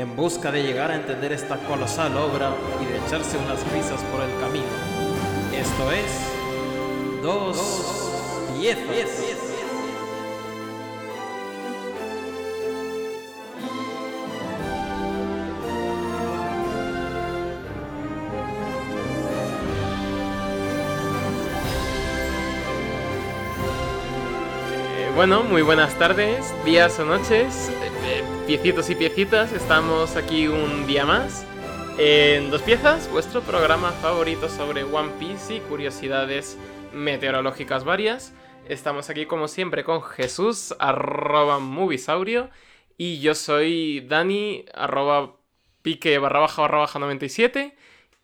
en busca de llegar a entender esta colosal obra y de echarse unas risas por el camino. Esto es Dos Piezas. Eh, Bueno, muy buenas tardes, días o noches, piecitos y piecitas, estamos aquí un día más en Dos Piezas, vuestro programa favorito sobre One Piece y curiosidades meteorológicas varias. Estamos aquí como siempre con Jesús, arroba Movisaurio, y yo soy Dani, arroba pique barra baja barra baja 97,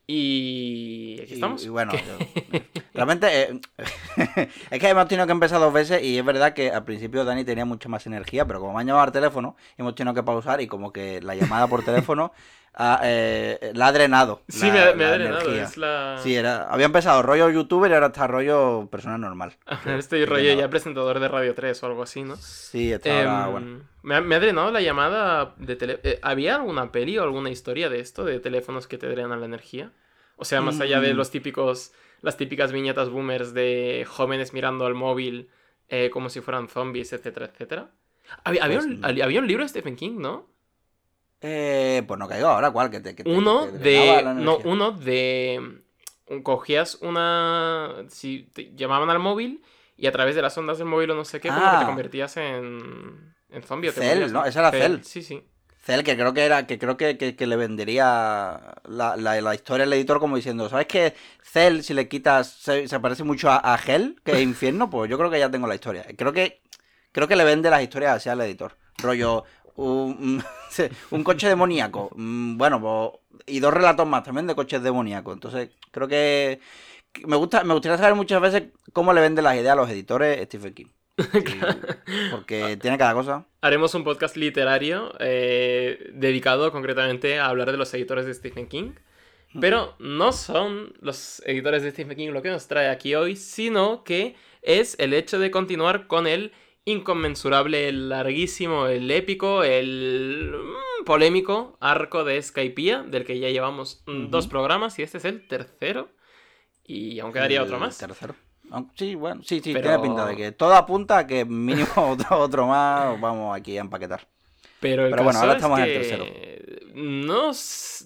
y aquí estamos. Y, bueno, yo- realmente eh, es que hemos tenido que empezar dos veces y es verdad que al principio Dani tenía mucha más energía, pero como me han llamado al teléfono, hemos tenido que pausar y como que la llamada por teléfono ha, eh, la ha drenado. Sí, la- me, ha- me ha la drenado, es la... Sí, era, había empezado rollo youtuber y ahora está rollo persona normal. Estoy rollo ya presentador de Radio 3 o algo así, ¿no? Sí, está ahora, Em, bueno. me, ha, me ha drenado la llamada de tele... eh, ¿Había alguna peli o alguna historia de esto, de teléfonos que te drenan la energía? O sea, más allá de Mm. los típicos, las típicas viñetas boomers de jóvenes mirando al móvil eh, como si fueran zombies, etcétera, etcétera. Había, había Pues un, había un libro de Stephen King, ¿no? Eh, pues no caigo ahora, ¿cuál? Que te, que te- Uno que te drenaba de... No, uno de... Cogías una... Si te llamaban al móvil y a través de las ondas del móvil o no sé qué, como que te Ah. convertías en... En zombie. Cell, ¿no? Esa era Cell. Sí, sí. Cel, que creo que era, que creo que, que- que le vendería la, la- la historia al editor como diciendo, ¿sabes que Cel, si le quitas, se, se parece mucho a, a Hell, que es infierno? Pues yo creo que ya tengo la historia. Creo que, creo que le vende las historias así al editor. Rollo, un, un coche demoníaco. mm, Bueno, pues, y dos relatos más también de coches demoníacos. Entonces, creo que me gusta, me gustaría saber muchas veces cómo le vende las ideas a los editores Stephen King. Porque tiene cada cosa. Haremos un podcast literario eh, dedicado concretamente a hablar de los editores de Stephen King. Pero no son los editores de Stephen King lo que nos trae aquí hoy, sino que es el hecho de continuar con el inconmensurable, el larguísimo, el épico, el mm, polémico arco de Skypiea, del que ya llevamos dos programas y este es el tercero. Y aún quedaría otro El más. Tercero. Sí, bueno, sí, sí, Pero- tiene pinta de que todo apunta a que mínimo otro, otro más vamos aquí a empaquetar. Pero, el Pero bueno, ahora es estamos en el tercero. No,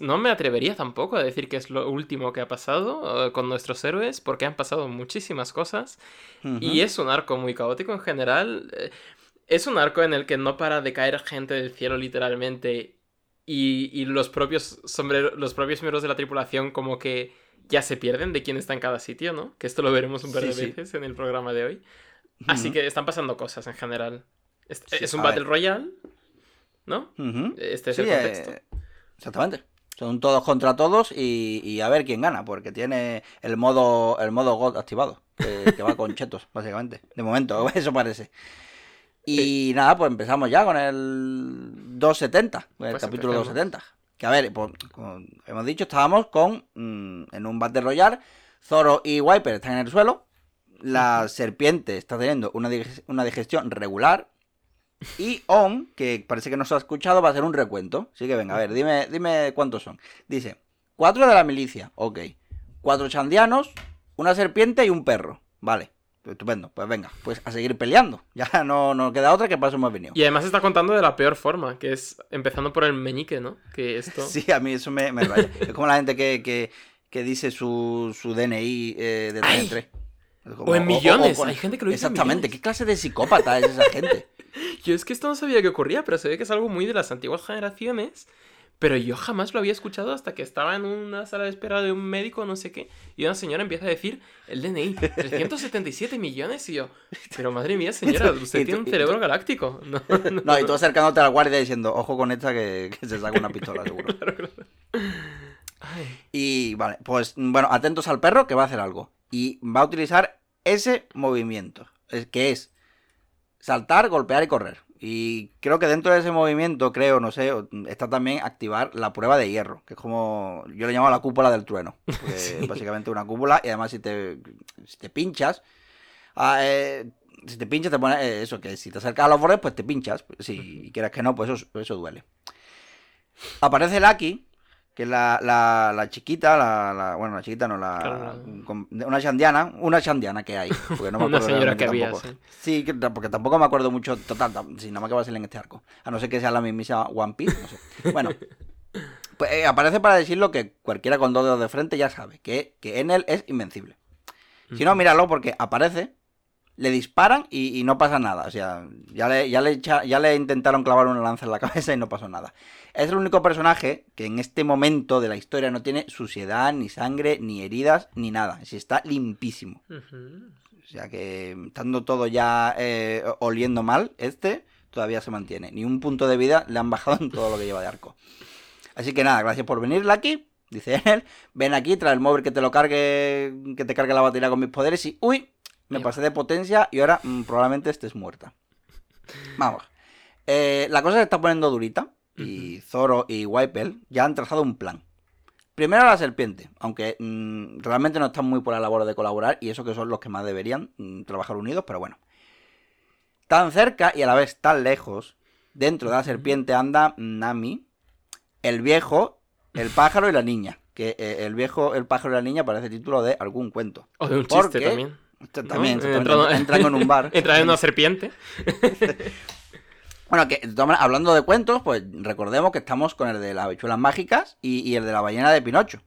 no me atrevería tampoco a decir que es lo último que ha pasado eh, con nuestros héroes, porque han pasado muchísimas cosas. Y es un arco muy caótico en general. eh, Es un arco en el que no para de caer gente del cielo literalmente. Y, y los, propios sombrero- los propios miembros de la tripulación como que ya se pierden de quién está en cada sitio, ¿no? Que esto lo veremos un par de Sí, sí. veces en el programa de hoy. Así que están pasando cosas en general. Es, Sí, es un Battle ver. Royale, ¿no? Este es el contexto. eh, exactamente. Son todos contra todos y, y a ver quién gana, porque tiene el modo el modo God activado, que, que va con chetos, básicamente. De momento, eso parece. Y nada, pues empezamos ya con el 270, el Pues capítulo empecemos. 270. Que a ver, pues, como hemos dicho, estábamos con mm, en un Battle Royale, Zoro y Wiper están en el suelo, la serpiente está teniendo una, dig- una digestión regular, y On, que parece que no se ha escuchado, va a hacer un recuento. Así que venga, a ver, dime, dime cuántos son. Dice, cuatro de la milicia, ok. Cuatro chandianos, una serpiente y un perro. Vale, estupendo. Pues venga, pues a seguir peleando. Ya no nos queda otra que paso hemos venido. Y además está contando de la peor forma, que es empezando por el meñique, ¿no? Que esto... Sí, a mí eso me, me raya. Es como la gente que, que, que dice su, su DNI eh, de ¡Ay! 3 Es como- O en millones, hay gente que lo dice en Exactamente. ¿qué clase de psicópata es esa gente? Yo es que esto no sabía que ocurría, pero se ve que es algo muy de las antiguas generaciones. Pero yo jamás lo había escuchado hasta que estaba en una sala de espera de un médico, no sé qué, y una señora empieza a decir el DNI, 377 millones, y yo, pero madre mía, señora, usted tiene un cerebro galáctico. No, no, No, y tú acercándote a la guardia diciendo, ojo con esta que, que se saca una pistola, seguro. Ay, Y vale, pues bueno, atentos al perro que va a hacer algo. Y va a utilizar ese movimiento, que es saltar, golpear y correr. Y creo que dentro de ese movimiento, creo, no sé, está también activar la prueba de hierro, que es como, yo le llamo la cúpula del trueno. Sí. es básicamente una cúpula y además si te, si te pinchas, ah, eh, si te pinchas te pone eh, eso, que si te acercas a los bordes, pues te pinchas. Si quieres que no, pues eso, eso duele. Aparece Lucky, que la, la, la chiquita, la, la- bueno, la chiquita no, la, Claro. una shandiana, una shandiana que hay. Porque no me Una acuerdo señora realmente que había, tampoco. sí. Sí, que- porque tampoco me acuerdo mucho, total, si nada más que va a ser en este arco. A no ser que sea la mismísima One Piece, no sé. Bueno, pues eh, aparece para decir lo que cualquiera con dos dedos de frente ya sabe, que, que Enel es invencible. Si no, míralo porque aparece, le disparan y, y no pasa nada. O sea, ya le, ya, le echa- ya le intentaron clavar una lanza en la cabeza y no pasó nada. Es el único personaje que en este momento de la historia no tiene suciedad, ni sangre, ni heridas, ni nada. Si está limpísimo. O sea que estando todo ya eh, oliendo mal, este todavía se mantiene. Ni un punto de vida le han bajado en todo lo que lleva de arco. Así que nada, gracias por venir, Lucky. Dice él. Ven aquí, trae el móvil que te lo cargue, que te cargue la batería con mis poderes y... ¡Uy! Me pasé de potencia y ahora mm, probablemente estés muerta. Vamos. Eh, la cosa se está poniendo durita y Zoro y Wipel ya han trazado un plan. Primero la serpiente, aunque mm, realmente no están muy por la labor de colaborar y eso que son los que más deberían mm, trabajar unidos, pero bueno. Tan cerca y a la vez tan lejos, dentro de la serpiente anda Nami, el viejo, el pájaro y la niña. Que eh, el viejo, el pájaro y la niña parece título de algún cuento. O de un Porque- chiste también. También, entran en un bar. Entrar en una serpiente. Bueno, que hablando de cuentos, pues recordemos que estamos con el de las habichuelas mágicas y, y el de la ballena de Pinocho.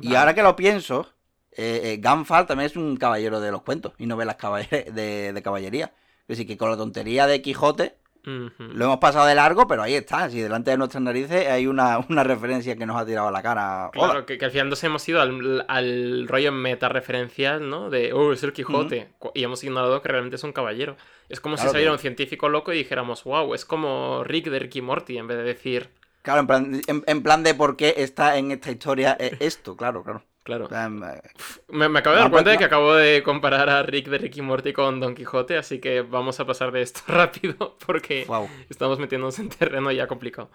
Y ahora que lo pienso, eh, eh, Ganfal también es un caballero de los cuentos y novelas de, de caballería. Es decir, que con la tontería de Quijote Lo hemos pasado de largo, pero ahí está. Si delante de nuestras narices hay una, una referencia que nos ha tirado a la cara. Claro, que, que al final nos hemos ido al, al rollo meta referencial, ¿no? De, oh, es el Quijote. Y hemos ignorado que realmente es un caballero. Es como Claro si saliera que- un científico loco y dijéramos, wow, es como Rick de Ricky Morty, en vez de decir, Claro, en plan, en, en plan de por qué está en esta historia eh, esto, claro, claro. Claro. Eh, Me, me acabo de dar No, cuenta pues, de que no. acabo de comparar a Rick de Ricky Morty con Don Quijote, así que vamos a pasar de esto rápido porque wow. estamos metiéndonos en terreno ya complicado.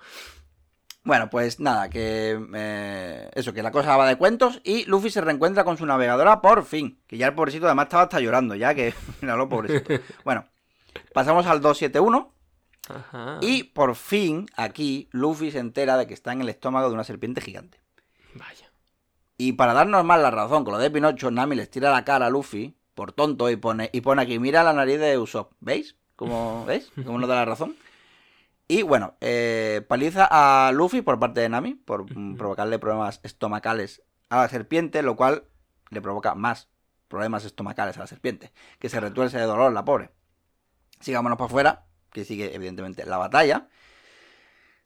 Bueno, pues nada, que eh, eso, que la cosa va de cuentos y Luffy se reencuentra con su navegadora por fin. Que ya el pobrecito además estaba hasta llorando, ya que, míralo, pobrecito. Bueno, pasamos al 271 Ajá. y por fin aquí Luffy se entera de que está en el estómago de una serpiente gigante. Vaya. Y para darnos más la razón con lo de Pinocho, Nami les tira la cara a Luffy por tonto y pone, y pone aquí, mira la nariz de Usopp. ¿Veis? ¿Cómo, ¿Veis? ¿Cómo nos da la razón? Y bueno, eh, paliza a Luffy por parte de Nami por mm, provocarle problemas estomacales a la serpiente, lo cual le provoca más problemas estomacales a la serpiente, que se retuerce de dolor la pobre. Sigámonos para afuera, que sigue evidentemente la batalla.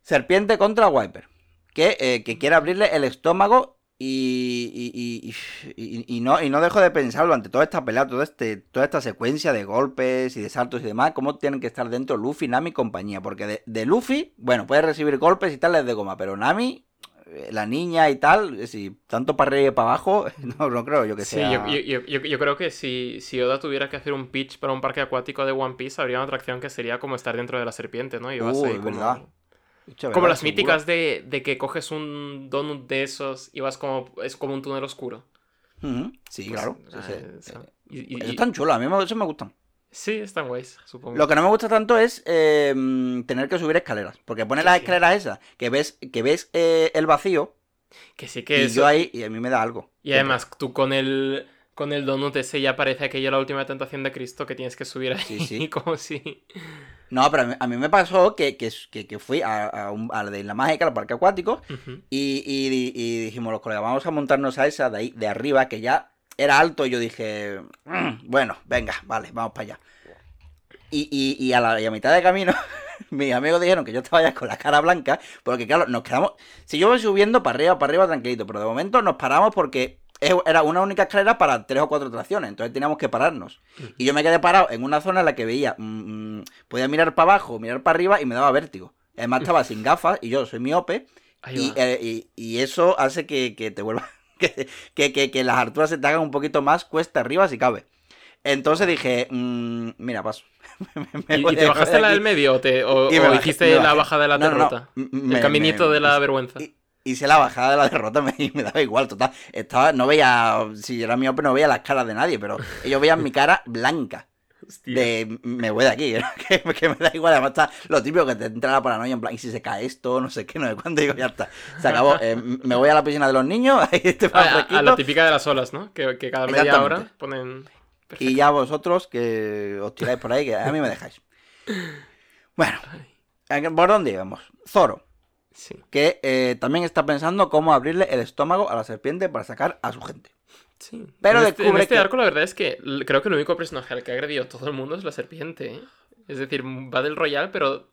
Serpiente contra Wiper, que, eh, que quiere abrirle el estómago y, y, y- y- no, y no dejo de pensar durante toda esta pelea, todo este, toda esta secuencia de golpes y de saltos y demás, cómo tienen que estar dentro Luffy, Nami y compañía. Porque de, de Luffy, bueno, puede recibir golpes y tal, es de goma, pero Nami, eh, la niña y tal, si tanto para arriba y para abajo, no, no creo yo que Sí, sea. yo, yo- yo- yo- yo creo que si, si Oda tuviera que hacer un pitch para un parque acuático de One Piece, habría una atracción que sería como estar dentro de la serpiente, ¿no? Y vas Uh, como, verdad. Como las Seguro. míticas de, de que coges un donut de esos y vas como... Es como un túnel oscuro. Sí, Pues, claro. ah, sí, sí. y- y- están chulos, a mí me, eso me gustan. Sí, están guays, supongo. Lo que no me gusta tanto es eh, mm, tener que subir escaleras. Porque pone Sí, las escaleras esas, que ves, que ves eh, el vacío, Que sí que y eso... yo ahí, y a mí me da algo. Y además, tú con el... Con el donut ese ya parece aquello la última tentación de Cristo que tienes que subir ahí Sí, sí. como si... No, pero a mí, a mí me pasó que, que, que- fui a, a, un- a la de Isla Mágica, al parque acuático, y, y- y dijimos los colegas, vamos a montarnos a esa de ahí, de arriba, que ya era alto, y yo dije, "Mm, bueno, venga, vale, vamos para allá. Y, y- a la y a mitad de camino, mis amigos dijeron que yo estaba ya con la cara blanca, porque claro, nos quedamos, si yo voy subiendo para arriba, para arriba, tranquilito, pero de momento nos paramos porque era una única escalera para tres o cuatro tracciones, entonces teníamos que pararnos. Y yo me quedé parado en una zona en la que veía, mm, mm, podía mirar para abajo, mirar para arriba y me daba vértigo. Además estaba sin gafas y yo soy miope Y, eh, y- y eso hace que, que te vuelva. Que, que, que- las alturas se te hagan un poquito más cuesta arriba si cabe. Entonces dije, mm, mira, paso. Me ¿Y, te de- bajaste la del medio o, te, o, bajé- me la bajada de la No, El caminito de la vergüenza. y- Hice la bajada de la derrota, me, me daba igual, total. Estaba, no veía, si era miope, no veía las caras de nadie, pero ellos veían mi cara blanca. Hostia. De me voy de aquí, que, que me da igual. Además, está lo típico que te entra la paranoia en plan, y si se cae esto, no sé qué, no sé cuándo. Digo, ya está, se acabó. Eh, me voy a la piscina de los niños, ahí te a, a la típica de las olas, ¿no? Que, que cada media hora ponen... Y ya vosotros que os tiráis por ahí, que a mí me dejáis. Bueno, ¿por dónde íbamos? Zoro, Sí. que eh, también está pensando cómo abrirle el estómago a la serpiente para sacar a su gente. Sí. Pero en este, en este que- arco la verdad es que creo que el único personaje al que ha agredido todo el mundo es la serpiente. ¿eh? Es decir, va del Royal, pero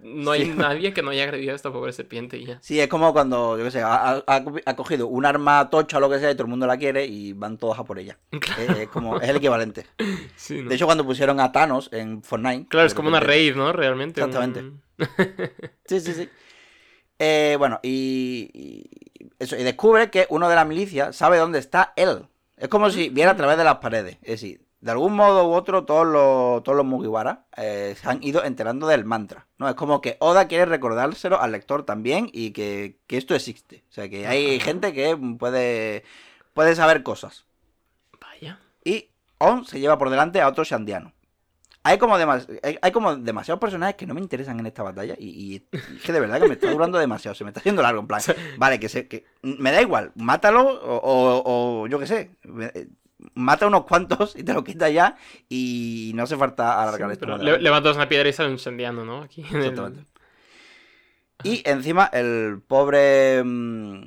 no hay Sí. nadie que no haya agredido a esta pobre serpiente y ya. Sí, es como cuando, yo qué sé, ha, ha- ha cogido un arma tocha o lo que sea y todo el mundo la quiere y van todos a por ella. Es, es como, es el equivalente. Sí, ¿no? De hecho, cuando pusieron a Thanos en Fortnite. claro, es como una raid, ¿no? Realmente. un- Exactamente. Sí, sí, sí. Eh, bueno, y, y eso, y descubre que uno de la milicia sabe dónde está él. Es como si viera a través de las paredes. Es decir, de algún modo u otro, todos los, todos los Mugiwara eh, se han ido enterando del mantra. ¿no? Es como que Oda quiere recordárselo al lector también y que, que esto existe. O sea, que hay gente que puede, puede saber cosas. Vaya. Y On se lleva por delante a otro Shandiano. Hay como, demas- hay, hay como demasiados personajes que no me interesan en esta batalla y, y es que de verdad que me está durando demasiado, se me está haciendo largo, en plan, vale, que, se, que me da igual, mátalo o, o- o yo qué sé, eh, mata unos cuantos y te lo quita ya y no hace falta alargar Sí, esto. pero le- levantas una piedra y sale un sendiano, ¿no? Aquí el- Exactamente. Y encima el pobre mm,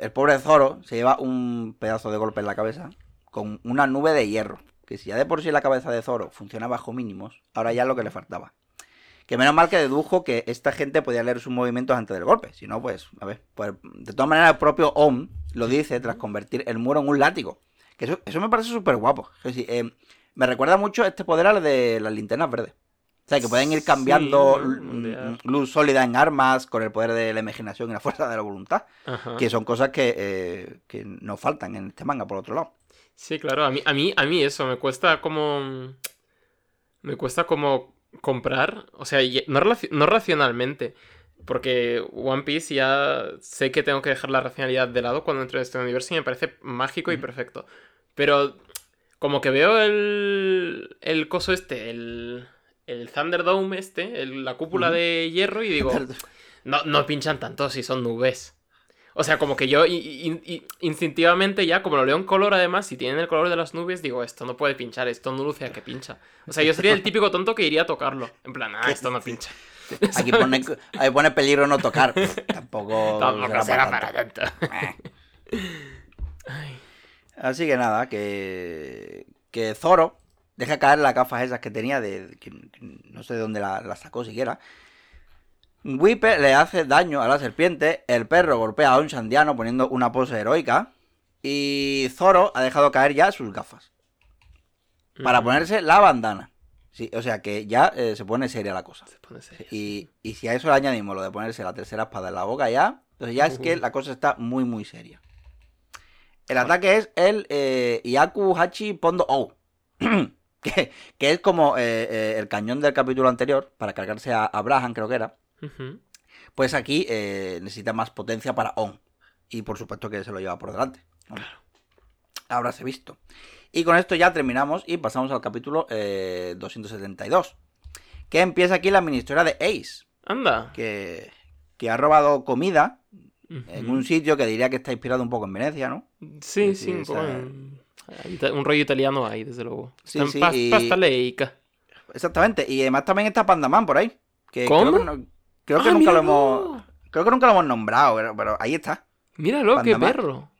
el pobre Zoro se lleva un pedazo de golpe en la cabeza con una nube de hierro. Que si ya de por sí la cabeza de Zoro funciona bajo mínimos, ahora ya es lo que le faltaba. Que menos mal que dedujo que esta gente podía leer sus movimientos antes del golpe. Si no, pues, a ver. Pues, de todas maneras, el propio Om lo dice tras convertir el muro en un látigo. Que eso, eso me parece súper guapo. Es decir, eh, me recuerda mucho este poder al de las linternas verdes. O sea, que pueden ir Sí, cambiando Moldear. luz sólida en armas con el poder de la imaginación y la fuerza de la voluntad. Ajá. Que son cosas que, eh, que nos faltan en este manga, por otro lado. Sí, claro, a mí, a mí, a mí eso, me cuesta como... Me cuesta como comprar, o sea, no, no racionalmente, porque One Piece ya sé que tengo que dejar la racionalidad de lado cuando entro en este universo y me parece mágico y perfecto. Pero como que veo el, el coso este, el, el Thunderdome este, el- la cúpula de hierro y digo, no, no pinchan tanto si son nubes. O sea, como que yo i- instintivamente ya, como lo leo en color además, si tienen el color de las nubes, digo, esto no puede pinchar, esto no luce a que pincha. O sea, yo sería el típico tonto que iría a tocarlo. En plan, ah, esto no pincha. Aquí pone, ahí pone peligro no tocar. tampoco, Tampoco será para para tanto. tanto. Ay, Así que nada, que, que Zoro deja caer las gafas esas que tenía, de, que no sé de dónde las la sacó siquiera. Whipper le hace daño a la serpiente, el perro golpea a un shandiano poniendo una pose heroica y Zoro ha dejado caer ya sus gafas para mm, ponerse la bandana. Sí, o sea que ya eh, se pone seria la cosa. se pone serio. Y, y si a eso le añadimos lo de ponerse la tercera espada en la boca ya, entonces ya es que la cosa está muy muy seria. El ataque es el eh, Iaku Hachi Pondo O. que, que es como eh, eh, el cañón del capítulo anterior, para cargarse a Abraham, creo que era. Pues aquí eh, necesita más potencia para On. Y por supuesto que se lo lleva por delante. Hombre. Ahora se visto. Y con esto ya terminamos y pasamos al capítulo eh, 272. Que empieza aquí la ministra de Ace. Anda. Que, que ha robado comida en un sitio que diría que está inspirado un poco en Venecia, ¿no? Sí, Sí, sí, un poco. en- rollo italiano ahí, desde luego. Sí, Está en y- pasta leica. Exactamente. Y además también está Pandaman por ahí. Que ¿Cómo? Creo que, no- creo que ¡Ah, nunca lo hemos. Creo que nunca lo hemos nombrado, pero, pero ahí está. Míralo, qué perro.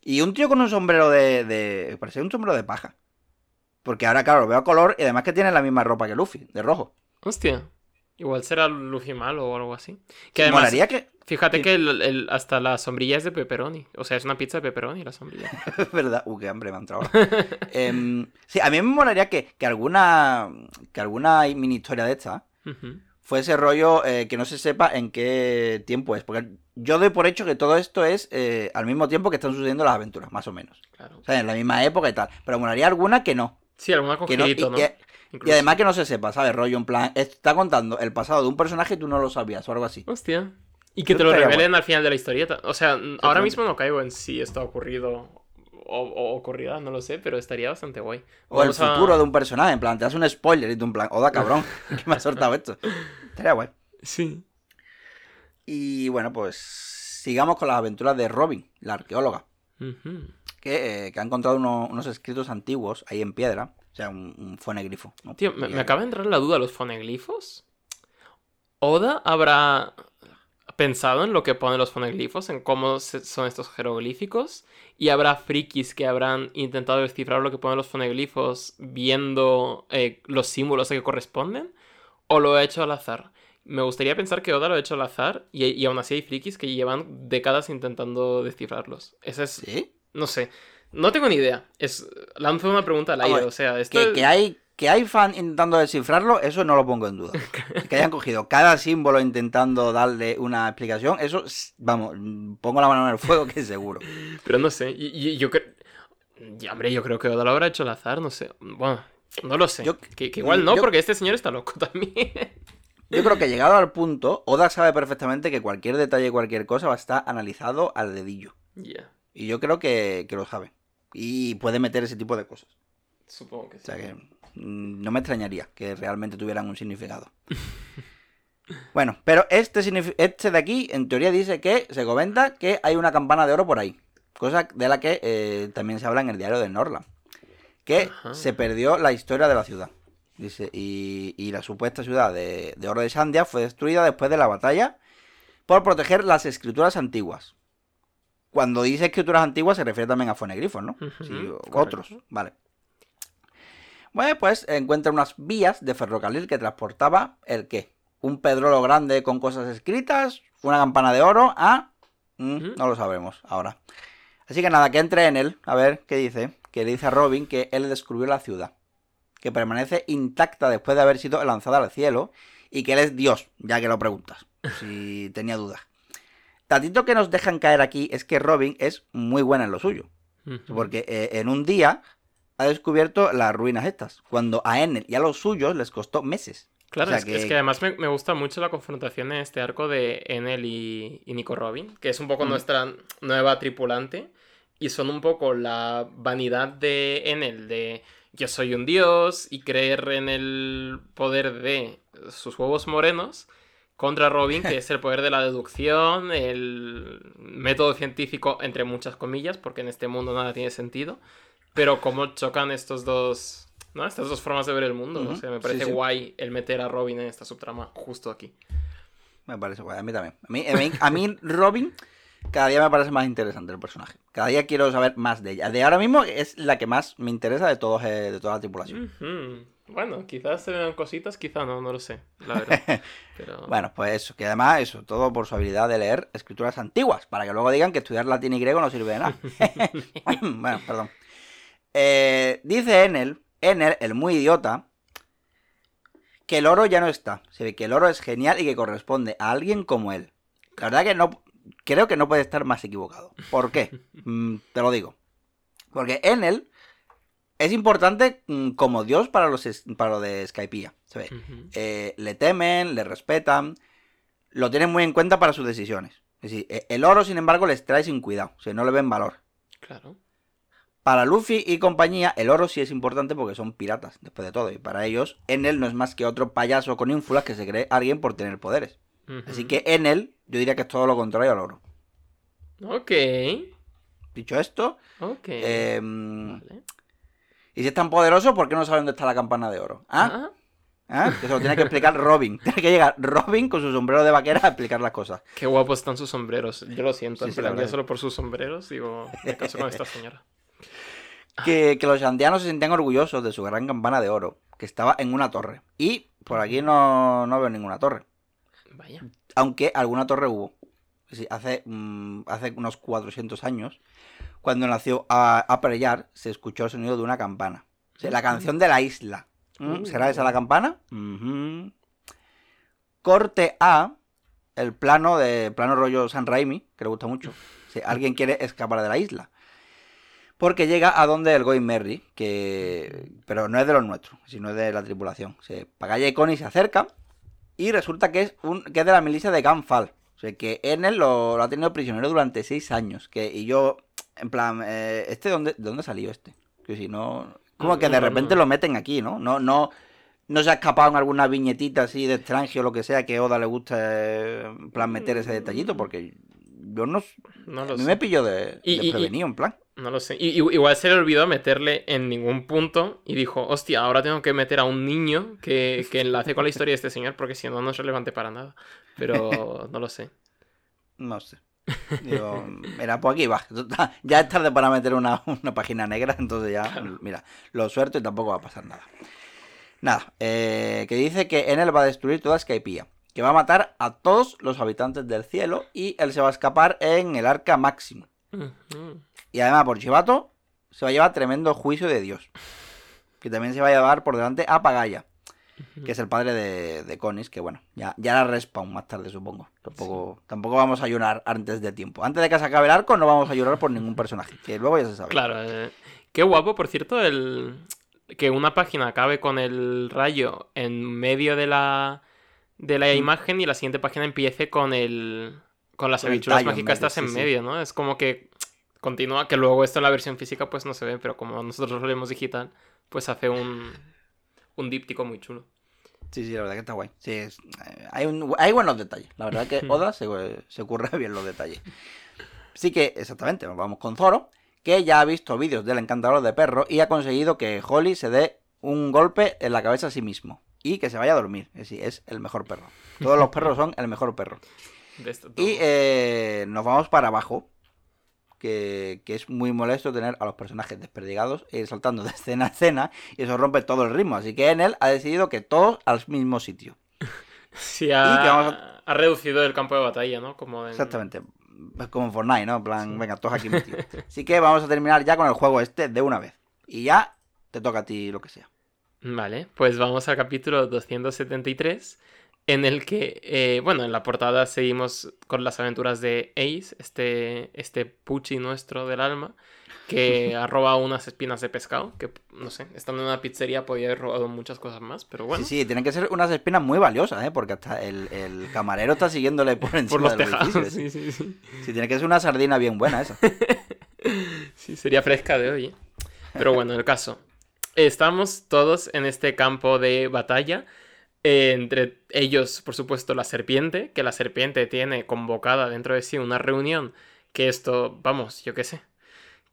Y un tío con un sombrero de. de parece un sombrero de paja. Porque ahora, claro, lo veo a color y además que tiene la misma ropa que Luffy, de rojo. Hostia. Igual será Luffy malo o algo así. Que además, Molaría que. fíjate sí. que el- el- hasta la sombrilla es de pepperoni. O sea, es una pizza de pepperoni la sombrilla. Es verdad. Uh, qué hambre me ha entrado. ahora. Em, sí, a mí me molaría que, que alguna. Que alguna mini historia de esta Ujú. Fue ese rollo eh, que no se sepa en qué tiempo es. Porque yo doy por hecho que todo esto es eh, al mismo tiempo que están sucediendo las aventuras, más o menos. Claro. O sea, en la misma época y tal. Pero molaría alguna que no. Sí, alguna Que no- y, además que no se sepa, ¿sabes? Rollo en plan, está contando el pasado de un personaje y tú no lo sabías o algo así. Hostia. Y que te lo revelen al final de la historieta. O sea, ahora mismo no caigo en si esto ha ocurrido o, o ocurrirá, no lo sé, pero estaría bastante guay. O el a- futuro de un personaje, en plan, te das un spoiler y tú en plan, oda cabrón, que me ha soltado esto. Estaría guay. Sí. Y bueno, pues sigamos con las aventuras de Robin, la arqueóloga, que, eh, que ha encontrado uno- unos escritos antiguos ahí en piedra, o sea, un, un fonegrifo. ¿no? Tío, me, me acaba de entrar la duda, ¿los foneglifos? ¿Oda habrá pensado en lo que ponen los foneglifos, en cómo se- son estos jeroglíficos? ¿Y habrá frikis que habrán intentado descifrar lo que ponen los foneglifos viendo eh, los símbolos a que corresponden? ¿O lo ha hecho al azar? Me gustaría pensar que Oda lo ha hecho al azar y, y aún así hay frikis que llevan décadas intentando descifrarlos. Ese es... ¿Sí? No sé. No tengo ni idea. Es, lanzo una pregunta al aire. O sea, esto Que, es- que hay, que hay fan intentando descifrarlo, eso no lo pongo en duda. Que hayan cogido cada símbolo intentando darle una explicación, eso, vamos, pongo la mano en el fuego que es seguro. Pero no sé, y, yo creo... Hombre, yo creo que Oda lo habrá hecho al azar, no sé. Bueno, no lo sé. Yo- que, que igual no, yo- porque este señor está loco también. Yo creo que llegado al punto, Oda sabe perfectamente que cualquier detalle, cualquier cosa va a estar analizado al dedillo. Ya, Y yo creo que, que lo sabe. Y puede meter ese tipo de cosas. supongo que O sí. sea que no me extrañaría que realmente tuvieran un significado. Bueno, pero este, este de aquí, en teoría, dice que se comenta que hay una campana de oro por ahí. Cosa de la que eh, también se habla en el diario de Norland. Que Ajá. se perdió la historia de la ciudad. Dice, y, y la supuesta ciudad de, de Oro de Sandia fue destruida después de la batalla por proteger las escrituras antiguas. Cuando dice escrituras antiguas se refiere también a fonegrifos, ¿no? Sí, otros, vale. Bueno, pues encuentra unas vías de ferrocarril que transportaba el qué? Un pedrolo grande con cosas escritas, una campana de oro, ah, mm, no lo sabremos ahora. Así que nada, que entre en él, a ver qué dice. Que le dice a Robin que él descubrió la ciudad, que permanece intacta después de haber sido lanzada al cielo y que él es Dios, ya que lo preguntas, si tenía dudas. Tatito que nos dejan caer aquí es que Robin es muy buena en lo suyo. Porque eh, en un día ha descubierto las ruinas estas, cuando a Enel y a los suyos les costó meses. Claro, o sea es, que... que- es que además me, me gusta mucho la confrontación en este arco de Enel y, y Nico Robin, que es un poco Mm. nuestra nueva tripulante, y son un poco la vanidad de Enel, de yo soy un dios, y creer en el poder de sus huevos morenos, contra Robin, que es el poder de la deducción, el método científico, entre muchas comillas, porque en este mundo nada tiene sentido, pero cómo chocan estos dos... ¿no? Estas dos formas de ver el mundo. O sea, me parece sí. guay el meter a Robin en esta subtrama justo aquí. Me parece guay, a mí también. A mí, a mí, a mí Robin cada día me parece más interesante el personaje. Cada día quiero saber más de ella. De ahora mismo es la que más me interesa de todos eh, de toda la tripulación. Bueno, quizás se vean cositas, quizás no, no lo sé, la verdad. Pero... Bueno, pues eso, que además eso, todo por su habilidad de leer escrituras antiguas, para que luego digan que estudiar latín y griego no sirve de nada. bueno, perdón. Eh, dice Enel, Enel, el muy idiota, que el oro ya no está. Se ve que el oro es genial y que corresponde a alguien como él. La verdad que no, creo que no puede estar más equivocado. ¿Por qué? Mm, te lo digo. Porque Enel es importante mm, como dios para, los, para lo de Skypiea. Se ve eh, le temen, le respetan, lo tienen muy en cuenta para sus decisiones. Es decir, eh, el oro, sin embargo, les trae sin cuidado, o sea, no le ven valor. Claro. Para Luffy y compañía, el oro sí es importante porque son piratas, después de todo, y para ellos, Enel no es más que otro payaso con ínfulas que se cree alguien por tener poderes. Así que Enel, yo diría que es todo lo contrario al oro. Ok. Dicho esto, Ok. eh, Vale. y si es tan poderoso, ¿por qué no sabe dónde está la campana de oro? ¿Ah? Ah, ¿Ah? Que eso lo tiene que explicar Robin. Tiene que llegar Robin con su sombrero de vaquera a explicar las cosas. Qué guapos están sus sombreros. Yo lo siento, Sí, sí, la solo por sus sombreros, digo, me caso con esta señora. Que, que los andianos se sentían orgullosos de su gran campana de oro, que estaba en una torre. Y por aquí no, no veo ninguna torre. Vaya. Aunque alguna torre hubo. Hace, mm, hace unos 400 años, cuando nació a, Yard, se escuchó el sonido de una campana. O sea, la canción de la isla. ¿Mm? Uh. ¿Será esa la campana? Corte A, el plano de plano rollo San Raimi, que le gusta mucho. Si alguien quiere escapar de la isla. Porque llega a donde el Going Merry, que. Pero no es de los nuestros, sino es de la tripulación. Se Pagaya y Connie se acerca. Y resulta que es un. que es de la milicia de Ganfal. O sea que Enel lo, lo ha tenido prisionero durante seis años. Que, y yo, en plan, eh, ¿este dónde, de dónde salió este? Que si no. Como que de repente lo meten aquí, ¿no? No, no. No se ha escapado en alguna viñetita así de extranjero o lo que sea que Oda le gusta en plan meter ese detallito porque yo no No a lo mí sé. me pilló de, Y- y- y- desprevenido en plan. No lo sé. I- igual se le olvidó meterle en ningún punto y dijo, hostia, ahora tengo que meter a un niño que, que enlace con la historia de este señor porque si no, no es relevante para nada. Pero no lo sé. No sé. Digo, mira, pues aquí va. Ya es tarde para meter una, una página negra, entonces ya, mira, lo suelto y tampoco va a pasar nada. Nada, eh, que dice que Enel va a destruir toda Skypiea, que va a matar a todos los habitantes del cielo y él se va a escapar en el arca máximo. Ujú. Y además por Chivato se va a llevar tremendo juicio de Dios. Que también se va a llevar por delante a Pagaya, que es el padre de, de Conis, que bueno, ya, ya la respawn más tarde supongo. Tampoco, tampoco vamos a llorar antes de tiempo. Antes de que se acabe el arco no vamos a llorar por ningún personaje, que luego ya se sabe. Claro. eh, qué guapo, por cierto, el que una página acabe con el rayo en medio de la de la imagen y la siguiente página empiece con el con las habichuelas mágicas estas en sí. medio, ¿no? Es como que continúa, que luego esto en la versión física pues no se ve, pero como nosotros lo leemos digital, pues hace un un díptico muy chulo. Sí, sí, la verdad que está guay. Sí, es- eh, hay, un- hay buenos detalles. La verdad que Oda se, se ocurre bien los detalles. Sí que, exactamente, nos vamos con Zoro, que ya ha visto vídeos del encantador de perro y ha conseguido que Holly se dé un golpe en la cabeza a sí mismo. Y que se vaya a dormir. Es decir, es el mejor perro. Todos los perros son el mejor perro. Y eh, nos vamos para abajo. Que, que es muy molesto tener a los personajes desperdigados e ir saltando de escena a escena. Y eso rompe todo el ritmo. Así que Enel ha decidido que todos al mismo sitio. Sí, ha, reducido el campo de batalla, ¿no? Como en- Exactamente. Es como en Fortnite, ¿no? En plan, venga, todos aquí metidos. Así que vamos a terminar ya con el juego este de una vez. Y ya te toca a ti lo que sea. Vale, pues vamos al capítulo 273, en el que, eh, bueno, en la portada seguimos con las aventuras de Ace, este, este puchi nuestro del alma, que ha robado unas espinas de pescado, que, no sé, estando en una pizzería podía haber robado muchas cosas más, pero bueno, Sí, sí, tienen que ser unas espinas muy valiosas, ¿eh? Porque hasta el, el camarero está siguiéndole por encima por los tejados, sí, sí, sí. Sí, tiene que ser una sardina bien buena esa. Sí, sería fresca de hoy. ¿eh? Pero bueno, el caso. Estamos todos en este campo de batalla. Eh, entre ellos, por supuesto, la serpiente, que la serpiente tiene convocada dentro de sí una reunión. Que esto, vamos, yo qué sé.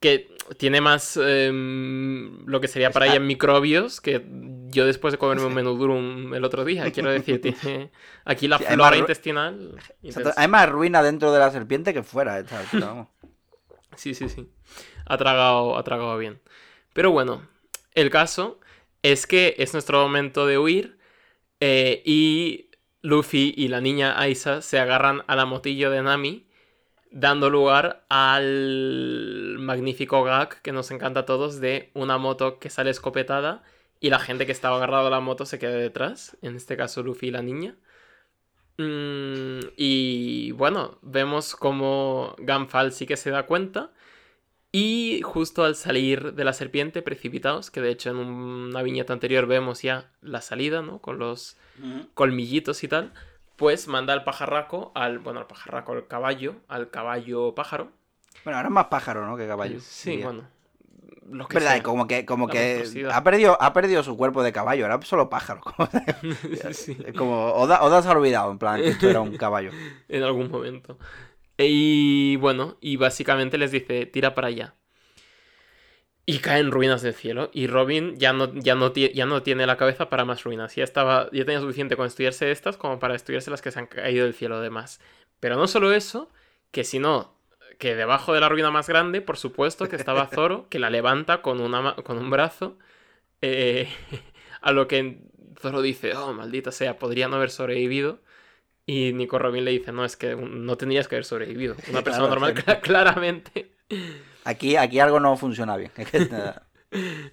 Que tiene más em, lo que sería para ella microbios que yo después de comerme un menú durum el otro día. Quiero decir, tiene aquí la Sí, flora intestinal. Exacto. Hay más ruina dentro de la serpiente que fuera. esta altura, vamos. Sí, sí, sí. Ha tragado, ha tragado bien. Pero bueno, el caso es que es nuestro momento de huir eh, y Luffy y la niña Aisa se agarran a la motillo de Nami, dando lugar al magnífico gag que nos encanta a todos de una moto que sale escopetada y la gente que estaba agarrada a la moto se queda detrás, en este caso Luffy y la niña. Mm, y bueno, vemos como Ganfal sí que se da cuenta. Y justo al salir de la serpiente, precipitados, que de hecho en una viñeta anterior vemos ya la salida, ¿no? Con los colmillitos y tal, pues manda al pajarraco, al, bueno, al pajarraco, al caballo, al caballo pájaro. Bueno, ahora es más pájaro, ¿no? Que caballo. Sí, diría. bueno. Que verdad, sea. como que, como que ha perdido, ha perdido su cuerpo de caballo, era solo pájaro. Como, Sí, sí. como Oda, Oda se ha olvidado, en plan, que esto era un caballo. en algún momento. Y bueno, y básicamente les dice, tira para allá. Y caen ruinas del cielo. Y Robin ya no, ya no, ya no tiene la cabeza para más ruinas. Ya, estaba, ya tenía suficiente con estudiarse estas como para estudiarse las que se han caído del cielo además. Pero no solo eso, que si no, que debajo de la ruina más grande, por supuesto, que estaba Zoro, que la levanta con, una, con un brazo. eh, a lo que Zoro dice, oh, maldita sea, podría no haber sobrevivido. Y Nico Robin le dice, no, es que no tendrías que haber sobrevivido. Una persona Claro, normal, sí. claramente. Aquí, aquí algo no funciona bien.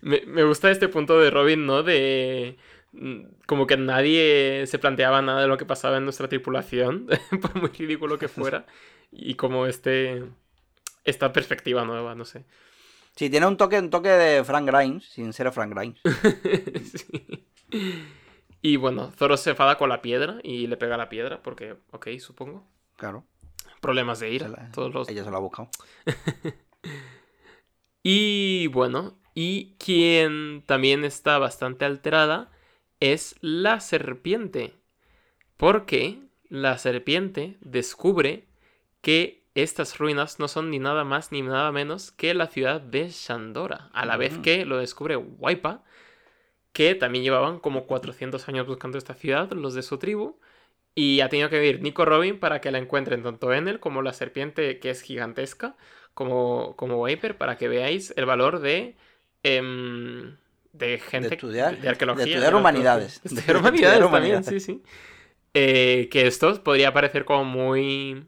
Me, me gusta este punto de Robin, ¿no? De, mm, como que nadie se planteaba nada de lo que pasaba en nuestra tripulación, por muy ridículo que fuera, y como este, esta perspectiva nueva, no sé. Sí, tiene un toque, un toque de Frank Grimes, sin ser Frank Grimes. Sí. Y bueno, Zoro se enfada con la piedra y le pega la piedra, porque, ok, supongo. Claro. Problemas de ira. la- Todos los... Ella se lo ha buscado. Y bueno, y quien también está bastante alterada es la serpiente. Porque la serpiente descubre que estas ruinas no son ni nada más ni nada menos que la ciudad de Shandora. A la vez Mm. que lo descubre Waipa, que también llevaban como 400 años buscando esta ciudad, los de su tribu. Y ha tenido que venir Nico Robin para que la encuentren tanto Enel como la serpiente, que es gigantesca, como, como Viper, para que veáis el valor de. em, de gente. De estudiar- de arqueología. de estudiar humanidades. De estudiar estudiar humanidades también, humanidades. sí, sí. Eh, que esto podría parecer como muy.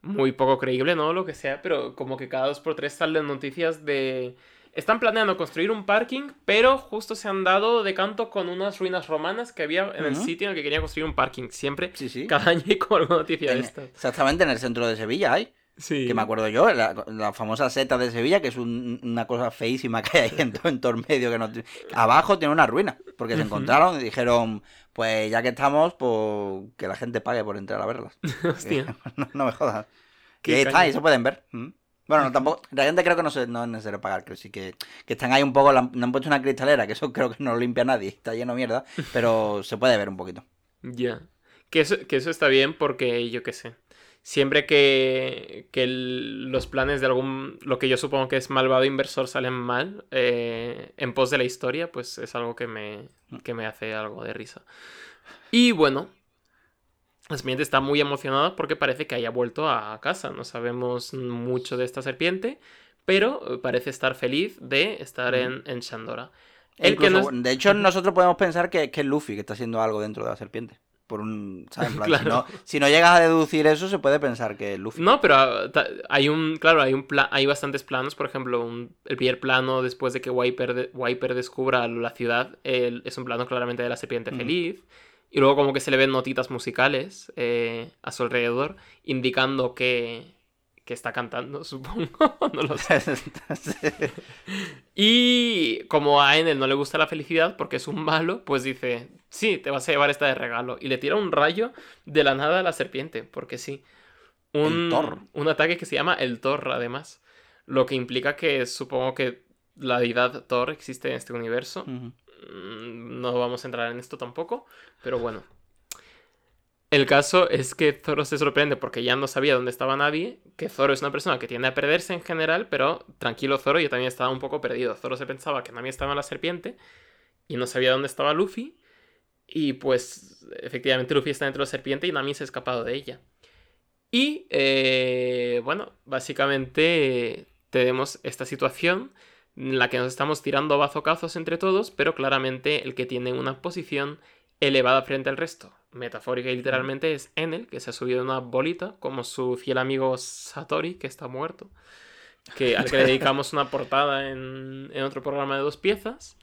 Muy poco creíble, ¿no? Lo que sea, pero como que cada dos por tres salen noticias de. Están planeando construir un parking, pero justo se han dado de canto con unas ruinas romanas que había en el sitio en el que querían construir un parking. Siempre, Sí, sí. cada año hay como alguna noticia de En- estas. exactamente en el centro de Sevilla hay. Sí. Que me acuerdo yo, la, la famosa seta de Sevilla, que es un- una cosa feísima que hay en todo, en todo el medio. Que no, abajo tiene una ruina, porque se encontraron y dijeron, pues ya que estamos, pues que la gente pague por entrar a verlas. Hostia. no, no me jodas. Qué Y ahí está, ahí se pueden ver. Mm. Bueno, no, tampoco, la gente creo que no, se, no es necesario pagar, creo sí que, que están ahí un poco, le han, puesto una cristalera, que eso creo que no lo limpia nadie, está lleno de mierda, pero se puede ver un poquito. Ya. Que eso, que eso está bien porque, yo qué sé. Siempre que, que el- los planes de algún, lo que yo supongo que es malvado inversor salen mal eh, en pos de la historia, pues es algo que me, que me hace algo de risa. Y bueno, la serpiente está muy emocionada porque parece que haya vuelto a casa. No sabemos mucho de esta serpiente, pero eh, parece estar feliz de estar en, en Shandora. El que Incluso, De hecho, nosotros podemos pensar que, que es Luffy que está haciendo algo dentro de la serpiente. Por un, ¿sabes? En plan, si, Claro. no, si no llegas a deducir eso, se puede pensar que es Luffy. No, pero ah, hay un, claro, hay un pla- hay bastantes planos, por ejemplo, un- el primer plano después de que Wiper, de- Wiper descubra la ciudad, el- es un plano claramente de la serpiente feliz, y luego como que se le ven notitas musicales eh, a su alrededor, indicando que, que está cantando, supongo, no lo sé. Y como a Enel no le gusta la felicidad porque es un malo, pues dice, sí, te vas a llevar esta de regalo. Y le tira un rayo de la nada a la serpiente, porque sí. Un, El Thor. un ataque que se llama el Thor, además. Lo que implica que supongo que la deidad Thor existe en este universo. No vamos a entrar en esto tampoco, pero bueno. El caso es que Zoro se sorprende porque ya no sabía dónde estaba nadie, que Zoro es una persona que tiende a perderse en general, pero tranquilo Zoro, yo también estaba un poco perdido. Zoro se pensaba que Nami estaba en la serpiente y no sabía dónde estaba Luffy, y pues efectivamente Luffy está dentro de la serpiente y Nami se ha escapado de ella. Y eh, bueno, básicamente tenemos esta situación en la que nos estamos tirando bazocazos entre todos, pero claramente el que tiene una posición elevada frente al resto, metafórica y literalmente, es Enel, que se ha subido una bolita, como su fiel amigo Satori, que está muerto, que, al que le dedicamos una portada en, en otro programa de dos piezas.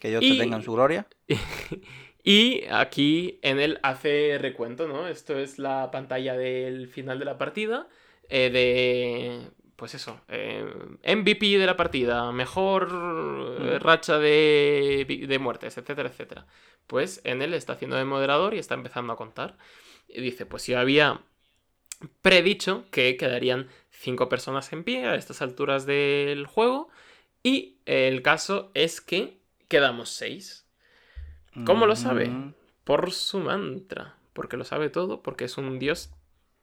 Que Dios Y- te tenga en su gloria. Y aquí Enel hace recuento, ¿no? Esto es la pantalla del final de la partida, eh, de... Pues eso, eh, MVP de la partida, mejor eh, Mm. racha de, de muertes, etcétera, etcétera. Pues Enel está haciendo de moderador y está empezando a contar. Y dice, pues yo había predicho que quedarían cinco personas en pie a estas alturas del juego. Y el caso es que quedamos seis. ¿Cómo lo sabe? Mm. Por su mantra. Porque lo sabe todo, porque es un dios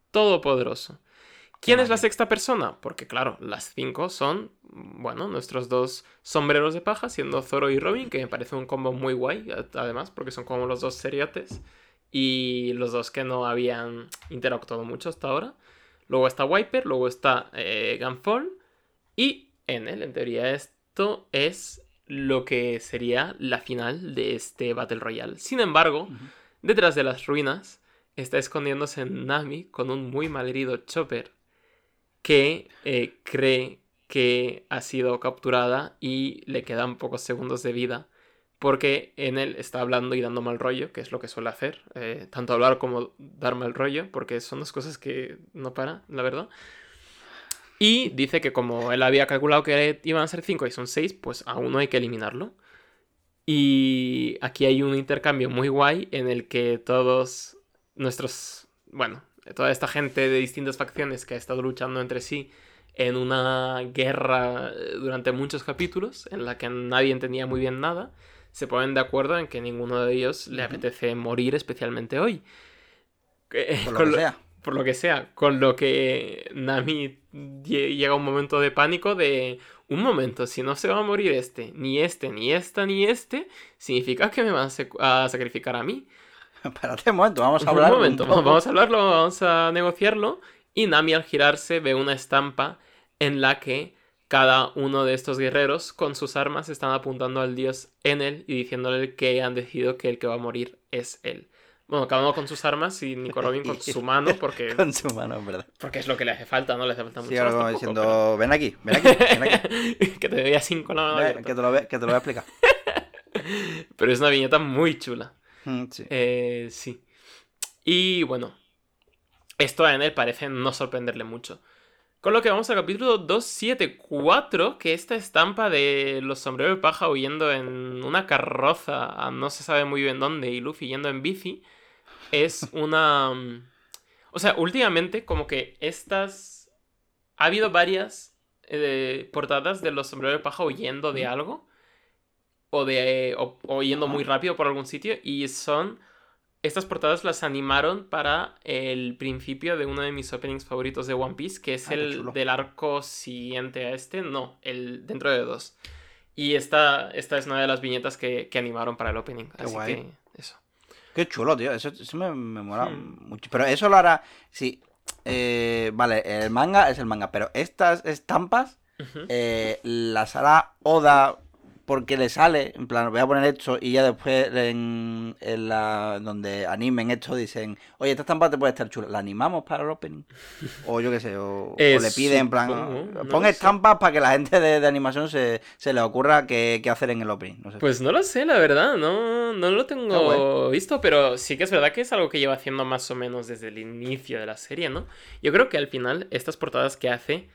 todopoderoso. ¿Quién es la sexta persona? Porque claro, las cinco son, bueno, nuestros dos sombreros de paja, siendo Zoro y Robin, que me parece un combo muy guay, además, porque son como los dos seriotes y los dos que no habían interactuado mucho hasta ahora. Luego está Wiper, luego está eh, Gunfall y Enel. En teoría esto es lo que sería la final de este Battle Royale. Sin embargo, detrás de las ruinas está escondiéndose Nami con un muy malherido Chopper que eh, cree que ha sido capturada y le quedan pocos segundos de vida porque en él está hablando y dando mal rollo, que es lo que suele hacer, eh, tanto hablar como dar mal rollo, porque son dos cosas que no para, la verdad. Y dice que como él había calculado que iban a ser 5 y son 6, pues a uno hay que eliminarlo. Y aquí hay un intercambio muy guay en el que todos nuestros, bueno, toda esta gente de distintas facciones que ha estado luchando entre sí en una guerra eh, durante muchos capítulos en la que nadie entendía muy bien nada, se ponen de acuerdo en que ninguno de ellos le apetece morir especialmente hoy. Por lo que sea. Por lo que sea. Con lo que Nami llega un momento de pánico de un momento, si no se va a morir este, ni este, ni esta, ni este, significa que me van a, sacrificar a mí. Espérate un momento, vamos a hablar. Un momento, vamos a hablarlo, vamos a negociarlo. Y Nami al girarse ve una estampa en la que cada uno de estos guerreros con sus armas están apuntando al dios en él y diciéndole que han decidido que el que va a morir es él. Bueno, cada uno con sus armas y Nico Robin con su mano, porque. con su mano, en verdad. Porque es lo que le hace falta, ¿no? Le hace falta mucho. Sí, ahora como diciendo, ven aquí, ven aquí, ven aquí. que te así con la mano. que, te lo que te lo voy a explicar. Pero es una viñeta muy chula. Mm, sí. Eh, sí. Y bueno, esto a él parece no sorprenderle mucho. Con lo que vamos al capítulo 274, que esta estampa de los sombreros de paja huyendo en una carroza a no se sabe muy bien dónde y Luffy yendo en bici, es una... Mm, o sea, últimamente como que estas... Ha habido varias eh, portadas de los sombreros de paja huyendo de algo o de o yendo muy rápido por algún sitio y son estas portadas las animaron para el principio de uno de mis openings favoritos de One Piece, que es Ah, el del arco siguiente a este, no, el dentro de dos. Y esta, esta es una de las viñetas que, que animaron para el opening. Qué así guay. que eso. Qué chulo, tío. Eso, eso me, me mola Hmm. mucho. Pero eso lo hará. Sí. eh, vale, el manga es el manga. Pero estas estampas Ujú. eh, las hará Oda porque le sale. En plan, voy a poner esto y ya después en, en la donde animen esto dicen, oye, esta estampa te puede estar chula. ¿La animamos para el opening? O yo qué sé, o, o le pide en plan, supongo, no pon sé. estampas para que la gente de, de animación se, se le ocurra qué, qué hacer en el opening. No sé. Pues no lo sé, la verdad, no, no lo tengo visto, pero sí que es verdad que es algo que lleva haciendo más o menos desde el inicio de la serie, ¿no? Yo creo que al final estas portadas que hace,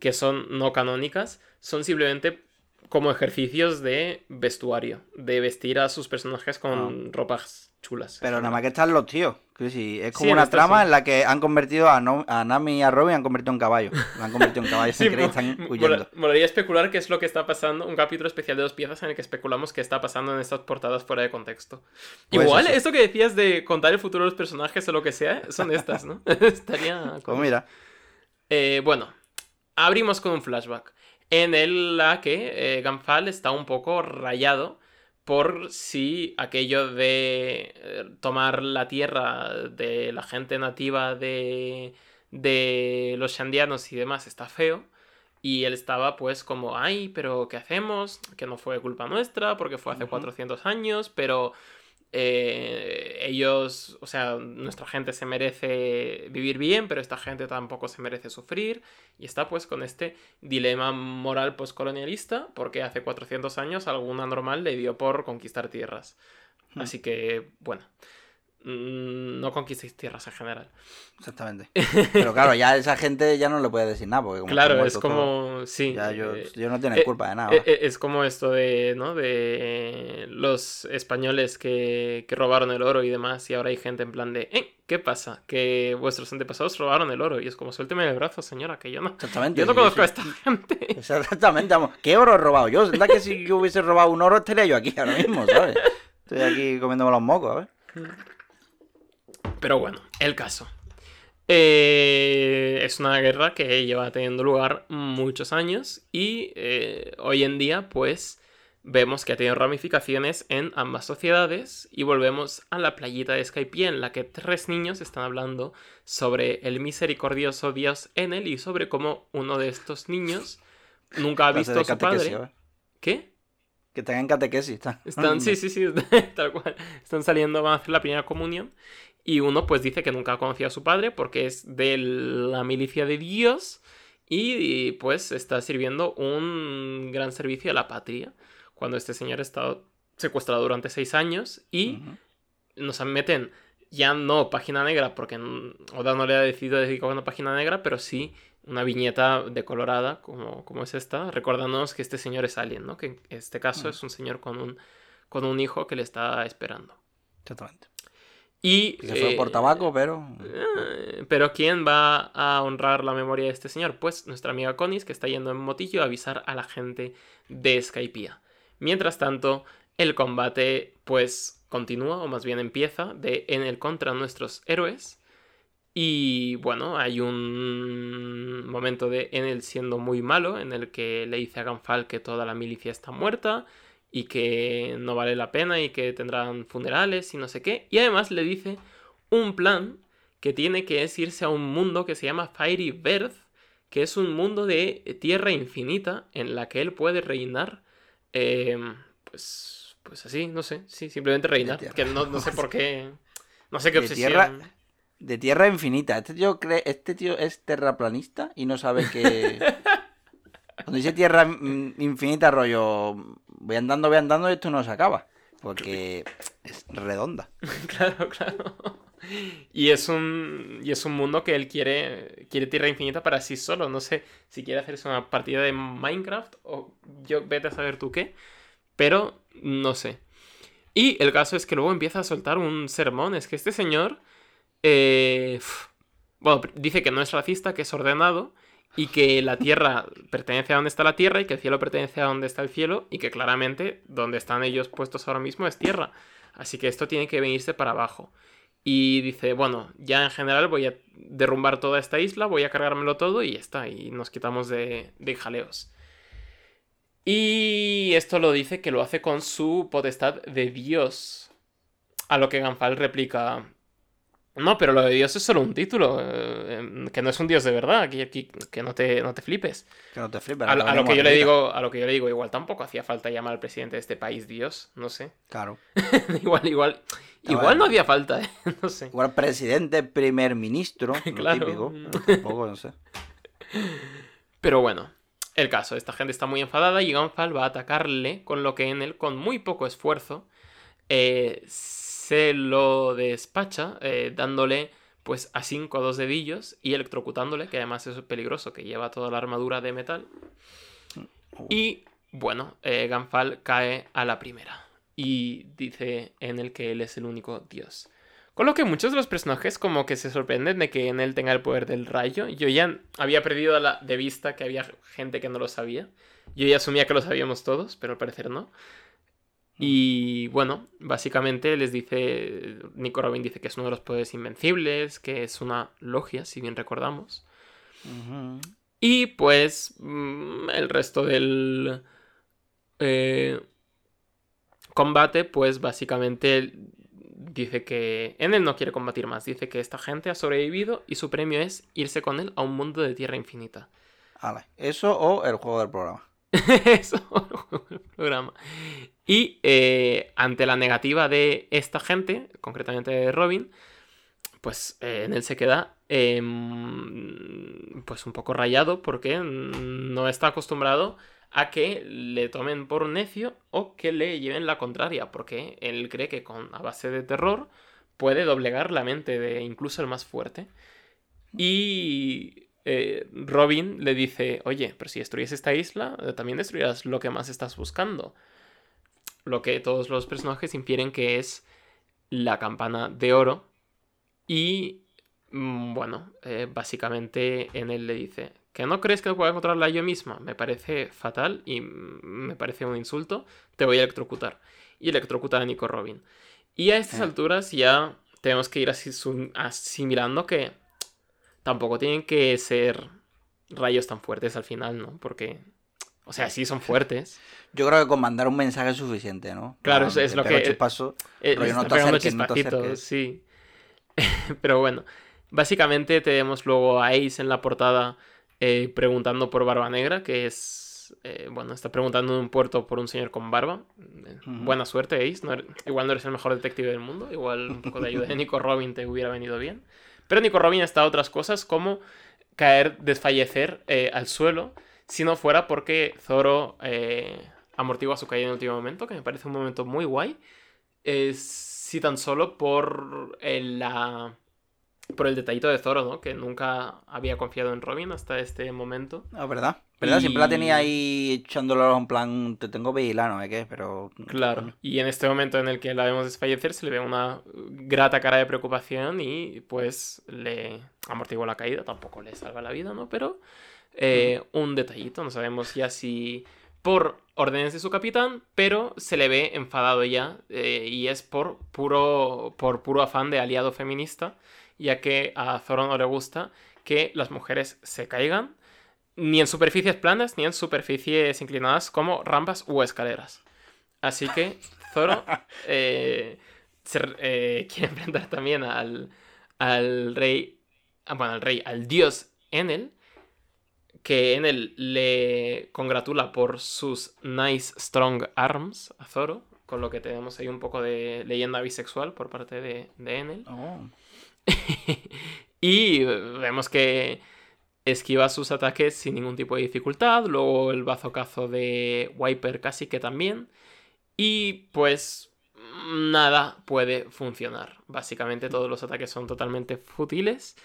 que son no canónicas, son simplemente como ejercicios de vestuario, de vestir a sus personajes con ropas chulas. Ah. Pero nada más que están los tíos. Que sí, es como Sí, una trama sí. en la que han convertido a, No- a Nami y a Robin han convertido en caballo. Lo han convertido en caballos Sí, sin querer están huyendo. molaría especular qué es lo que está pasando, un capítulo especial de dos piezas en el que especulamos qué está pasando en estas portadas fuera de contexto. Pues Igual, eso. esto que decías de contar el futuro de los personajes o lo que sea, son estas, ¿no? Estaría... Pues mira, Eh, bueno, abrimos con un flashback en el la que eh, Ganfal está un poco rayado por si aquello de eh, tomar la tierra de la gente nativa de, de los shandianos y demás está feo. Y él estaba pues como, ay, pero ¿qué hacemos? Que no fue culpa nuestra porque fue hace Ujú. 400 años, pero eh, ellos, o sea, nuestra gente se merece vivir bien, pero esta gente tampoco se merece sufrir. Y está pues con este dilema moral postcolonialista, porque hace 400 años alguna normal le dio por conquistar tierras. Hmm. Así que, bueno, no conquistéis tierras en general. exactamente. Pero claro, ya esa gente ya no le puede decir nada. Porque como claro, es como, sí. Ya yo, eh, yo no tienen eh, culpa de nada. Eh, eh, Es como esto de, ¿no? De los españoles que, que robaron el oro y demás, y ahora hay gente en plan de, ¿eh? ¿Qué pasa? Que vuestros antepasados robaron el oro, y es como, suélteme el brazo, señora, que yo no. Exactamente. Yo no sí, conozco a sí. esta gente. Exactamente, vamos. ¿Qué oro he robado yo? ¿Verdad que si yo hubiese robado un oro estaría yo aquí ahora mismo, ¿sabes? Estoy aquí comiéndome los mocos, ¿sabes? Pero bueno, el caso. Eh, es una guerra que lleva teniendo lugar muchos años y eh, hoy en día pues vemos que ha tenido ramificaciones en ambas sociedades y volvemos a la playita de Skypiea en la que tres niños están hablando sobre el misericordioso dios Enel y sobre cómo uno de estos niños nunca ha visto a su padre. ¿Qué? Que tengan en catequesis. Están, Están, sí, sí, sí, tal cual. Están saliendo, van a hacer la primera comunión. Y uno pues dice que nunca ha conocido a su padre porque es de la milicia de Dios y, pues está sirviendo un gran servicio a la patria. Cuando este señor está secuestrado durante seis años y nos meten ya no página negra, porque Oda no le ha decidido dedicar una página negra, pero sí una viñeta decolorada, como, como es esta, recordándonos que este señor es alien, ¿no? Que en este caso es un señor con un, con un hijo que le está esperando. Exactamente. Y, Que fue por eh, tabaco, pero. eh, Pero ¿quién va a honrar la memoria de este señor? Pues nuestra amiga Conis, que está yendo en motillo a avisar a la gente de Skypiea. Mientras tanto, el combate pues continúa, o más bien empieza, de en el contra nuestros héroes. Y bueno, hay un momento de en él siendo muy malo, en el que le dice a Ganfal que toda la milicia está muerta y que no vale la pena y que tendrán funerales y no sé qué. Y además le dice un plan que tiene que es irse a un mundo que se llama Fiery Birth, que es un mundo de tierra infinita en la que él puede reinar, eh, pues, pues así, no sé, sí, simplemente reinar, que no, no sé por qué, no sé qué De obsesión. tierra- De tierra infinita. Este tío, cree... este tío es terraplanista y no sabe que. Cuando dice tierra mm, infinita, rollo. Voy andando, voy andando y esto no se acaba. Porque es redonda. Claro, claro. Y es un y es un mundo que él quiere quiere tierra infinita para sí solo. No sé si quiere hacerse una partida de Minecraft o yo vete a saber tú qué, pero no sé. Y el caso es que luego empieza a soltar un sermón. Es que este señor, eh, bueno, dice que no es racista, que es ordenado y que la tierra pertenece a donde está la tierra y que el cielo pertenece a donde está el cielo y que claramente donde están ellos puestos ahora mismo es tierra. Así que esto tiene que venirse para abajo. Y dice, bueno, ya en general voy a derrumbar toda esta isla, voy a cargármelo todo y está. Y nos quitamos de, de jaleos. Y esto lo dice que lo hace con su potestad de Dios. A lo que Ganfal replica, no, pero lo de Dios es solo un título, eh, que no es un Dios de verdad, que, que- que no, te, no te flipes. Que no te flipes. A, lo que yo le digo, a lo que yo le digo, igual tampoco hacía falta llamar al presidente de este país Dios, no sé. Claro. igual, igual, igual no hacía falta, ¿eh? no sé. Igual presidente, primer ministro. Claro. típico. Tampoco, no sé. Pero bueno, el caso, esta gente está muy enfadada y Gunfal va a atacarle con lo que en él, con muy poco esfuerzo, eh, se lo despacha, eh, dándole pues a 5 o 2 dedillos y electrocutándole, que además es peligroso, que lleva toda la armadura de metal. Y bueno, eh, Ganfal cae a la primera y dice en el que él es el único dios. Con lo que muchos de los personajes como que se sorprenden de que en él tenga el poder del rayo. Yo ya había perdido la, de vista que había gente que no lo sabía. Yo ya asumía que lo sabíamos todos, pero al parecer no. Y bueno, básicamente les dice, Nico Robin dice que es uno de los poderes invencibles, que es una logia, si bien recordamos. Y pues mm, el resto del eh, combate, pues básicamente dice que en él no quiere combatir más. Dice que esta gente ha sobrevivido y su premio es irse con él a un mundo de tierra infinita. Vale. Eso o el juego del programa. Eso, el programa. Y eh, ante la negativa de esta gente, concretamente de Robin, pues eh, en él se queda em, pues un poco rayado porque no está acostumbrado a que le tomen por necio o que le lleven la contraria, porque él cree que con a base de terror puede doblegar la mente de incluso el más fuerte. Y eh, Robin le dice, oye, pero si destruyes esta isla, eh, también destruirás lo que más estás buscando. Lo que todos los personajes infieren que es la campana de oro. Y mm, bueno, eh, básicamente en él le dice, ¿que no crees que pueda encontrarla yo misma? Me parece fatal y mm, me parece un insulto. Te voy a electrocutar. Y electrocuta a Nico Robin. Y a estas Eh. alturas ya tenemos que ir asimilando que tampoco tienen que ser rayos tan fuertes al final, ¿no? Porque, o sea, sí son fuertes. Yo creo que con mandar un mensaje es suficiente, ¿no? Claro, es- es lo que- chispazo. Eh, le no te acerques, no te sí. Pero bueno, básicamente tenemos luego a Ace en la portada eh, preguntando por Barba Negra, que es, eh, bueno, está preguntando en un puerto por un señor con barba. Buena suerte, Ace. No eres- igual no eres el mejor detective del mundo, igual un poco de ayuda de Nico Robin te hubiera venido bien. Pero Nico Robin está a otras cosas como caer, desfallecer eh, al suelo, si no fuera porque Zoro eh, amortigua su caída en el último momento, que me parece un momento muy guay. Si tan solo por el, por el detallito de Zoro, ¿no? Que nunca había confiado en Robin hasta este momento. Ah, ¿verdad? ¿Verdad? Siempre la Y- tenía ahí echándolo en plan, te tengo vigilado, ¿no? ¿Eh, qué? Pero... Claro. Y en este momento en el que la vemos desfallecer, se le ve una grata cara de preocupación y pues le amortigua la caída. Tampoco le salva la vida, ¿no? Pero eh, un detallito, no sabemos ya si por órdenes de su capitán, pero se le ve enfadado ya eh, y es por puro, por puro afán de aliado feminista, ya que a Zoro no le gusta que las mujeres se caigan ni en superficies planas ni en superficies inclinadas como rampas u escaleras. Así que Zoro eh, se- eh, quiere enfrentar también al, al rey, bueno, al rey, al dios Enel, que Enel le congratula por sus nice strong arms a Zoro, con lo que tenemos ahí un poco de leyenda bisexual por parte de, de Enel. Oh. y vemos que esquiva sus ataques sin ningún tipo de dificultad. Luego el bazocazo de Wiper casi que también. Y pues nada puede funcionar. Básicamente todos los ataques son totalmente fútiles.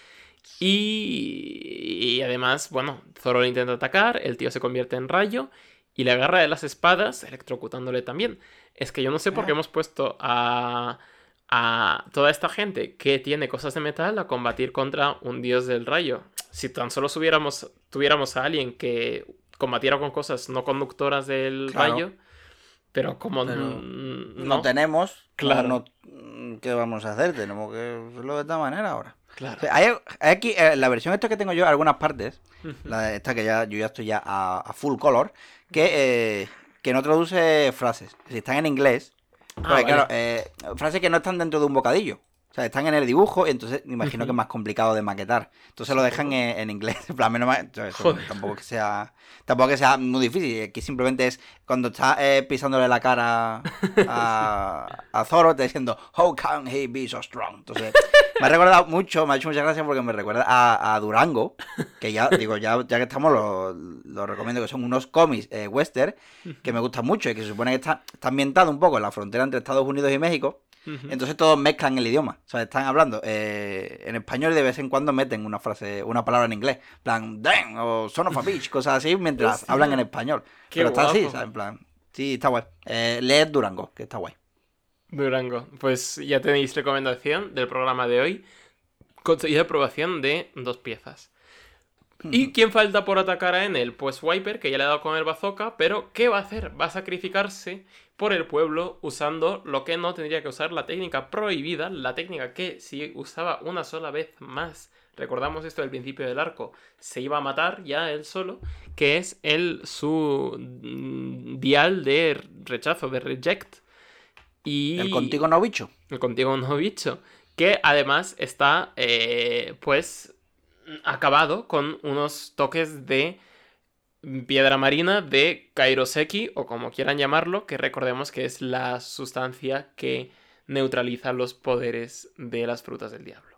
Y, y además, bueno, Zoro le intenta atacar, el tío se convierte en rayo y le agarra de las espadas, electrocutándole también. Es que yo no sé por qué hemos puesto a, a toda esta gente que tiene cosas de metal a combatir contra un dios del rayo. Si tan solo subiéramos, tuviéramos a alguien que combatiera con cosas no conductoras del Claro. rayo, pero como Pero mm, No, tenemos. Claro. no- no- ¿Qué vamos a hacer? Tenemos que hacerlo de esta manera ahora. Claro. O sea, hay, hay aquí, eh, la versión esta que tengo yo, algunas partes, la de esta que ya yo ya estoy ya a, a full color, que, eh, que no traduce frases. Si están en inglés, Ah, vale. claro, eh, frases que no están dentro de un bocadillo. O sea, están en el dibujo y entonces me imagino que es más complicado de maquetar. Entonces lo dejan en, en inglés. En plan, menos tampoco que sea tampoco que sea muy difícil. Aquí simplemente es cuando está eh, pisándole la cara a, a Zoro, te diciendo, How can he be so strong? Entonces, me ha recordado mucho, me ha hecho mucha gracia porque me recuerda a, a Durango, que ya, digo, ya, ya que estamos, lo, lo recomiendo, que son unos cómics eh, western que me gustan mucho y que se supone que está, está ambientado un poco en la frontera entre Estados Unidos y México. Entonces todos mezclan el idioma. O sea, están hablando eh, en español y de vez en cuando meten una frase, una palabra en inglés. Plan, damn, o son of a bitch, cosas así, mientras Hostia. hablan en español. Qué Pero está así. ¿sabes? En plan, sí, está guay. Eh, leed Durango, que está guay. Durango. Pues ya tenéis recomendación del programa de hoy. Conseguida aprobación de dos piezas. ¿Y quién falta por atacar a Enel? Pues Wiper, que ya le ha dado con el bazooka, pero ¿qué va a hacer? Va a sacrificarse por el pueblo usando lo que no tendría que usar, la técnica prohibida, la técnica que si usaba una sola vez más, recordamos esto del principio del arco, se iba a matar ya él solo, que es el su mm, dial de rechazo, de reject. Y... El contigo no bicho. El contigo no bicho. Que además está, eh, pues, acabado con unos toques de piedra marina de Kairoseki, o como quieran llamarlo, que recordemos que es la sustancia que neutraliza los poderes de las frutas del diablo.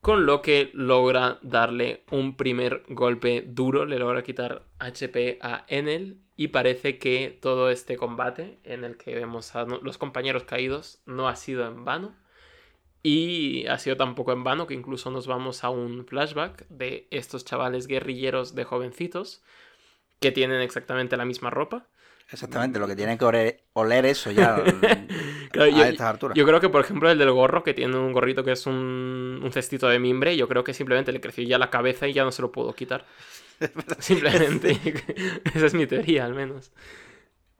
Con lo que logra darle un primer golpe duro, le logra quitar HP a Enel y parece que todo este combate en el que vemos a los compañeros caídos no ha sido en vano. Y ha sido tampoco en vano que incluso nos vamos a un flashback de estos chavales guerrilleros de jovencitos que tienen exactamente la misma ropa. Exactamente, lo que tiene que oler, oler eso ya Claro, a yo- estas alturas. Yo creo que, por ejemplo, el del gorro, que tiene un gorrito que es un, un cestito de mimbre, yo creo que simplemente le creció ya la cabeza y ya no se lo pudo quitar. Simplemente. Esa es mi teoría, al menos.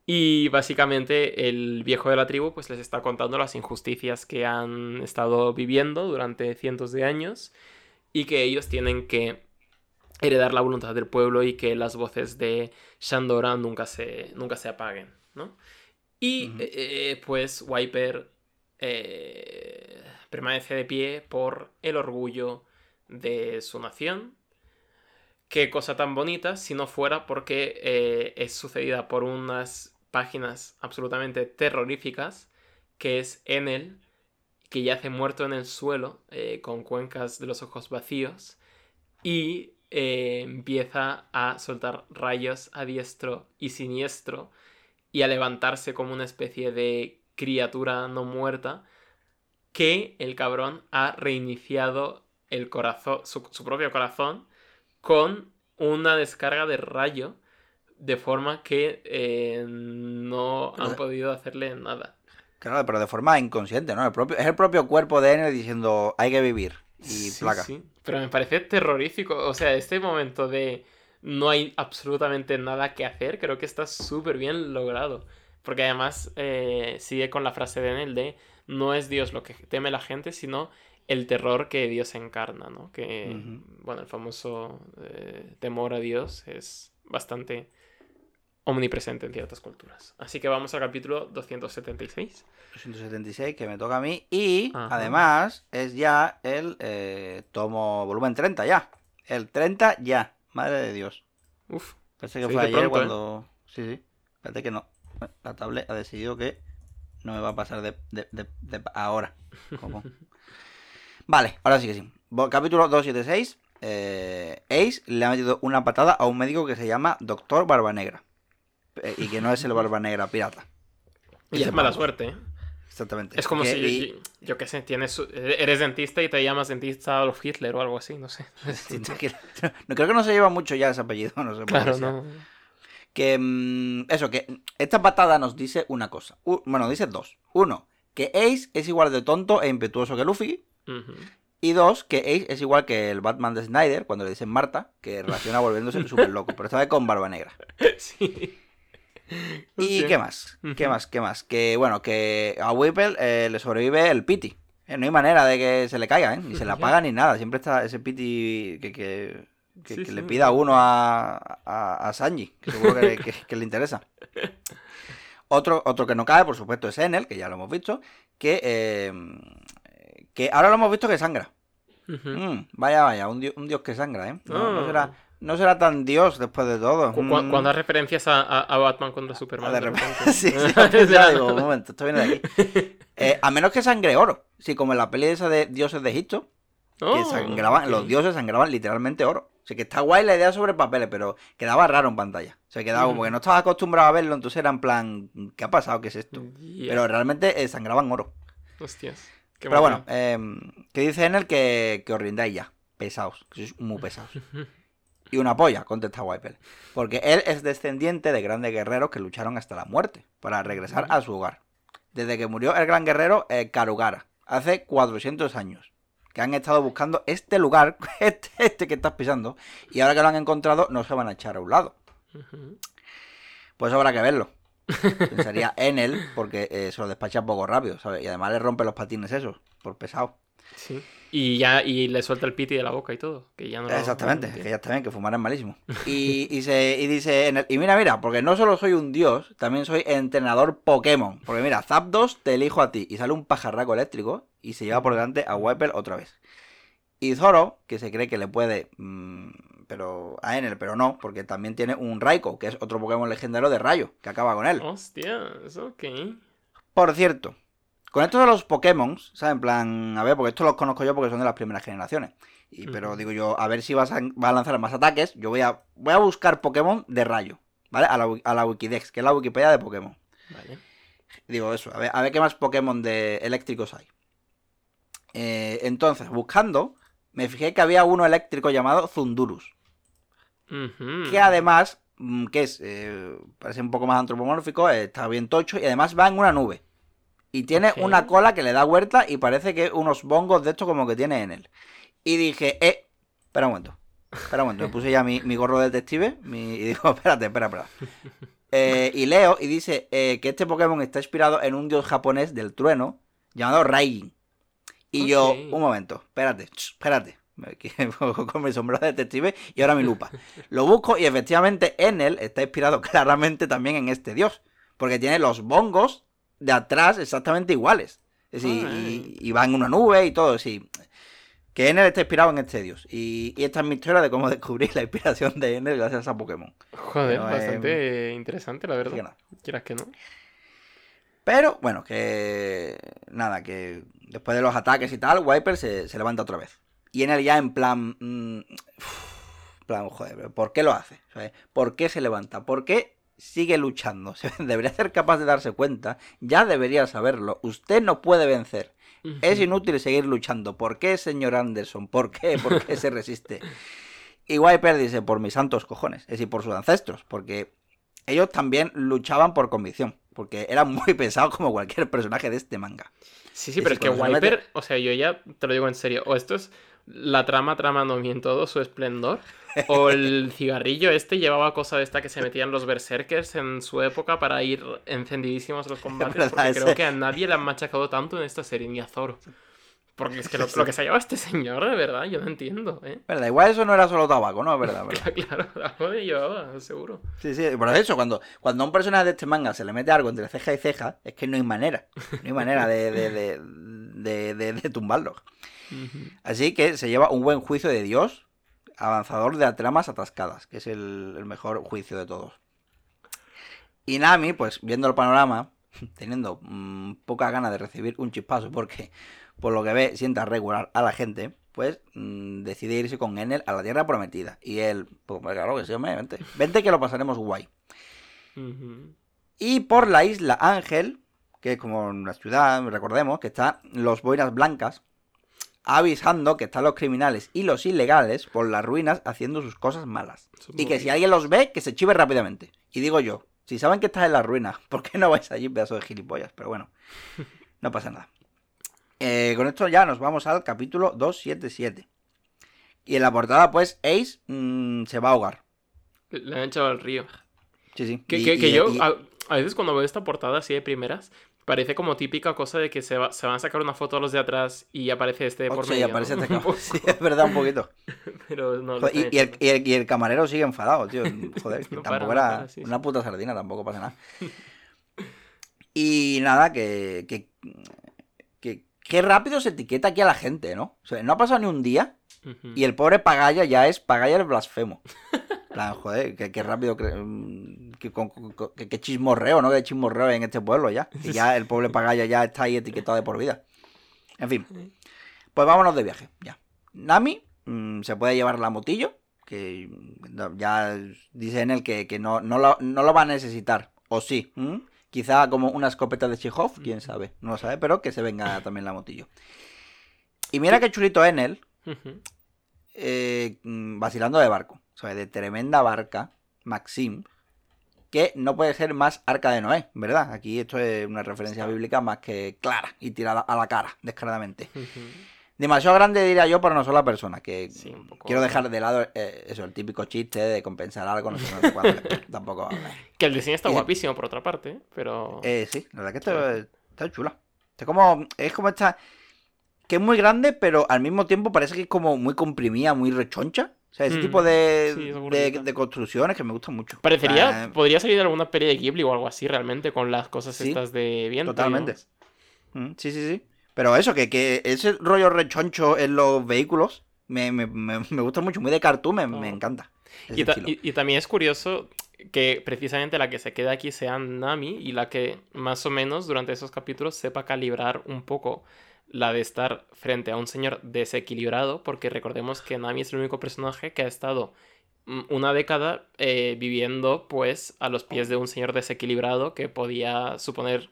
Y básicamente el viejo de la tribu pues les está contando las injusticias que han estado viviendo durante cientos de años y que ellos tienen que heredar la voluntad del pueblo y que las voces de Shandora nunca se, nunca se apaguen, ¿no? Y Ujú. eh, pues Wiper eh, permanece de pie por el orgullo de su nación. Qué cosa tan bonita si no fuera porque eh, es sucedida por unas páginas absolutamente terroríficas, que es Enel, que yace muerto en el suelo, eh, con cuencas de los ojos vacíos, y eh, empieza a soltar rayos a diestro y siniestro, y a levantarse como una especie de criatura no muerta, que el cabrón ha reiniciado el corazón, su, su propio corazón con una descarga de rayo de forma que eh, no Pero- han podido hacerle nada. Claro, pero de forma inconsciente, ¿no? El propio, es el propio cuerpo de Enel diciendo hay que vivir. Y Sí, placa. sí. Pero me parece terrorífico. O sea, este momento de no hay absolutamente nada que hacer, creo que está súper bien logrado. Porque además eh, sigue con la frase de Enel de no es Dios lo que teme la gente, sino el terror que Dios encarna, ¿no? Que, bueno, el famoso eh, temor a Dios es bastante omnipresente en ciertas culturas. Así que vamos al capítulo 276. 276 que me toca a mí. Y Ajá. además es ya el eh, tomo volumen 30 ya. El 30 ya. Madre de Dios. Uf, Parece que fue ayer pronto, ¿eh? cuando... Sí, sí. Espérate que no. La tablet ha decidido que no me va a pasar de, de- de- de ahora. Como- Vale, ahora sí que sí. Capítulo 276. Eh, Ace le ha metido una patada a un médico que se llama Doctor Barba Negra. Eh, y que no es el Barba Negra pirata. y es mala suerte, ¿eh? Exactamente. Es como Que- si, y- yo, yo qué sé, tienes, eres dentista y te llamas dentista Adolf Hitler o algo así, no sé. Sí, no, creo que no se lleva mucho ya ese apellido, no sé por qué claro, no. Que mm, eso, que esta patada nos dice una cosa. U- bueno, dice dos. Uno, que Ace es igual de tonto e impetuoso que Luffy. Y dos, que Ace es igual que el Batman de Snyder, cuando le dicen Marta, que relaciona volviéndose súper loco, pero esta vez con barba negra. Sí. ¿Y qué más? ¿Qué más? ¿Qué más? Que bueno, que a Whipple eh, le sobrevive el Pity. Eh, no hay manera de que se le caiga, ¿eh? Ni se le apaga ni nada. Siempre está ese Pity que, que, que- Sí, que le pida uno a, a, a Sanji, que seguro que, le interesa. Otro, otro que no cae, por supuesto, es Enel, que ya lo hemos visto, que, eh, que ahora lo hemos visto que sangra. Mm, vaya, vaya, un dios, un dios que sangra, ¿eh? No, no Ah. será, no será tan dios después de todo. Cu- Mm. Cuando referencias a, a- a Batman contra Superman. Ah, de repente. sí, sí, digo, un momento, esto viene de aquí. Eh, a menos que sangre oro. Sí, como en la peli esa de dioses de Egipto, que Oh, sangraban, los dioses sangraban literalmente oro. O sea que está guay la idea sobre papeles, pero quedaba raro en pantalla. O sea, quedaba como que no estabas acostumbrado a verlo, entonces era en plan, ¿qué ha pasado? ¿Qué es esto? Yeah. Pero realmente eh, sangraban oro. Hostias. Qué Pero bueno, eh, que dice en el que, que os rindáis ya. Pesados, que sois muy pesados. Y una polla, contesta Wiper. Porque él es descendiente de grandes guerreros que lucharon hasta la muerte para regresar a su hogar. Desde que murió el gran guerrero eh, Karugara, hace 400 años. Que han estado buscando este lugar, este, este que estás pisando, y ahora que lo han encontrado no se van a echar a un lado. Pues habrá que verlo. Pensaría en él, porque eh, se lo despacha poco rápido, ¿sabes? Y además le rompe los patines esos, por pesado. Sí. Y ya y le suelta el piti de la boca y todo. Que ya no Exactamente, que ya está bien, que fumar es malísimo. Y, y, se, y dice, en el- y mira, mira, porque no solo soy un dios, también soy entrenador Pokémon. Porque mira, Zapdos te elijo a ti. Y sale un pajarraco eléctrico y se lleva por delante a Wiper otra vez. Y Zoro, que se cree que le puede, mm, pero a Enel, pero no, porque también tiene un Raikou, que es otro Pokémon legendario de rayo, que acaba con él. Hostias, ok. Por cierto, con esto de los Pokémon, ¿sabes? En plan, a ver, porque esto los conozco yo porque son de las primeras generaciones. Y, pero digo yo, a ver si vas a, va a lanzar más ataques. Yo voy a, voy a buscar Pokémon de rayo, ¿vale? A la, wi- a la Wikidex, que es la Wikipedia de Pokémon. Vale. Digo eso, a ver, a ver qué más Pokémon de eléctricos hay. Eh, entonces, buscando, me fijé que había uno eléctrico llamado Zundurus. Que además, mm, que es, eh, parece un poco más antropomórfico, eh, está bien tocho y además va en una nube. Y tiene una cola que le da vuelta y parece que unos bongos de estos como que tiene en él. Y dije, eh, espera un momento, espera un momento, me puse ya mi, mi gorro de detective mi- y digo, espérate, espera, espera. Eh, y leo y dice eh, que este Pokémon está inspirado en un dios japonés del trueno llamado Raijin. Y yo, un momento, espérate, espérate. Con mi sombrero de detective y ahora mi lupa. Lo busco y efectivamente Enel está inspirado claramente también en este dios. Porque tiene los bongos de atrás exactamente iguales. Es decir, y, y va en una nube y todo. Sí. Que Enel está inspirado en este dios. Y, y esta es mi historia de cómo descubrí la inspiración de Enel gracias a Pokémon. Joder, Pero, bastante interesante, la que verdad. Quieras que no. Pero bueno, que nada, que después de los ataques y tal, Wiper se, se levanta otra vez. Y en él ya en plan... mm, en plan, joder, ¿por qué lo hace? ¿Por qué se levanta? ¿Por qué sigue luchando. Debería ser capaz de darse cuenta. Ya debería saberlo. Usted no puede vencer. Es inútil seguir luchando. ¿Por qué, señor Anderson? ¿Por qué? ¿Por qué se resiste? Y Wiper dice, por mis santos cojones. Es decir, por sus ancestros. Porque ellos también luchaban por convicción. Porque eran muy pesados como cualquier personaje de este manga. Sí, sí, pero es que Wiper, o sea, yo ya te lo digo en serio, o esto es la trama tramándome en todo su esplendor, o el cigarrillo este llevaba cosa de esta que se metían los berserkers en su época para ir encendidísimos los combates, porque creo que a nadie le han machacado tanto en esta serie, ni a Zoro. Porque es que lo, que se ha llevado este señor, de verdad, yo no entiendo, ¿eh? Verdad, igual eso no era solo tabaco, ¿no? Verdad, verdad. claro, algo de llevaba, seguro. Sí, sí, por eso, cuando, cuando a un personaje de este manga se le mete algo entre ceja y ceja, es que no hay manera, no hay manera de, de, de, de tumbarlo. Así que se lleva un buen juicio de Dios, avanzador de tramas atascadas, que es el, el mejor juicio de todos. Y Nami, pues viendo el panorama, teniendo mm, poca gana de recibir un chispazo, porque por lo que ve sienta regular a la gente, pues mm, decide irse con Enel a la Tierra Prometida. Y él, pues claro que sí, hombre, vente. Vente que lo pasaremos guay. Y por la isla Ángel, que es como una ciudad, recordemos, que están los boinas blancas, avisando que están los criminales y los ilegales por las ruinas haciendo sus cosas malas. Y que si alguien los ve, que se chive rápidamente. Y digo yo, si saben que estás en las ruinas, ¿por qué no vais allí, pedazo de gilipollas? Pero bueno, no pasa nada. Eh, con esto ya nos vamos al capítulo 277. Y en la portada, pues, Ace mm, se va a ahogar. Le han echado al río. Sí, sí. Que, yo, a, veces cuando veo esta portada así de primeras, parece como típica cosa de que se, van a sacar una foto a los de atrás y aparece este por medio. Sí, aparece este Sí, es verdad, un poquito. Pero no y, el, camarero sigue enfadado, tío. Joder, tampoco era una puta sardina, tampoco pasa nada. Y nada, que, que qué rápido se etiqueta aquí a la gente, ¿no? O sea, no ha pasado ni un día y el pobre Pagaya ya es Pagaya el blasfemo. Plan, joder, qué, rápido, mm, qué, chismorreo, ¿no? Qué chismorreo en este pueblo ya. Y ya el pobre Pagaya ya está ahí etiquetado de por vida. En fin, pues vámonos de viaje, ya. Nami mm, se puede llevar la motillo, que ya dice en él que, no, no, lo, va a necesitar, o sí. Quizá como una escopeta de Chekhov, quién sabe, no lo sabe, pero que se venga también la motillo. Y mira qué chulito en él, eh, mm, vacilando de barco, o sea, de tremenda barca, Maxim, que no puede ser más arca de Noé, ¿verdad? Aquí esto es una referencia bíblica más que clara y tirada a la cara, descaradamente demasiado grande, diría yo, para una sola persona. Que quiero dejar de lado eh, eso, el típico chiste de compensar algo, no sé, no sé cuándo, tampoco. Que el diseño está guapísimo, por otra parte, pero. Eh, sí, la verdad que está, está chula. Es como, es como esta. Que es muy grande, pero al mismo tiempo parece que es como muy comprimida, muy rechoncha. O sea, ese mm, tipo de, de, construcciones que me gustan mucho. Parecería, podría salir de alguna peli de Ghibli o algo así realmente, con las cosas estas de viento. Totalmente. Mm, sí, sí, sí. Pero eso, que, que ese rollo rechoncho en los vehículos me, gusta mucho, muy de cartoon, me, me encanta. Y, también es curioso que precisamente la que se queda aquí sea Nami y la que más o menos durante esos capítulos sepa calibrar un poco la de estar frente a un señor desequilibrado, porque recordemos que Nami es el único personaje que ha estado mm, una década eh, viviendo pues a los pies de un señor desequilibrado que podía suponer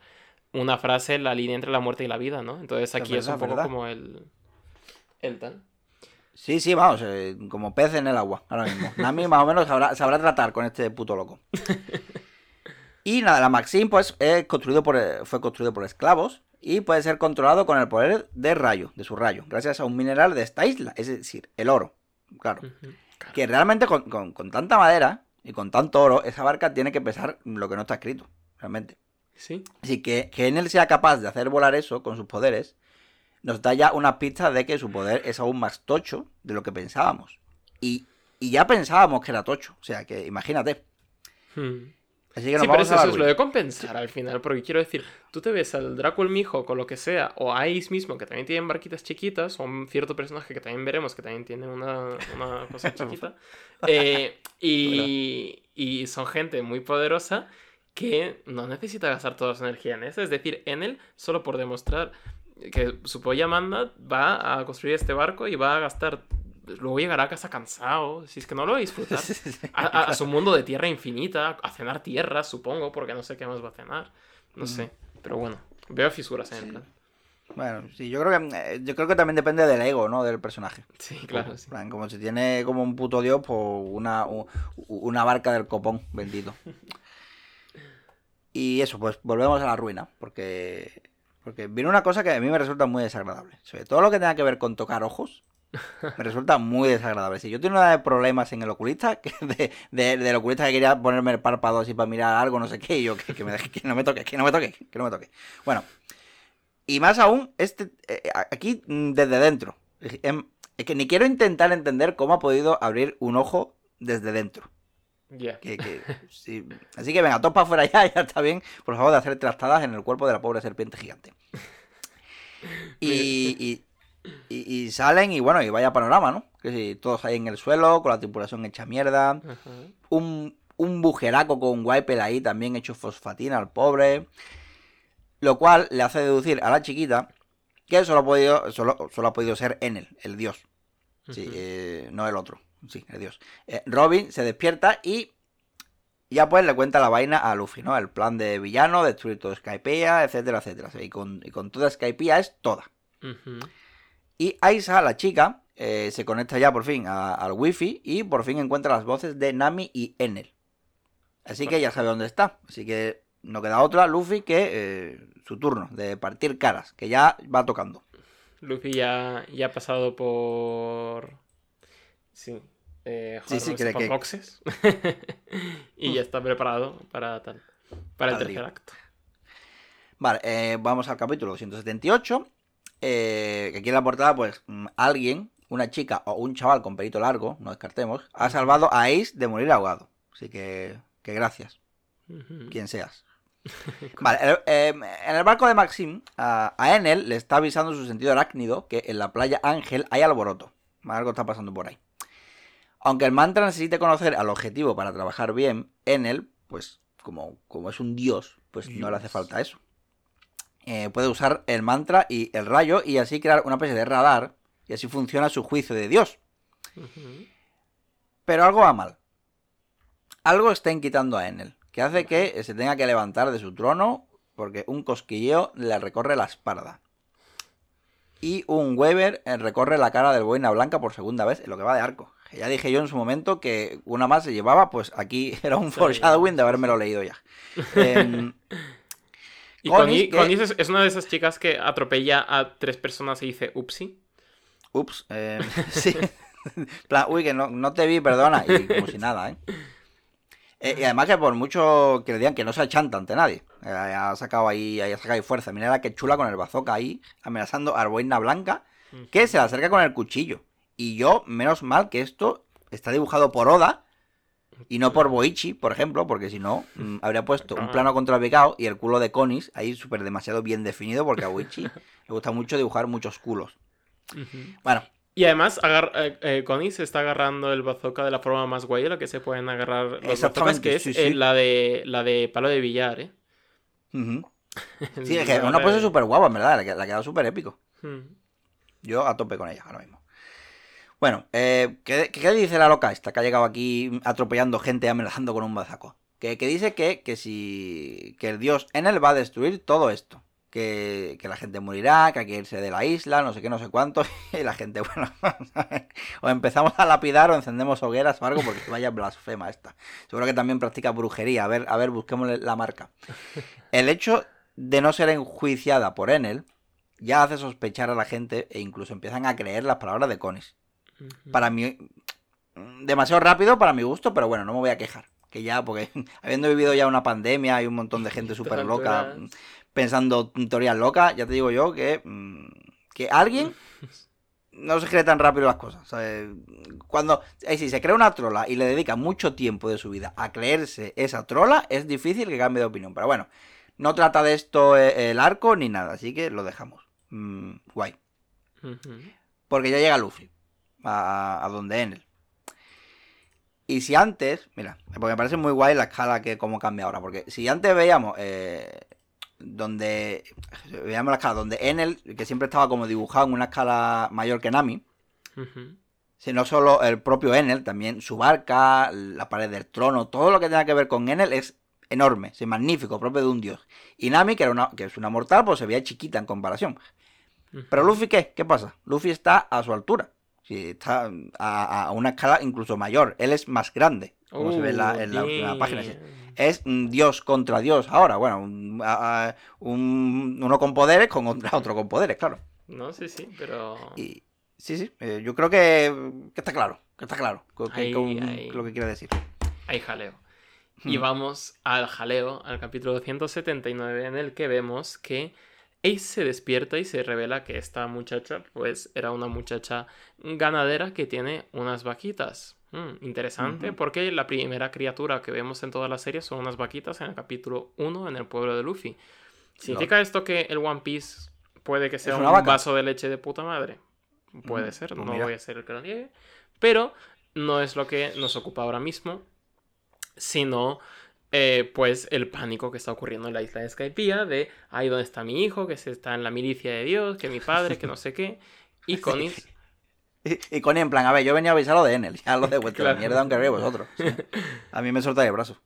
una frase la línea entre la muerte y la vida, ¿no? Entonces aquí es, un poco como el, el tal. Sí, sí, vamos, eh, como pez en el agua, ahora mismo. Nami más o menos sabrá, sabrá tratar con este puto loco. Y nada, la Maxim pues es construido por, fue construido por esclavos y puede ser controlado con el poder de rayo, de su rayo, gracias a un mineral de esta isla, es decir, el oro. Claro. Que realmente con, con tanta madera y con tanto oro, esa barca tiene que pesar lo que no está escrito, realmente. Sí. Así que que en él sea capaz de hacer volar eso con sus poderes, nos da ya una pista de que su poder es aún más tocho de lo que pensábamos. Y, ya pensábamos que era tocho. O sea, que imagínate. Hmm. Así que nos sí, pero eso, es lo de compensar al final, porque quiero decir, tú te ves al Draco el Mijo con lo que sea, o a Ace mismo, que también tienen barquitas chiquitas, o un cierto personaje que también veremos que también tiene una, cosa chiquita, eh, y, y son gente muy poderosa que no necesita gastar toda su energía en eso. Es decir, en él, solo por demostrar que su polla manda, va a construir este barco y va a gastar luego llegará a casa cansado. Si es que no lo va a disfrutar. A, a- a su mundo de tierra infinita, a cenar tierra, supongo, porque no sé qué más va a cenar. No sé. Pero bueno, veo fisuras en el plan. Bueno, sí, yo creo que eh, yo creo que también depende del ego, ¿no? Del personaje. Sí, claro, sí. En plan, Como si tiene como un puto dios, pues una, una barca del copón, bendito. Y eso, pues volvemos a la ruina, porque porque viene una cosa que a mí me resulta muy desagradable. Sobre todo lo que tenga que ver con tocar ojos, me resulta muy desagradable. Si yo tengo una de problemas en el oculista, que de, de- del oculista que quería ponerme el párpado así para mirar algo, no sé qué, y yo que, que me que no me toque, que no me toque, que no me toque. Bueno, y más aún, este eh, aquí mm, desde dentro. Es em- es que ni quiero intentar entender cómo ha podido abrir un ojo desde dentro. Ya. Que- que- sí. Así que venga, todos para afuera ya, ya está bien. Por favor, de hacer trastadas en el cuerpo de la pobre serpiente gigante. Y, y, y- y salen y bueno, y vaya panorama, ¿no? Que si todos ahí en el suelo, con la tripulación hecha mierda. Un, un bujeraco con wiper ahí también hecho fosfatina al pobre. Lo cual le hace deducir a la chiquita que solo ha podido, solo, solo ha podido ser Enel, el dios. Sí, eh, no el otro. Sí, el dios. Eh, Robin se despierta y ya pues le cuenta la vaina a Luffy, ¿no? El plan de villano, destruir todo Skypiea, etcétera, etcétera. Y con, y con toda Skypiea es toda. Y Aisa, la chica, eh, se conecta ya por fin a- al wifi y por fin encuentra las voces de Nami y Enel. Así que ya sabe dónde está. Así que no queda otra, Luffy, que eh, su turno de partir caras, que ya va tocando. Luffy ya, ya ha pasado por. Sí. Eh, Sí, sí, que- boxes. y ya está preparado para tal. Para el tercer acto. Vale, eh, vamos al capítulo 278. Eh, que aquí en la portada, pues, mm, alguien, una chica o un chaval con pelito largo, no descartemos, ha salvado a Ace de morir ahogado. Así que, que gracias, quien seas. Vale, el- eh, en el barco de Maxim, a, a Enel le está avisando su sentido arácnido que en la playa Ángel hay alboroto. Algo está pasando por ahí. Aunque el mantra necesite conocer al objetivo para trabajar bien, Enel, pues como, como es un dios, pues no le hace falta eso. Eh, puede usar el mantra y el rayo y así crear una especie de radar y así funciona su juicio de dios. Pero algo va mal. Algo están quitando a Enel, que hace que se tenga que levantar de su trono porque un cosquilleo le recorre la espalda. Y un Weber eh, recorre la cara del boina blanca por segunda vez en lo que va de arco. Ya dije yo en su momento que una más se llevaba, pues aquí era un foreshadowing de habérmelo leído ya. Em, Y Connie, Connie, que- Connie es, es una de esas chicas que atropella a tres personas y dice upsi. Ups, eh, sí. Plan, uy, que no, no te vi, perdona. Y como si nada, ¿eh? Eh, Y además que por mucho que le digan que no se achanta ante nadie. eh, ha sacado ahí, ha sacado ahí fuerza. Mira la que chula con el bazooka ahí, amenazando a Arboina Blanca, que se le acerca con el cuchillo. Y yo, menos mal que esto está dibujado por Oda y no por Boichi, por ejemplo, porque si no, mm, habría puesto un plano contrapicado y el culo de Conis ahí súper demasiado bien definido, porque a Boichi le gusta mucho dibujar muchos culos. Bueno, Y además, eh, eh, Connie se está agarrando el bazooka de la forma más guay de la que se pueden agarrar los bazookas, Exactamente, que es sí, eh, la, de, la de palo de billar, ¿eh? Sí, es que una pose súper guapa, en verdad. Le, ha- quedado súper épico. Mm. Yo a tope con ella ahora mismo. Bueno, eh, ¿qué, dice la loca esta que ha llegado aquí atropellando gente y amenazando con un bazaco? Que, que dice que, que si. que el dios Enel va a destruir todo esto. Que, que la gente morirá, que hay que irse de la isla, no sé qué, no sé cuánto. Y la gente, bueno, o empezamos a lapidar o encendemos hogueras o algo, porque vaya blasfema esta. Seguro que también practica brujería. A ver, a ver, busquemos la marca. El hecho de no ser enjuiciada por Enel ya hace sospechar a la gente e incluso empiezan a creer las palabras de Conis. Para mí, demasiado rápido para mi gusto, pero bueno, no me voy a quejar. Que ya, porque habiendo vivido ya una pandemia y un montón de gente súper loca pensando teorías locas, ya te digo yo que, mm, que alguien no se cree tan rápido las cosas. ¿sabes? Cuando, eh, si se crea una trola y le dedica mucho tiempo de su vida a creerse esa trola, es difícil que cambie de opinión. Pero bueno, no trata de esto eh, el arco ni nada, así que lo dejamos. Mm, guay. Porque ya llega Luffy a, a donde Enel. Y si antes, mira, porque me parece muy guay la escala que cómo cambia ahora. Porque si antes veíamos eh, donde veíamos la escala donde Enel, que siempre estaba como dibujado en una escala mayor que Nami, Ujú. Sí, no solo el propio Enel, también su barca, la pared del trono, todo lo que tenga que ver con Enel es enorme, es magnífico, propio de un dios. Y Nami, que, era una, que es una mortal, pues se veía chiquita en comparación. Pero Luffy, ¿qué? ¿Qué pasa? Luffy está a su altura. Sí, está a, una escala incluso mayor. Él es más grande, como se ve en la, en página. Es Dios contra Dios ahora. Bueno, un, uno con poderes con otro con poderes, claro. No, sí, sí, pero... Y, sí, sí, eh, yo creo que, está claro, que está claro lo que quiere decir. Hay jaleo. Y vamos al jaleo, al capítulo 179, en el que vemos que Ace se despierta y se revela que esta muchacha, pues, era una muchacha ganadera que tiene unas vaquitas. Mm, interesante, porque la primera criatura que vemos en toda la serie son unas vaquitas en el capítulo 1 en el pueblo de Luffy. ¿Significa esto que el One Piece puede que sea un vaso de leche de puta madre? Puede ser, pues no voy a ser el que lo niegue. Pero no es lo que nos ocupa ahora mismo, sino eh, pues el pánico que está ocurriendo en la isla de Skypiea de, ahí ¿dónde está mi hijo? Que se está en la milicia de Dios, que mi padre, que no sé qué. Y Connie... Y, Connie en plan, a ver, yo venía a avisar lo de Enel, ya lo de vuestra mierda aunque veáis vosotros. A mí me solta el brazo.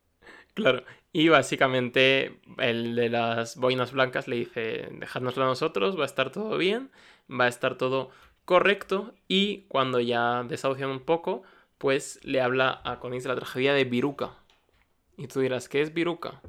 Claro, y básicamente el de las boinas blancas le dice, dejadnoslo a nosotros, va a estar todo bien, va a estar todo correcto, y cuando ya desahucian un poco, pues le habla a Connie de la tragedia de Viruca, y tú dirás, ¿qué es Viruca?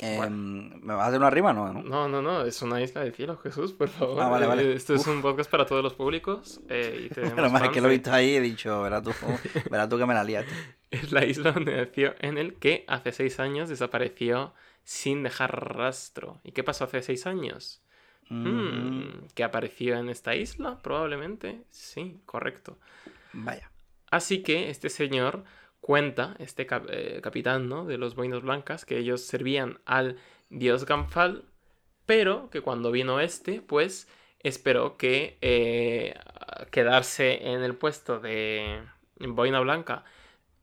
Em, ¿Me vas a hacer una rima no? No, no, no, es una isla de cielo, Jesús, por favor. Ah, vale, vale. Esto es un podcast para todos los públicos. Eh, y Pero más que lo he visto ahí he dicho, verás tú, verás tú que me la liaste. Es la isla donde nació en el que hace seis años desapareció sin dejar rastro. ¿Y qué pasó hace seis años? Hmm, ¿Que apareció en esta isla? Probablemente. Sí, correcto. Vaya. Así que este señor cuenta este eh, capitán ¿no? de los boinas blancas que ellos servían al dios Gamfal, pero que cuando vino este, pues esperó que eh, quedarse en el puesto de boina blanca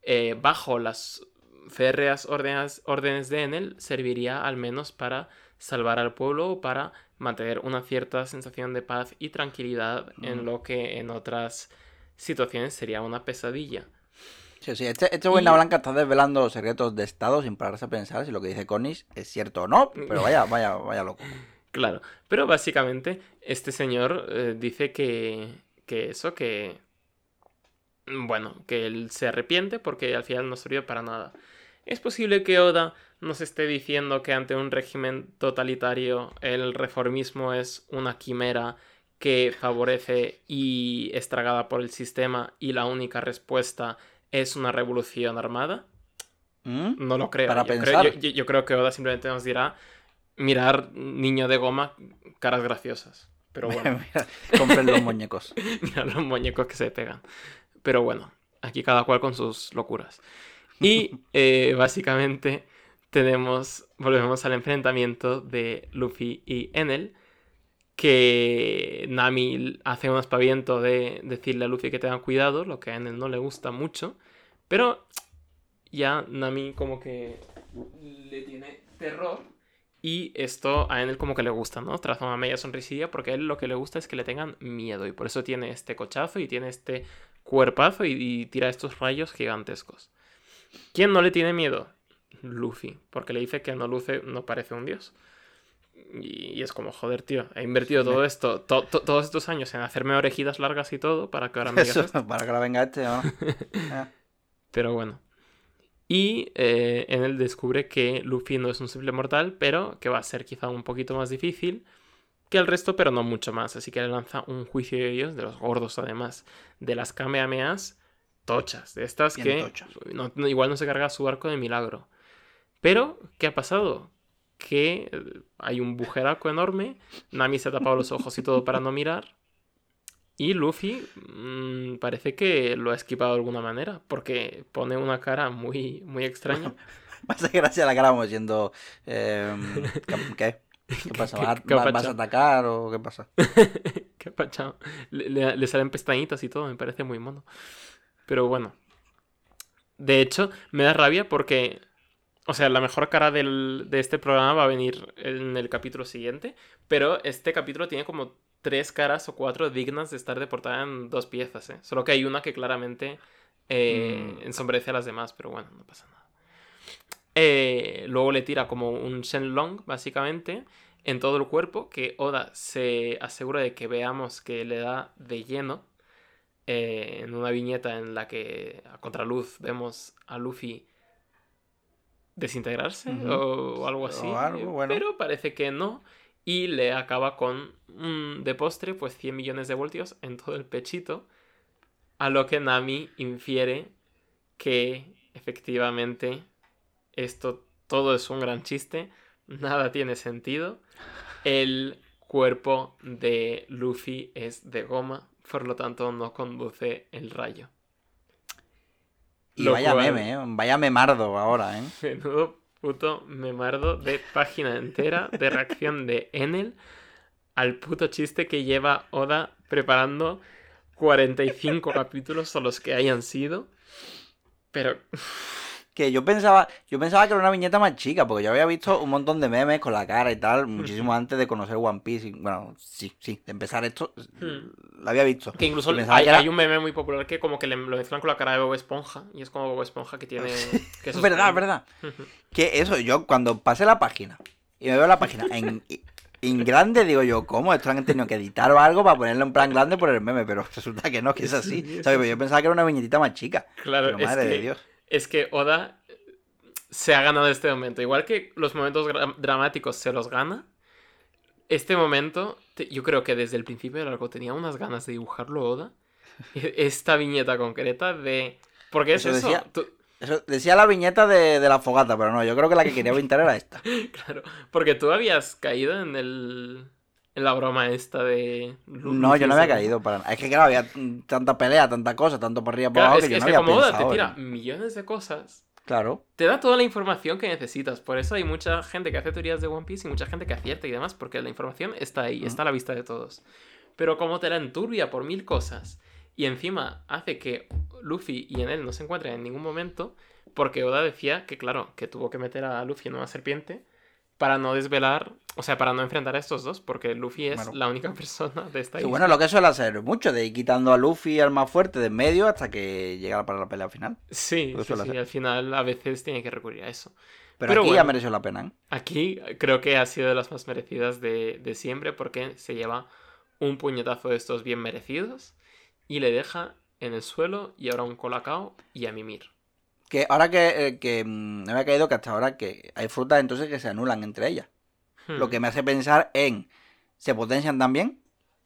eh, bajo las férreas órdenes, órdenes de Enel serviría al menos para salvar al pueblo o para mantener una cierta sensación de paz y tranquilidad en lo que en otras situaciones sería una pesadilla. Sí, sí, este, este Blanca está desvelando los secretos de Estado sin pararse a pensar si lo que dice Conis es cierto o no, pero vaya, vaya, vaya loco. Claro, pero básicamente este señor eh, dice que, que eso, que... Bueno, que él se arrepiente porque al final no sirvió para nada. Es posible que Oda nos esté diciendo que ante un régimen totalitario el reformismo es una quimera que favorece y es tragada por el sistema y la única respuesta es una revolución armada. ¿Mm? No lo creo. Para yo, pensar. Creo, yo, creo que Oda simplemente nos dirá mirar niño de goma, caras graciosas. Pero bueno. compren los muñecos. mirar los muñecos que se pegan. Pero bueno, aquí cada cual con sus locuras. Y eh, básicamente tenemos, volvemos al enfrentamiento de Luffy y Enel, que Nami hace un aspaviento de decirle a Luffy que tenga cuidado, lo que a Enel no le gusta mucho, pero ya Nami como que le tiene terror y esto a Enel como que le gusta, ¿no? Traza una media sonrisilla porque a él lo que le gusta es que le tengan miedo y por eso tiene este cochazo y tiene este cuerpazo y, tira estos rayos gigantescos. ¿Quién no le tiene miedo? Luffy, porque le dice que no luce, no parece un dios. Y, es como, joder, tío, he invertido todo esto, todos estos años en hacerme orejitas largas y todo para que ahora me Eso, Para que ahora venga este, ¿no? Ah. Pero bueno. Y eh, en él descubre que Luffy no es un simple mortal, pero que va a ser quizá un poquito más difícil que el resto, pero no mucho más. Así que le lanza un juicio de ellos, de los gordos además, de las Kamehamehas tochas, de estas que igual no se carga su arco de milagro. Pero, ¿qué ha pasado? Que eh, hay un bujeraco enorme, Nami se ha tapado los ojos y todo para no mirar, y Luffy mm, parece que lo ha esquivado de alguna manera, porque pone una cara muy, muy extraña. Más gracia la cara como diciendo, em, ¿qué? ¿Qué pasa? ¿Vas, a atacar o qué pasa? ¿Qué pasa? Le, le, salen pestañitas y todo, me parece muy mono. Pero bueno. De hecho, me da rabia porque o sea, la mejor cara de este programa va a venir en el capítulo siguiente, pero este capítulo tiene como tres caras o cuatro dignas de estar de portada en dos piezas, ¿eh? Solo que hay una que claramente eh, Mm. ensombrece a las demás, pero bueno, no pasa nada. Eh, luego le tira como un Shenlong, básicamente, en todo el cuerpo, que Oda se asegura de que veamos que le da de lleno. eh, en una viñeta en la que a contraluz vemos a Luffy desintegrarse o, o algo así. O algo, bueno. Pero parece que no. Y le acaba con de postre, pues 100 millones de voltios en todo el pechito. A lo que Nami infiere que efectivamente esto todo es un gran chiste, nada tiene sentido. El cuerpo de Luffy es de goma, por lo tanto no conduce el rayo. Y Lo vaya cual- meme, ¿eh? Vaya memardo ahora, ¿eh? Menudo puto memardo de página entera de reacción de Enel al puto chiste que lleva Oda preparando 45 capítulos o los que hayan sido. Pero Que yo pensaba, yo pensaba que era una viñeta más chica, porque yo había visto un montón de memes con la cara y tal, muchísimo antes de conocer One Piece. y, bueno, sí, sí, de empezar esto, Hmm. lo había visto. que incluso hay, que era- hay un meme muy popular que como que le, lo mezclan con la cara de Bob Esponja y es como Bob Esponja que tiene... Que Es verdad, es verdad. Que eso, yo cuando pasé la página y me veo la página en, en grande, digo yo, ¿cómo? Esto han tenido que editar o algo para ponerlo en plan grande por el meme, pero resulta que no, que es así. Sí, ¿sabes? Yo pensaba que era una viñetita más chica. Claro, Pero es madre que, de Dios. Es que Oda se ha ganado este momento. Igual que los momentos dramáticos se los gana, este momento, yo creo que desde el principio del arco tenía unas ganas de dibujarlo Oda. E- Esta viñeta concreta de... Porque es Eso eso. decía- tú- Eso decía la viñeta de, de la fogata, pero no, yo creo que la que quería pintar era esta. Claro, porque tú habías caído en el... En la broma esta de... No, yo no había caído para. Es que claro, había tanta pelea, tanta cosa, tanto por arriba Claro, abajo es que que, yo no que había como Oda te pensado tira en- millones de cosas Claro. te da toda la información que necesitas. Por eso hay mucha gente que hace teorías de One Piece y mucha gente que acierta y demás, porque la información está ahí, está a la vista de todos. Pero como te la enturbia por mil cosas y encima hace que Luffy y Enel no se encuentren en ningún momento, porque Oda decía que, claro, que tuvo que meter a Luffy en una serpiente para no desvelar, o sea, para no enfrentar a estos dos, porque Luffy es la única persona de esta isla. bueno, lo que suele hacer mucho, de ir quitando a Luffy al más fuerte de en medio hasta que llega para la pelea final. Sí, sí, sí, al final a veces tiene que recurrir a eso. Pero, Pero aquí ya bueno. mereció la pena, ¿eh? Aquí creo que ha sido de las más merecidas de, de siempre porque se lleva un puñetazo de estos bien merecidos y le deja en el suelo y ahora un colacao y a mimir. Que ahora que, eh, que mm, me había caído que hasta ahora que hay frutas entonces que se anulan entre ellas. Hmm. Lo que me hace pensar en, ¿se potencian también?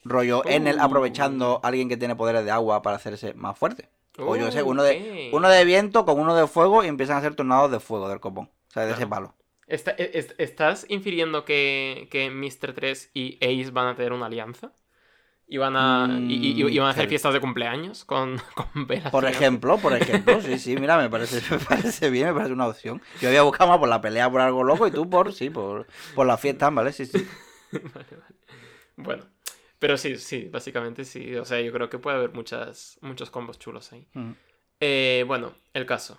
Rollo Enel Uh. aprovechando a alguien que tiene poderes de agua para hacerse más fuerte. O yo sé, uno de, uno de viento con uno de fuego y empiezan a hacer tornados de fuego del copón. O sea, de ese palo. Está- e- es- ¿Estás infiriendo que, que Mr. 3 y Ace van a tener una alianza? ¿Y van a, y- y van a hacer Mm, fiestas de cumpleaños con, con velas Por ejemplo, por ejemplo, sí, sí, mira, me parece, me parece bien, me parece una opción. Yo había buscado más por la pelea por algo loco y tú por, sí, por, por la fiesta, ¿vale? Sí, sí. Vale, vale. Bueno, pero sí, sí, básicamente sí. O sea, yo creo que puede haber muchas, muchos combos chulos ahí. Mm. Eh, bueno, el caso.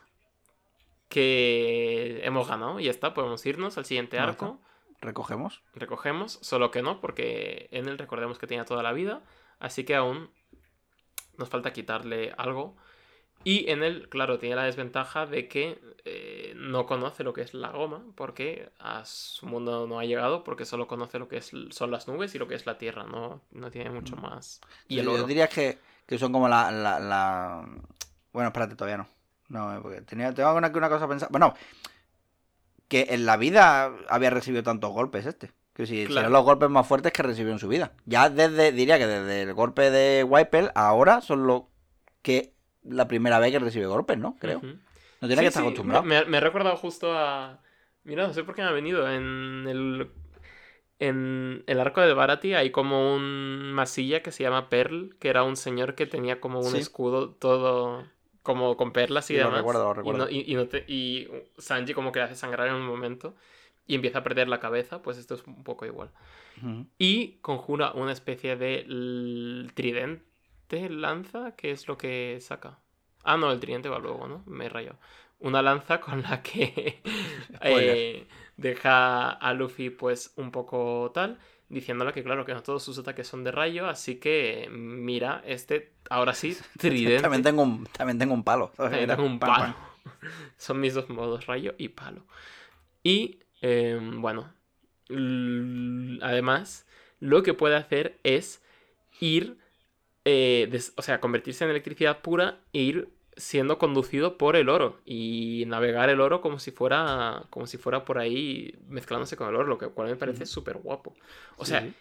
Que hemos ganado, y ya está, podemos irnos al siguiente arco. Recogemos. Recogemos, solo que no, porque en él recordemos que tenía toda la vida, así que aún nos falta quitarle algo. Y en él, claro, tiene la desventaja de que eh, no conoce lo que es la goma, porque a su mundo no ha llegado, porque solo conoce lo que es, son las nubes y lo que es la tierra, no, no tiene mucho más. Y el yo, oro. diría que, que son como la, la, la- Bueno, espérate, todavía no. No, eh, porque tenía, tengo una, una cosa pensada. Bueno, que en la vida había recibido tantos golpes este. Que si Claro. serán los golpes más fuertes que recibió en su vida. Ya desde, diría que desde el golpe de Wiper, ahora son lo que la primera vez que recibe golpes, ¿no? Creo. No tiene Sí, que estar sí, acostumbrado. Me, me he recordado justo a. Mira, no sé por qué me ha venido. En el. En el arco de Barati hay como un masilla que se llama Pearl, que era un señor que tenía como un Sí. escudo todo como con perlas y lo demás. recuerdo, lo Y recuerdo. no- Y, y no te- y Sanji como que le hace sangrar en un momento y empieza a perder la cabeza, pues esto es un poco igual. Y conjura una especie de tridente, lanza, que es lo que saca. Ah, no, el tridente va luego, ¿no? Me he rayado. Una lanza con la que eh, deja a Luffy pues un poco tal. Diciéndole que claro, que no todos sus ataques son de rayo, así que mira, este, ahora sí, tridente. También tengo un, también tengo un palo. También tengo un palo. Son mis dos modos, rayo y palo. Y, eh, bueno, además, lo que puede hacer es ir, eh, o sea, convertirse en electricidad pura e ir siendo conducido por el oro y navegar el oro como si fuera como si fuera por ahí mezclándose con el oro, lo que cual me parece súper guapo. O Sí, sea, sí.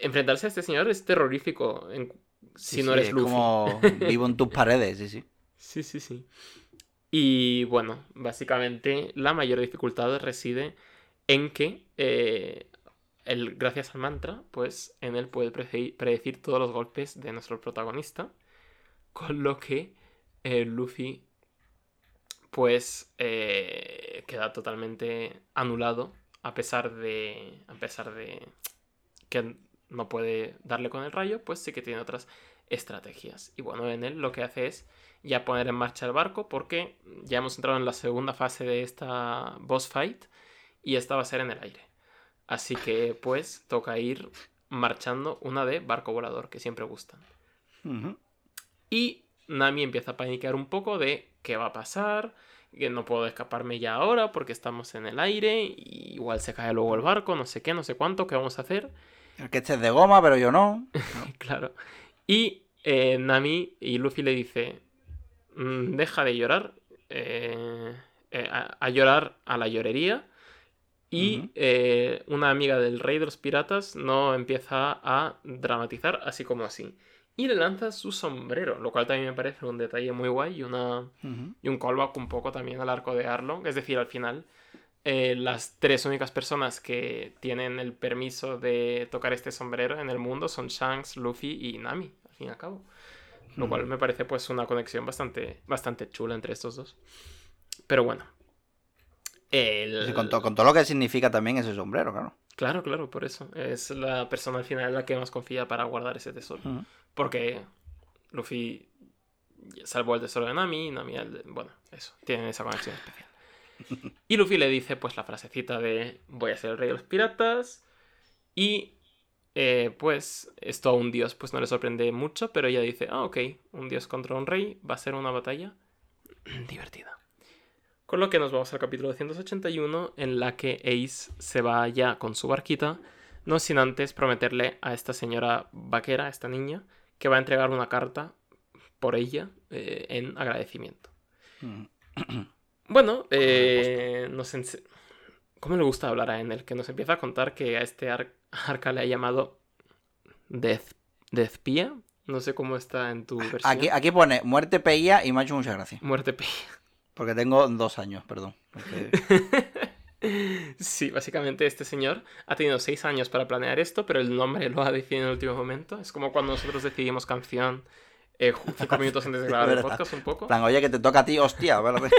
enfrentarse a este señor es terrorífico en- si Sí, no sí, eres es Luffy. como vivo en tus paredes, sí, sí. Sí, sí, sí. Y bueno, básicamente la mayor dificultad reside en que, eh, gracias al mantra, pues en él puede predecir todos los golpes de nuestro protagonista, con lo que eh, Luffy pues eh, queda totalmente anulado a pesar de a pesar de que no puede darle con el rayo, pues sí que tiene otras estrategias. Y bueno, en él lo que hace es ya poner en marcha el barco porque ya hemos entrado en la segunda fase de esta boss fight y esta va a ser en el aire. Así que pues toca ir marchando una de barco volador que siempre gustan. Y Nami empieza a paniquear un poco de qué va a pasar, que no puedo escaparme ya ahora porque estamos en el aire, y igual se cae luego el barco, no sé qué, no sé cuánto, ¿qué vamos a hacer? El que este es de goma, pero yo no. Claro. Y eh, Nami y Luffy le dice, "Mm, deja de llorar, eh, eh, a, a llorar a la llorería. Y una amiga del rey de los piratas no empieza a dramatizar así como así. Y le lanza su sombrero, lo cual también me parece un detalle muy guay y, una, Ujú. y un callback un poco también al arco de Arlong. Es decir, al final, eh, las tres únicas personas que tienen el permiso de tocar este sombrero en el mundo son Shanks, Luffy y Nami, al fin y al cabo. Lo cual me parece pues una conexión bastante, bastante chula entre estos dos. Pero bueno. El... Sí, con, to- con todo lo que significa también ese sombrero, claro. Claro, claro, por eso. Es la persona al final la que más confía para guardar ese tesoro. Ujú. Porque Luffy salvó el tesoro de Nami y Nami de- Bueno, eso, tienen esa conexión especial. Y Luffy le dice pues la frasecita de voy a ser el rey de los piratas y eh, pues esto a un dios pues no le sorprende mucho, pero ella dice, ah ok, un dios contra un rey va a ser una batalla divertida. Con lo que nos vamos al capítulo 281 en la que Ace se va ya con su barquita, no sin antes prometerle a esta señora vaquera, a esta niña, que va a entregar una carta por ella eh, en agradecimiento. Ujú. Bueno, eh, nos ¿cómo le gusta hablar a Enel? Que nos empieza a contar que a este ar- arca le ha llamado Death, Deathpía. No sé cómo está en tu versión. Aquí, aquí pone muerte peía y me ha hecho mucha gracia. Muerte pía. Porque tengo dos años, perdón. Porque- Sí, básicamente este señor ha tenido seis años para planear esto, pero el nombre lo ha decidido en el último momento. Es como cuando nosotros decidimos canción eh, cinco minutos antes de grabar el podcast un poco. plan, oye, que te toca a ti, hostia, ¿verdad?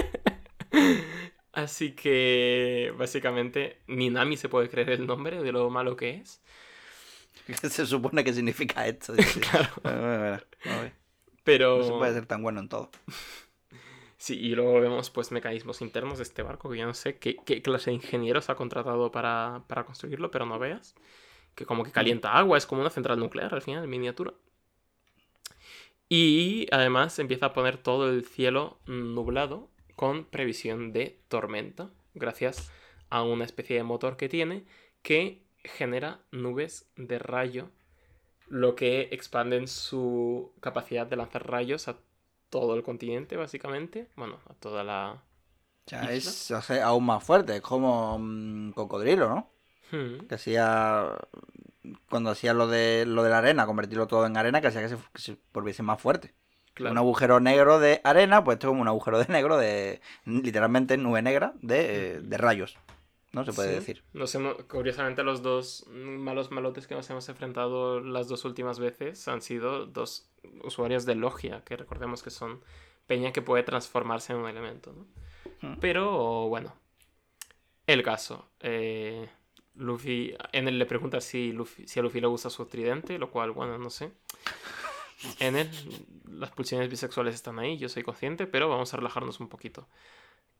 Así que básicamente ni Nami se puede creer el nombre de lo malo que es. Se supone que significa esto. Claro. Pero No se puede ser tan bueno en todo. Sí, y luego vemos pues mecanismos internos de este barco que yo no sé qué, qué clase de ingenieros ha contratado para, para construirlo, pero no veas. Que como que calienta agua, es como una central nuclear al final, en miniatura. Y además empieza a poner todo el cielo nublado con previsión de tormenta, gracias a una especie de motor que tiene que genera nubes de rayo, lo que expanden su capacidad de lanzar rayos a todo el continente, básicamente. Bueno, a toda la... Sea, ¿Isla? es o sea, aún más fuerte. Es como un cocodrilo, ¿no? Hmm, Que hacía. Cuando hacía lo de, lo de la arena, convertirlo todo en arena, que hacía que se, que se volviese más fuerte. claro. Un agujero negro de arena, pues esto es como un agujero de negro de. Literalmente nube negra de, eh, de rayos. ¿No? Se puede Sí. decir. Nos hemos- curiosamente, los dos malos malotes que nos hemos enfrentado las dos últimas veces han sido dos usuarios de Logia, que recordemos que son peña que puede transformarse en un elemento. ¿no? Hmm. Pero bueno, el caso. eh, Luffy, en él le pregunta si, Luffy- si a Luffy le gusta su tridente, lo cual, bueno, no sé. En él, las pulsiones bisexuales están ahí, yo soy consciente, pero vamos a relajarnos un poquito.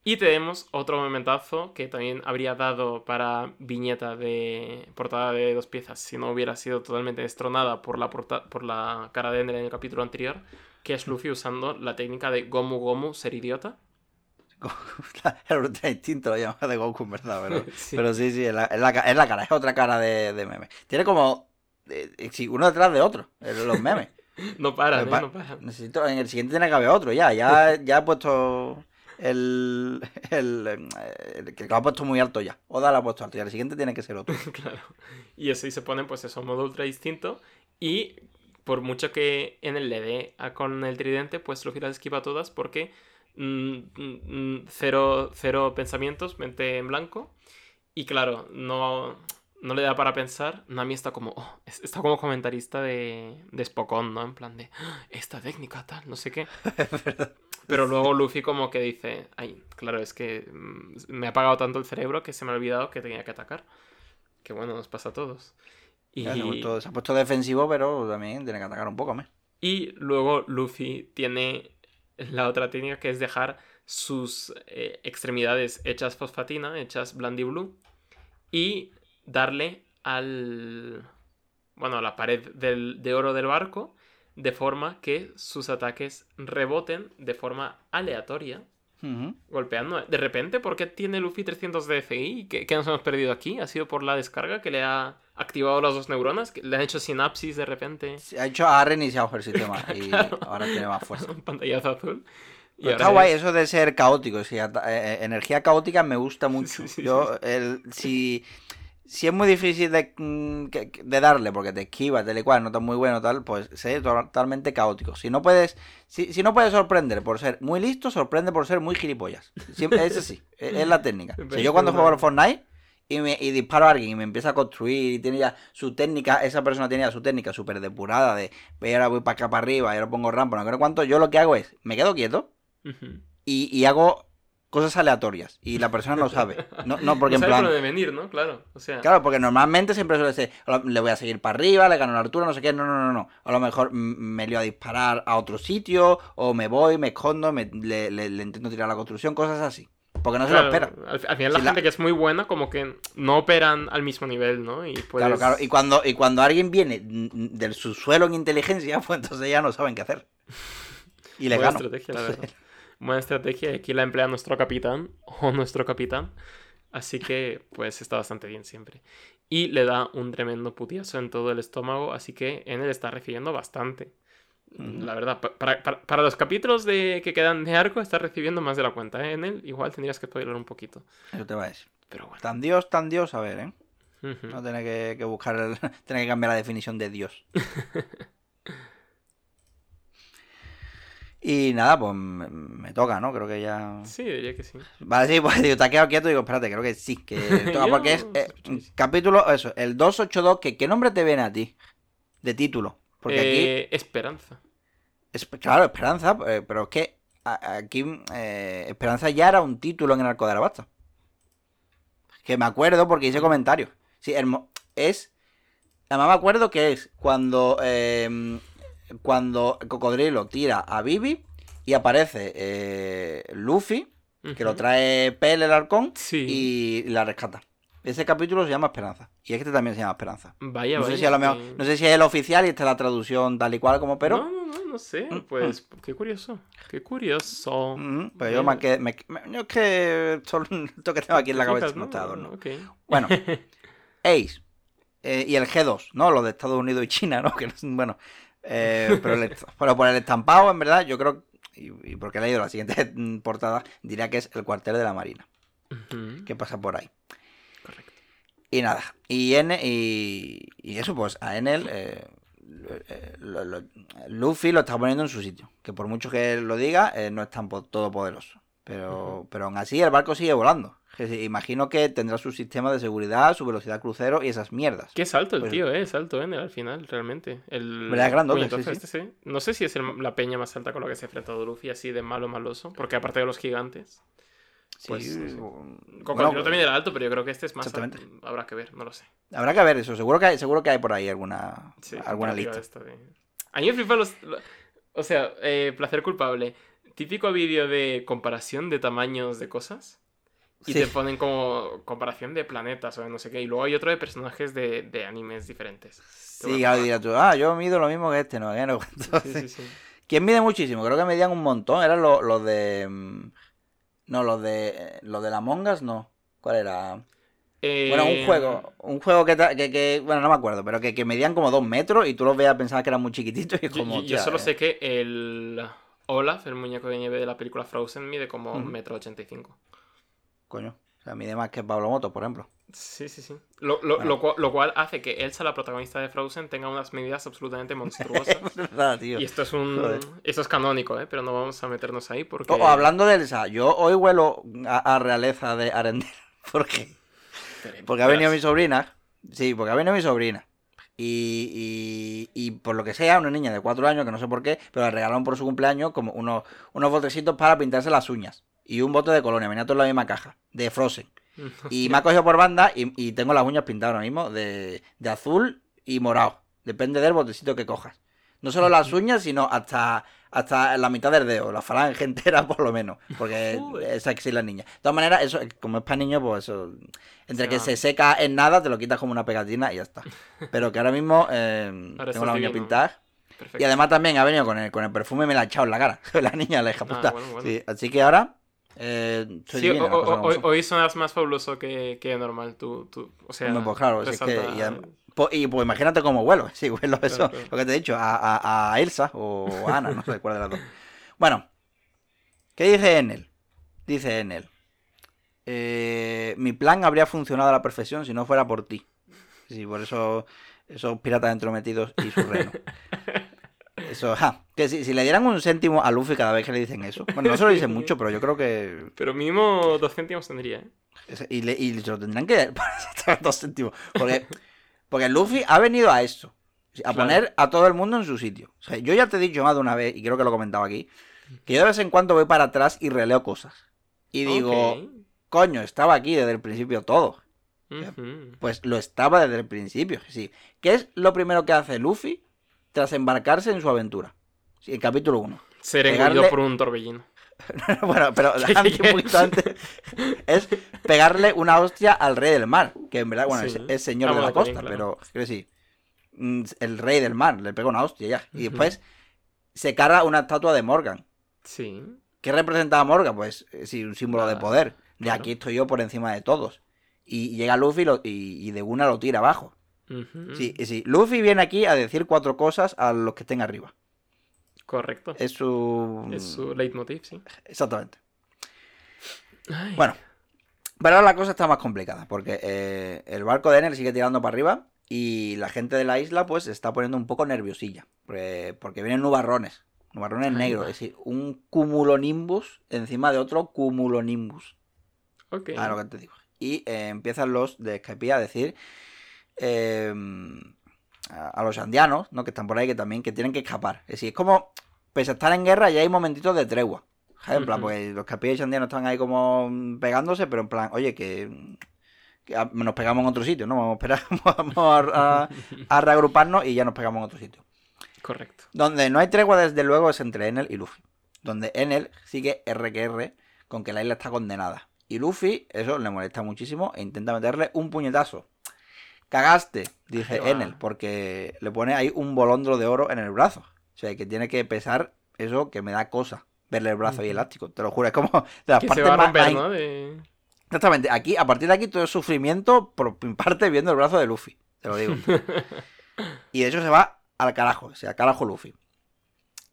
Y tenemos otro momentazo que también habría dado para viñeta de portada de dos piezas si no hubiera sido totalmente destronada por la, por la cara de Ender en el capítulo anterior, que es Luffy usando la técnica de Gomu Gomu ser idiota. el ultra instinto lo llama de Goku, verdad, pero sí, pero sí, sí es, la, es, la, cara, es otra cara de, de meme. Tiene como eh, uno detrás de otro, los memes. no para, ¿eh? no para. Necesito, en el siguiente tiene que haber otro, ya, ya, ya he puesto el, el, el, que lo ha puesto muy alto ya. Oda lo ha puesto alto y el siguiente tiene que ser otro. claro. Y así se ponen, pues eso, modo ultra distinto. Y por mucho que en el le dé con el tridente, pues Luffy las esquiva todas porque mm, mm, mm, cero, cero pensamientos, mente en blanco. Y claro, no, no le da para pensar. Nami está como, oh, está como comentarista de, de Spokon, ¿no? En plan de, ah, esta técnica tal, no sé qué. Pero luego Luffy como que dice, ay, claro, es que me ha apagado tanto el cerebro que se me ha olvidado que tenía que atacar. Que bueno, nos pasa a todos. Y... se ha puesto defensivo, pero también tiene que atacar un poco, ¿me? Y luego Luffy tiene la otra técnica que es dejar sus eh, extremidades hechas fosfatina, hechas blandiblue, y darle al. Bueno, a la pared del, de oro del barco de forma que sus ataques reboten de forma aleatoria, golpeando. De repente, ¿por qué tiene Luffy 300 DFI? ¿Qué, ¿Qué, nos hemos perdido aquí? ¿Ha sido por la descarga que le ha activado las dos neuronas? ¿Que ¿Le han hecho sinapsis de repente? ha hecho, ha reiniciado el sistema y ahora tiene más fuerza. Un pantallazo azul. Está guay eso de ser caótico. Eh, eh, energía caótica me gusta mucho. Yo, el, si si es muy difícil de, mm, de darle porque te esquivas, tal y cual, no está muy bueno, tal, pues sé totalmente caótico. Si no puedes, si, si, no puedes sorprender por ser muy listo, sorprende por ser muy gilipollas. Siempre es así, es, la técnica. Si yo cuando juego al Fortnite y, me, y disparo a alguien y me empieza a construir y tiene ya su técnica, esa persona tiene ya su técnica súper depurada de, voy ahora voy para acá para arriba y ahora pongo rampa, no creo cuánto, yo lo que hago es, me quedo quieto y, y hago cosas aleatorias y la persona no sabe. No, no porque no en plan. de venir, ¿no? Claro. O sea... Claro, porque normalmente siempre suele ser, le voy a seguir para arriba, le gano la altura, no sé qué. No, no, no, no. A lo mejor me lío a disparar a otro sitio, o me voy, me escondo, me, le, le, intento tirar la construcción, cosas así. Porque no se lo espera. Al, final la gente que es muy buena como que no operan al mismo nivel, ¿no? Y Claro, claro. Y cuando, y cuando alguien viene del subsuelo en inteligencia, pues entonces ya no saben qué hacer. Y le Buena gano. estrategia, la verdad. buena estrategia. Aquí la emplea nuestro capitán o nuestro capitán. Así que, pues está bastante bien siempre. Y le da un tremendo putiazo en todo el estómago. Así que en él está recibiendo bastante. La verdad, para, para, para, los capítulos de, que quedan de arco, está recibiendo más de la cuenta. ¿eh? En él, igual tendrías que spoiler un poquito. Eso te va a decir. Pero bueno. Tan Dios, tan Dios, a ver, ¿eh? Uh -huh. No tener que, que buscar, el, tener que cambiar la definición de Dios. Y nada, pues me, toca, ¿no? Creo que ya. Sí, diría que sí. Vale, sí, pues digo, te has quedado quieto y digo, espérate, creo que sí, que toca porque es eh, capítulo, eso, el 282, que, ¿qué nombre te viene a ti? De título. Porque eh, aquí. Esperanza. Es, claro, Esperanza, eh, pero es que aquí eh, Esperanza ya era un título en el arco de Arabasta. Que me acuerdo porque hice comentarios. Sí, es. Además me acuerdo que es cuando eh, cuando el cocodrilo tira a Bibi y aparece eh, Luffy, uh -huh. que lo trae Pel el halcón, sí. y la rescata. Ese capítulo se llama Esperanza. Y este también se llama Esperanza. Vaya, no vaya. Sé si a lo mejor, no sé si es el oficial y esta es la traducción tal y cual como, pero. No, no, no, no sé. Pues, mm. qué curioso. Qué curioso. Mm, pero yo más que. Me, me, yo es que solo esto que tengo aquí en la cabeza no está adorno. Okay. Bueno, Ace. Eh, y el G2, ¿no? Los de Estados Unidos y China, ¿no? Que, bueno, eh, pero, el, pero, por el estampado, en verdad, yo creo, y, y, porque he leído la siguiente portada, diría que es el cuartel de la Marina. Uh -huh. Que pasa por ahí. Correcto. Y nada, y, en, y, y eso, pues a Enel, eh, lo, lo, Luffy lo está poniendo en su sitio. Que por mucho que lo diga, eh, no es tan todopoderoso. Pero, uh -huh. pero aún así el barco sigue volando. Imagino que tendrá su sistema de seguridad, su velocidad crucero y esas mierdas. Qué salto el pues, tío, eh, salto en al final, realmente. El ¿verdad? grandote, sí, sí. Este, sí. No sé si es el, la peña más alta con la que se ha enfrentado Luffy, así de malo maloso, porque aparte de los gigantes. Pues, sí, bueno, también era alto, pero yo creo que este es más alto. Habrá que ver, no lo sé. Habrá que ver eso, seguro que hay, seguro que hay por ahí alguna, sí, alguna lista. De... A mí me flipa los... O sea, eh, placer culpable típico vídeo de comparación de tamaños de cosas. Y Sí. te ponen como comparación de planetas o de no sé qué. Y luego hay otro de personajes de, de animes diferentes. Sí, claro, dirás tú, ah, yo mido lo mismo que este, no, cuento. Sí, sí, sí. ¿Quién mide muchísimo? Creo que medían un montón. Eran los, los de. mm, No, los de. Los de la Mongas, no. ¿Cuál era? Bueno, un Eh, juego. Un juego que, ta- que, que- Bueno, no me acuerdo, pero que, que medían como dos metros y tú los veías pensar que eran muy chiquititos y como. yo- yo solo eh. sé que el Olaf, el muñeco de nieve de la película Frozen, mide como un metro ochenta y cinco. Coño. O sea, mide más que Pablo Moto, por ejemplo. Sí, sí, sí. Lo, lo- Bueno. lo cual, lo cual hace que Elsa, la protagonista de Frozen, tenga unas medidas absolutamente monstruosas. Verdad, tío. y esto es un. Joder. Eso es canónico, ¿eh? Pero no vamos a meternos ahí porque. O, o hablando de Elsa, yo hoy huelo a, a realeza de Arendelle. ¿Por qué? Porque ha venido mi sobrina. Sí, porque ha venido mi sobrina. Y, y, y por lo que sea, una niña de cuatro años, que no sé por qué, pero le regalaron por su cumpleaños como unos, unos botecitos para pintarse las uñas. Y un bote de colonia, venía todo en la misma caja, de Frozen. Y me ha cogido por banda y, y tengo las uñas pintadas ahora mismo de, de azul y morado. Depende del botecito que cojas. No solo las uñas, sino hasta, hasta la mitad del dedo, la falange entera por lo menos. Porque es sexy la niña. De todas maneras, eso, como es para niños, pues eso. Entre que va. se seca en nada, te lo quitas como una pegatina y ya está. Pero que ahora mismo eh, Ahora tengo estás la uña divino. pintada. Perfecto. Y además también ha venido con el, con el perfume y me la ha echado en la cara. La niña, la hija Ah, puta. bueno, bueno. Sí, así que ahora. Eh, Sí, o- o- hoy, hoy sonas más fabuloso que, que normal. Tú, tú, o sea, Hombre, pues claro, si es que. Y, po- y, pues imagínate cómo huelo. Sí, huelo eso. claro. Lo que te he dicho, a, a- a Elsa o a Ana, no sé cuál de las dos. Bueno, ¿qué dice Enel? Dice Enel. eh, mi plan habría funcionado a la perfección si no fuera por ti. Sí, por eso esos piratas entrometidos y su reino. Eso, ja, que si, si le dieran un céntimo a Luffy cada vez que le dicen eso. Bueno, no se lo dicen mucho, pero yo creo que Pero mínimo dos céntimos tendría, ¿eh? Y, le, y se lo tendrán que dar dos céntimos. Porque, porque Luffy ha venido a esto. A Claro. poner a todo el mundo en su sitio. O sea, yo ya te he dicho más de una vez, y creo que lo he comentado aquí, que yo de vez en cuando voy para atrás y releo cosas. Y digo, coño, estaba aquí desde el principio todo. Pues lo estaba desde el principio. Sí. ¿Qué es lo primero que hace Luffy tras embarcarse en su aventura? Sí, el capítulo 1. Ser Pegarle- engullido por un torbellino. bueno, pero ¿Qué- antes, qué- un poquito antes, es pegarle una hostia al rey del mar, que en verdad, bueno, Sí. es, es señor Ah, de la costa, claro. pero quiero decir, mm, el rey del mar, le pega una hostia ya. Y después se carga una estatua de Morgan. Sí. ¿Qué representaba Morgan? Pues eh, sí, un símbolo de Ah, poder. De claro. aquí estoy yo por encima de todos. Y llega Luffy y, lo- y- y de una lo tira abajo. Sí, Luffy viene aquí a decir cuatro cosas a los que estén arriba. Correcto. Es su... Es su leitmotiv, sí. Exactamente. Ay. Bueno, pero ahora la cosa está más complicada, porque eh, el barco de Enel sigue tirando para arriba y la gente de la isla pues se está poniendo un poco nerviosilla, porque, porque vienen nubarrones, nubarrones negros, es decir, un cumulonimbus encima de otro cumulonimbus, Ok. a lo que te digo. Y eh, empiezan los de Skypiea a decir eh, a, a los andianos, ¿no? que están por ahí, que también que tienen que escapar. Es decir, es como, pese a estar en guerra, ya hay momentitos de tregua. En plan, Ujú. pues los y andianos están ahí como mm, pegándose, pero en plan, oye, que, que a- nos pegamos en otro sitio, ¿no? Vamos a esperar, vamos a, a- a reagruparnos y ya nos pegamos en otro sitio. Correcto. Donde no hay tregua, desde luego, es entre Enel y Luffy. Donde Enel sigue R que R con que la isla está condenada. Y Luffy, eso le molesta muchísimo e intenta meterle un puñetazo. Cagaste, dice Ahí va. Enel, porque le pone ahí un bolondro de oro en el brazo. O sea, que tiene que pesar eso que me da cosa. Verle el brazo ahí elástico. Te lo juro, es como de las Que se partes va a romper, más ¿no? De... Exactamente, aquí, a partir de aquí, todo es sufrimiento por mi parte viendo el brazo de Luffy. Te lo digo. y de hecho se va al carajo, o sea, carajo Luffy.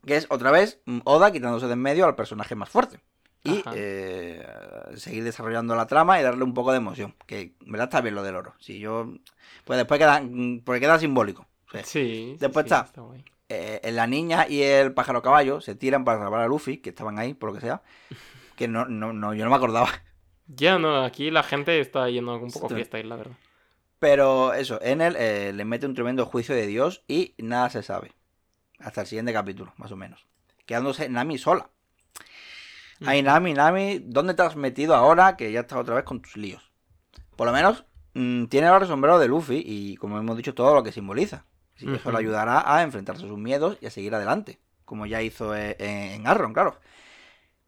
Que es otra vez mm, Oda quitándose de en medio al personaje más fuerte. Y eh, seguir desarrollando la trama y darle un poco de emoción. Que en verdad está bien lo del oro. Si yo. Pues después queda. Porque queda simbólico. O sea, Sí. Después sí, está. eh, la niña y el pájaro caballo se tiran para salvar a Luffy, que estaban ahí, por lo que sea. Que no, no, no, yo no me acordaba. Ya, no, aquí la gente está yendo un poco fiesta, la verdad. Pero eso, Enel eh, le mete un tremendo juicio de Dios y nada se sabe. Hasta el siguiente capítulo, más o menos. Quedándose Nami sola. Ay, Nami, Nami, ¿dónde te has metido ahora que ya estás otra vez con tus líos? Por lo menos mm, tiene ahora el sombrero de Luffy y, como hemos dicho, todo lo que simboliza. Así que eso le ayudará a enfrentarse a sus miedos y a seguir adelante. Como ya hizo eh, en Arron, claro.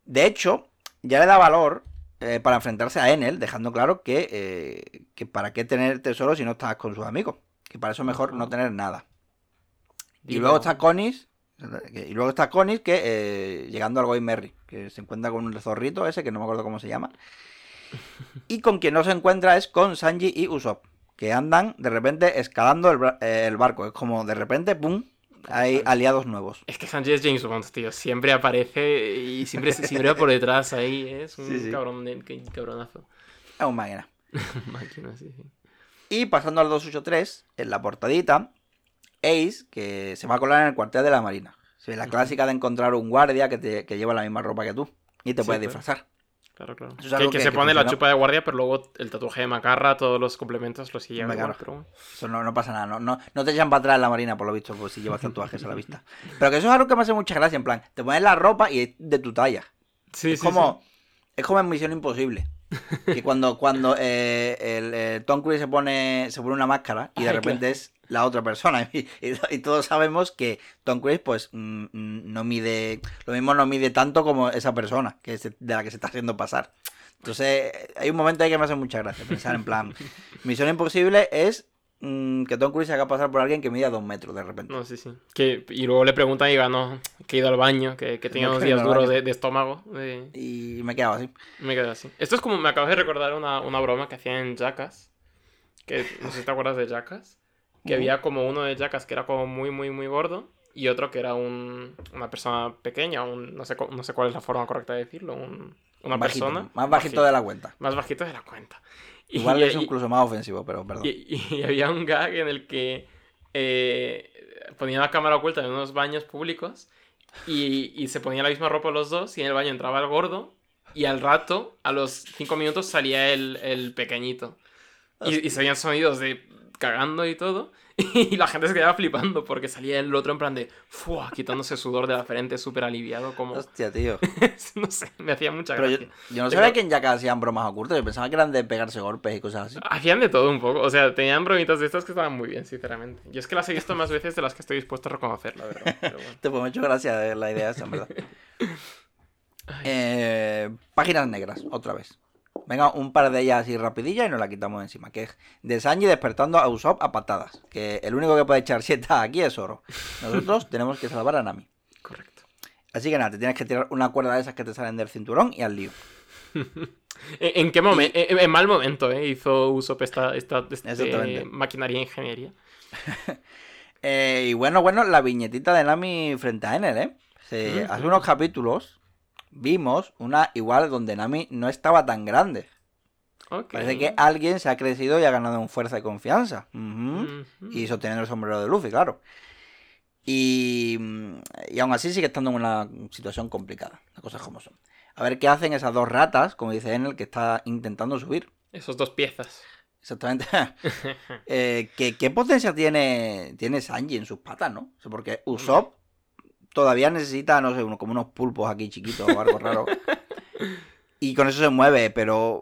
De hecho, ya le da valor eh, para enfrentarse a Enel, dejando claro que, eh, que para qué tener tesoro si no estás con sus amigos. Que para eso mejor no tener nada. Y luego está Conis. Y luego está Conis que eh, llegando al Going Merry, que se encuentra con un zorrito ese, que no me acuerdo cómo se llama. Y con quien no se encuentra es con Sanji y Usopp, que andan de repente escalando el, eh, el barco. Es como de repente, ¡pum! Hay aliados nuevos. Es que Sanji es James Bond, tío. Siempre aparece y siempre, siempre va por detrás ahí. ¿eh? Es un Sí, sí. cabrón de- cabronazo. Es un máquina. Máquina, sí, sí. Y pasando al 283, en la portadita, Ace, que se va a colar en el cuartel de la Marina. Sí, la clásica de encontrar un guardia que, te, que lleva la misma ropa que tú y te Sí, puede claro. disfrazar. Claro, claro. Es que, algo que que- se que pone la chupa de guardia, pero luego el tatuaje de macarra, todos los complementos los igual, claro. pero. Eso no, no pasa nada, no, no, no te echan para atrás en la Marina, por lo visto, pues si llevas tatuajes a la vista. Pero que eso es algo que me hace mucha gracia, en plan, te pones la ropa y es de tu talla. Sí, es sí, como es como en Misión Imposible. Que cuando, cuando eh, el, eh, Tom Cruise se pone, se pone una máscara y de Ay, repente es la otra persona. Y, y- y todos sabemos que Tom Cruise, pues, mm, mm, no mide. Lo mismo no mide tanto como esa persona que se- de la que se está haciendo pasar. Entonces, hay un momento ahí que me hace mucha gracia pensar en plan. Misión Imposible es mm, que Tom Cruise se haga pasar por alguien que mida dos metros de repente. No, sí, sí. Que, y luego le preguntan y diga, no, que he ido al baño, que, que tenía No, unos días duros de, de estómago. de- Y me quedaba así. Me quedé así. Esto es como, me acabas de recordar una, una broma que hacían en Jackass. Que no sé si te acuerdas de Jackass. Que había como uno de Jackass que era como muy, muy, muy gordo. Y otro que era un, una persona pequeña, un, no, sé, no sé cuál es la forma correcta de decirlo. un- una Bajito, persona. Más bajito de la cuenta. Más bajito de la cuenta. Y- Igual es incluso más ofensivo, pero perdón. y, y había un gag en el que eh, ponía la cámara oculta en unos baños públicos y, y se ponía la misma ropa los dos y en el baño entraba el gordo y al rato, a los cinco minutos, salía el, el pequeñito. Y, y salían sonidos de cagando y todo. Y la gente se quedaba flipando porque salía el otro en plan de ¡fua! quitándose sudor de la frente, súper aliviado, como... Hostia, tío. no sé, me hacía mucha Pero yo, gracia. yo no sabía que en hacían bromas ocultas. Yo pensaba que eran de pegarse golpes y cosas así. Hacían de todo un poco, o sea, tenían bromitas de estas que estaban muy bien, sinceramente. Yo es que las he visto más veces de las que estoy dispuesto a reconocer, la verdad. Pero bueno. Te ha hecho gracia la idea esa, en verdad. Eh, páginas negras, otra vez. Venga, un par de ellas así rapidillas y nos la quitamos encima. Que es de Sanji despertando a Usopp a patadas. Que el único que puede echar sieta aquí es Oro. Nosotros tenemos que salvar a Nami. Correcto. Así que nada, te tienes que tirar una cuerda de esas que te salen del cinturón y al lío. ¿En, qué momento? En, en mal momento, ¿eh? Hizo Usopp esta, esta este, maquinaria e ingeniería. Eh, y bueno, bueno, la viñetita de Nami frente a Enel, ¿eh? Se-. Hace unos capítulos vimos una igual donde Nami no estaba tan grande. Parece que alguien se ha crecido y ha ganado en fuerza y confianza. Y sosteniendo el sombrero de Luffy, claro. Y, mm, y aún así sigue estando en una situación complicada. Las cosas como son. A ver qué hacen esas dos ratas, como dice Enel, que está intentando subir. Esos dos piezas. Exactamente. Eh, ¿qué, qué potencia tiene, tiene Sanji en sus patas, no? O sea, porque Usopp todavía necesita, no sé, uno, como unos pulpos aquí chiquitos o algo raro. Y con eso se mueve, pero.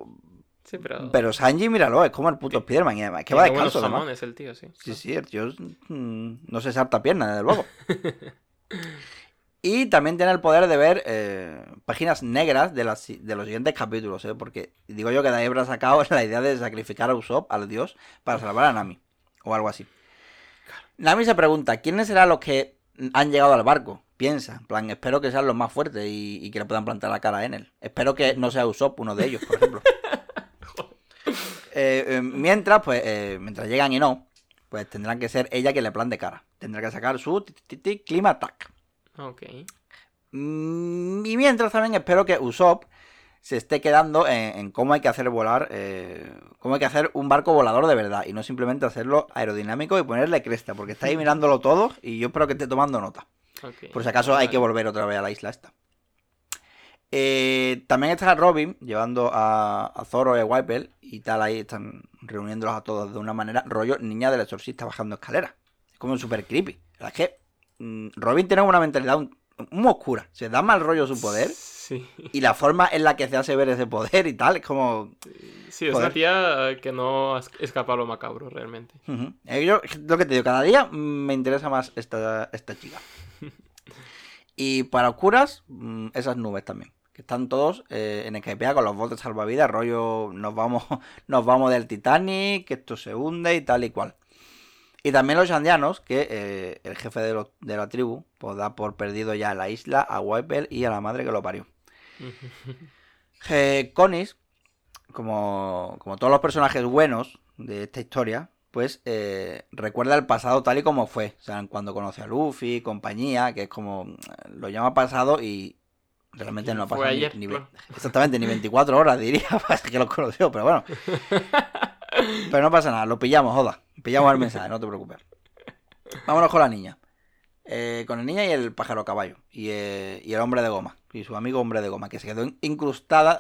Sí, pero... Pero Sanji, míralo, es como el puto Spiderman. Y además, que va descalzo, además. jamones el tío, sí. Sí, sí, el tío mm, no se salta pierna, desde luego. y también tiene el poder de ver eh, páginas negras de, las, de los siguientes capítulos, ¿eh? Porque digo yo que de ahí habrá sacado la idea de sacrificar a Usopp, al dios, para salvar a Nami. O algo así. Nami se pregunta, ¿quiénes serán los que han llegado al barco? Piensa, en plan, espero que sean los más fuertes y, y que le puedan plantar la cara en él. Espero que no sea Usopp uno de ellos, por ejemplo. Eh, eh, mientras, pues, eh, mientras llegan y no, pues tendrán que ser ella que le plante cara. Tendrá que sacar su clima attack. Ok. Mm, Y mientras también espero que Usopp se esté quedando en, en cómo hay que hacer volar, eh, cómo hay que hacer un barco volador de verdad y no simplemente hacerlo aerodinámico y ponerle cresta, porque está ahí mirándolo todo y yo espero que esté tomando nota. Por si acaso hay que volver otra vez a la isla esta. Eh, también está Robin llevando a, a Zoro y a Wipel y tal ahí están reuniéndolos a todos de una manera rollo niña del exorcista bajando escaleras. Es como súper creepy. La verdad es que mm, Robin tiene una mentalidad un- muy oscura. Se da mal rollo su poder Sí. y la forma en la que se hace ver ese poder y tal es como... Sí, es Joder. una tía que no es- escapa a lo macabro, realmente. Eh, Yo, lo que te digo, cada día me interesa más esta, esta chica. Y para oscuras, mm, esas nubes también. que están todos eh, en Skypea con los botes salvavidas, rollo, nos vamos, nos vamos del Titanic, que esto se hunde y tal y cual. Y también los andianos, que eh, el jefe de, lo- de la tribu, pues da por perdido ya la isla, a Wiper y a la madre que lo parió. Eh, Conis, como, como todos los personajes buenos de esta historia, pues eh, recuerda el pasado tal y como fue. O sea, cuando conoce a Luffy, compañía, que es como eh, lo llama pasado y realmente no ha pasado ni- ayer, ni, exactamente ni 24 horas, diría, que lo conoció, pero bueno. Pero no pasa nada, lo pillamos, joda. Pillamos el mensaje, no te preocupes. Vámonos con la niña. Eh, con la niña y el pájaro caballo. Y, eh, y el hombre de goma. Y su amigo hombre de goma, que se quedó incrustada.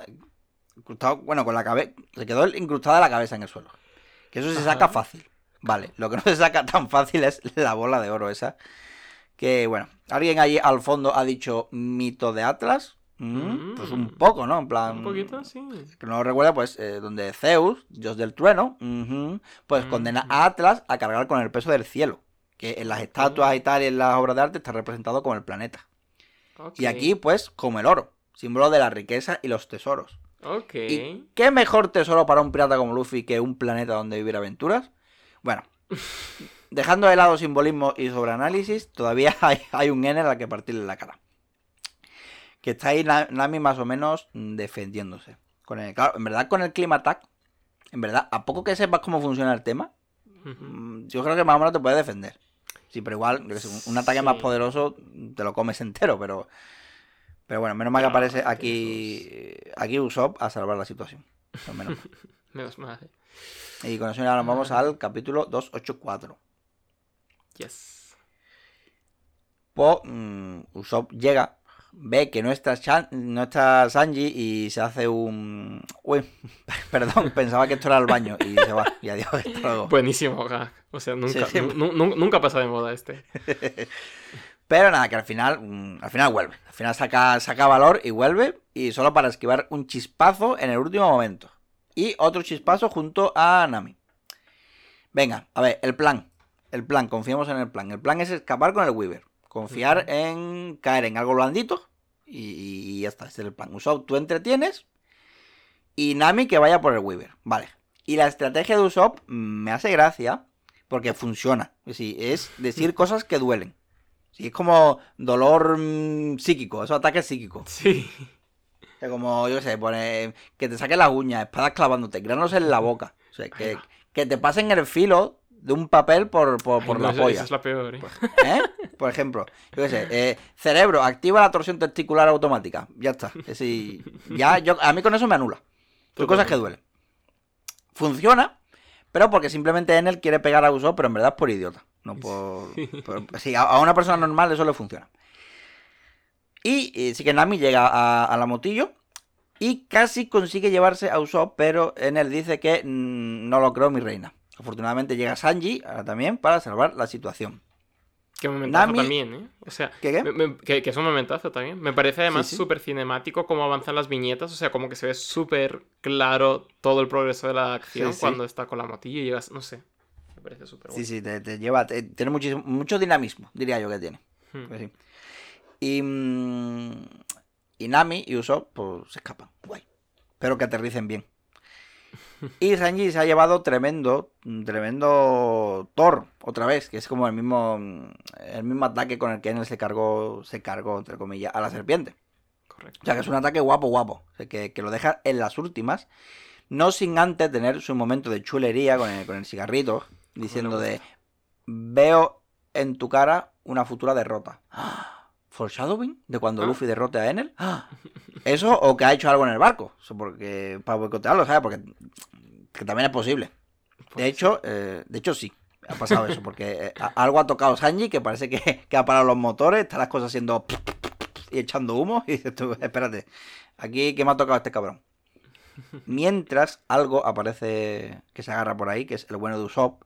Incrustado, bueno, con la cabeza. Se quedó incrustada la cabeza en el suelo. Que eso se saca fácil. Vale, lo que no se saca tan fácil es la bola de oro esa. Que bueno, alguien allí al fondo ha dicho mito de Atlas. Mm, Pues un Mm. poco, ¿no? En plan. Un poquito, sí. Que no lo recuerda, pues, eh, donde Zeus, dios del trueno, pues Mm. condena a Atlas a cargar con el peso del cielo. Que en las estatuas y tal y en las obras de arte está representado como el planeta. Y aquí, pues, como el oro, símbolo de la riqueza y los tesoros. Ok. ¿Y qué mejor tesoro para un pirata como Luffy que un planeta donde vivir aventuras? Bueno, dejando de lado simbolismo y sobreanálisis, todavía hay, hay un N al que partirle la cara. Que está ahí Na- Nami más o menos defendiéndose. Con el, claro, en verdad con el Clima Attack, en verdad, a poco que sepas cómo funciona el tema, mm, yo creo que más o menos te puedes defender. Sí, pero igual, un, un ataque más poderoso te lo comes entero, pero... Pero bueno, menos mal que aparece aquí, aquí Usopp a salvar la situación. Al menos mal. Menos mal. Y con eso ya nos vamos al capítulo 284. Yes. Pues mm, Usopp llega, ve que no está, Chan- no está Sanji y se hace un... Uy, perdón, pensaba que esto era el baño y se va. Y adiós, luego. Buenísimo gag. O sea, nunca, Sí. nu- nunca pasa de moda este. Pero nada, que al final, mm, al final vuelve. Al final saca, saca valor y vuelve. Y solo para esquivar un chispazo en el último momento. Y otro chispazo junto a Nami. Venga, a ver, el plan. El plan, confiemos en el plan. El plan es escapar con el Weaver. Confiar en caer en algo blandito. Y, y ya está, ese es el plan. Usopp, tú entretienes. Y Nami que vaya por el Weaver. Vale. Y la estrategia de Usopp me hace gracia. Porque funciona. Es decir, es decir cosas que duelen. Sí, es como dolor mm, psíquico, esos ataques psíquicos. Sí. O sea, como, yo qué sé, pone, que te saquen las uñas, espadas clavándote, granos en la boca. O sea, que, que te pasen el filo de un papel por, por, Ay, por no, la esa- polla. esa es la peor, ¿eh? ¿Eh? Por ejemplo, yo qué sé, eh, cerebro, activa la torsión testicular automática. Ya está. Es decir, ya, yo, a mí con eso me anula. Son cosas que duelen. Funciona, pero porque simplemente Enel quiere pegar a Usopp, pero en verdad es por idiota. No por. por- sí, a, una persona normal eso le funciona. Y, eh, sí que Nami llega a, a la motillo y casi consigue llevarse a Usopp, pero Enel dice que mm, no lo creo, mi reina. Afortunadamente llega Sanji ahora también para salvar la situación. Qué momentazo Nami- también, ¿eh? O sea, ¿Qué, qué? me- me- que, que es un momentazo también. Me parece además Sí, sí. súper cinemático cómo avanzan las viñetas. O sea, como que se ve súper claro todo el progreso de la acción Sí, cuando está con la motillo y llegas, no sé. Me parece súper Sí, bueno. sí, te, te lleva, te- tiene muchísimo, mucho dinamismo, diría yo que tiene. Hmm. Pues sí. Y, mm, y Nami y Usopp pues se escapan, guay. Espero que aterricen bien. Y Sanji se ha llevado tremendo, tremendo Thor otra vez, que es como el mismo, el mismo ataque con el que Enel se cargó, se cargó entre comillas, a la serpiente. Correcto. O sea, que es un ataque guapo, guapo. O sea, que, que lo deja en las últimas. No sin antes tener su momento de chulería con el, con el cigarrito. Diciendo de, veo en tu cara una futura derrota. ¡Ah! ¿Foreshadowing? ¿De cuando Ah. Luffy derrote a Enel? ¡Ah! ¿Eso o que ha hecho algo en el barco? Porque, para boicotearlo, ¿sabes? Porque que también es posible. De Pues hecho, eh, de hecho sí, ha pasado eso, porque eh, algo ha tocado Sanji que parece que, que ha parado los motores, están las cosas haciendo y echando humo, y dices tú, espérate, aquí que me ha tocado este cabrón. Mientras algo aparece que se agarra por ahí, que es el bueno de Usopp,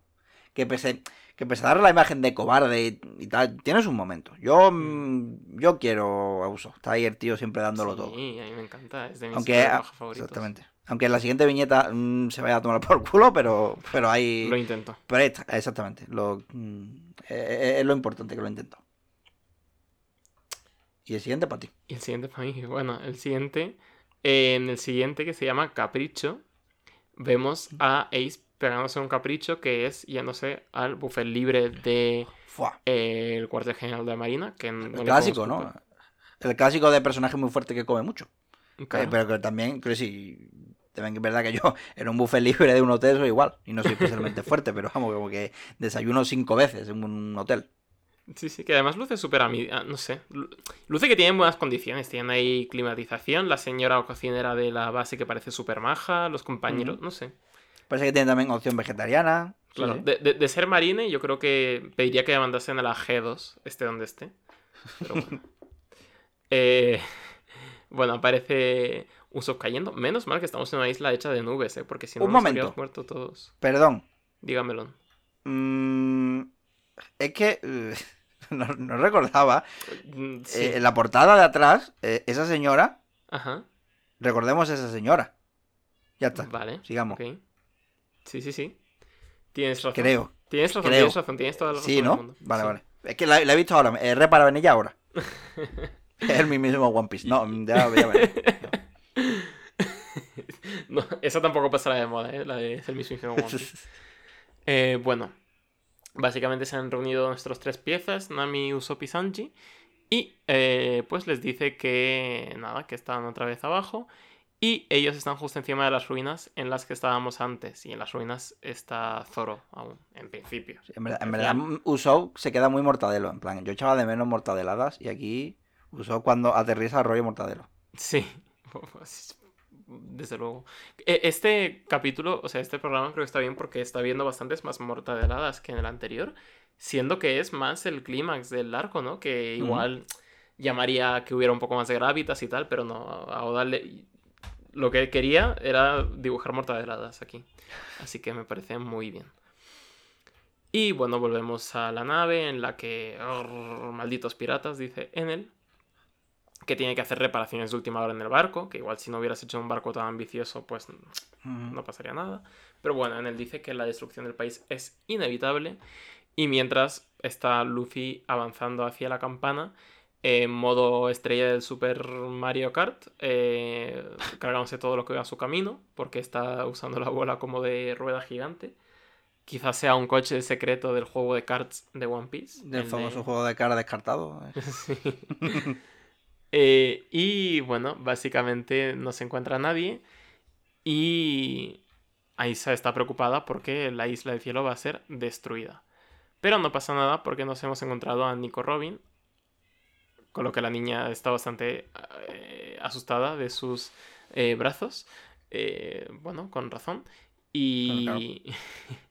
que pese, que pese a darle la imagen de cobarde y, y tal, tienes un momento. Yo, mm, yo quiero a Usopp, está ahí el tío siempre dándolo todo. Sí, a mí me encanta. Es de mis Aunque, ah, favoritos. exactamente. Aunque en la siguiente viñeta mm, se vaya a tomar por culo, pero, pero hay... Lo intento. Pero ahí está, exactamente. Lo, mm, eh, eh, es lo importante que lo intento. Y el siguiente para ti. Y el siguiente para mí, bueno, el siguiente, en el siguiente que se llama Capricho, vemos a Ace pegándose un capricho que es yéndose al buffet libre de eh, el cuartel general de Marina, que no El clásico, ¿no? El clásico de personaje muy fuerte que come mucho. Eh, pero que también, creo que sí. También es verdad que yo en un buffet libre de un hotel soy igual. Y no soy especialmente fuerte, pero vamos, como que desayuno cinco veces en un hotel. Sí, sí, que además luce súper a mí, ah, no sé, lu- luce que tienen buenas condiciones, tienen ahí climatización, la señora cocinera de la base que parece súper maja, los compañeros, no sé. Parece que tiene también opción vegetariana. Claro, sí. de, de- de ser marine yo creo que pediría que mandasen a la G2, esté donde esté. Pero bueno. Eh, bueno, aparece Usopp cayendo. Menos mal que estamos en una isla hecha de nubes, ¿eh? Porque si no Un nos momento. muerto todos. Perdón. Dígamelo. Mm, es que eh, no, no recordaba. Mm, Sí. eh, en la portada de atrás, eh, esa señora, Ajá. recordemos a esa señora. Ya está. Vale. Sigamos. ok. Sí, sí, sí. Tienes razón. Creo. Tienes razón, creo. tienes razón, tienes toda la razón. Sí, ¿no? mundo. Vale, Sí. vale. Es que la, la he visto ahora. Eh, repara venilla ahora. es el mismísimo One Piece. No, ya, ya veré. No, esa tampoco pasará de moda, ¿eh? La de es el mismísimo One Piece. Eh, bueno, básicamente se han reunido nuestros tres piezas, Nami, Usopp y Sanji, y eh, pues les dice que nada, que están otra vez abajo, y ellos están justo encima de las ruinas en las que estábamos antes, y en las ruinas está Zoro aún, en principio. En verdad, en verdad, Usopp se queda muy mortadelo. En plan, yo echaba de menos mortadeladas y aquí Usopp cuando aterriza rollo mortadelo. Sí, desde luego. E- Este capítulo, o sea, este programa creo que está bien porque está viendo bastantes más mortadeladas que en el anterior, siendo que es más el clímax del arco, ¿no? Que igual llamaría que hubiera un poco más de gravitas y tal, pero no, a Oda le- lo que quería era dibujar mortadeladas aquí. Así que me parece muy bien. Y bueno, volvemos a la nave en la que... "Arr, malditos piratas, dice Enel que tiene que hacer reparaciones de última hora en el barco, que igual si no hubieras hecho un barco tan ambicioso, pues no pasaría nada. Pero bueno, en él dice que la destrucción del país es inevitable. Y mientras está Luffy avanzando hacia la campana, en modo estrella del Super Mario Kart, eh, cargándose todo lo que va a su camino, porque está usando la bola como de rueda gigante. Quizás sea un coche secreto del juego de karts de One Piece. Del el de- famoso juego de cara descartado. eh. Sí. Eh, y bueno, básicamente no se encuentra nadie. Y Aisa está preocupada porque la isla del cielo va a ser destruida. Pero no pasa nada porque nos hemos encontrado a Nico Robin. Con lo que la niña está bastante eh, asustada de sus eh, brazos. Eh, bueno, con razón. Y.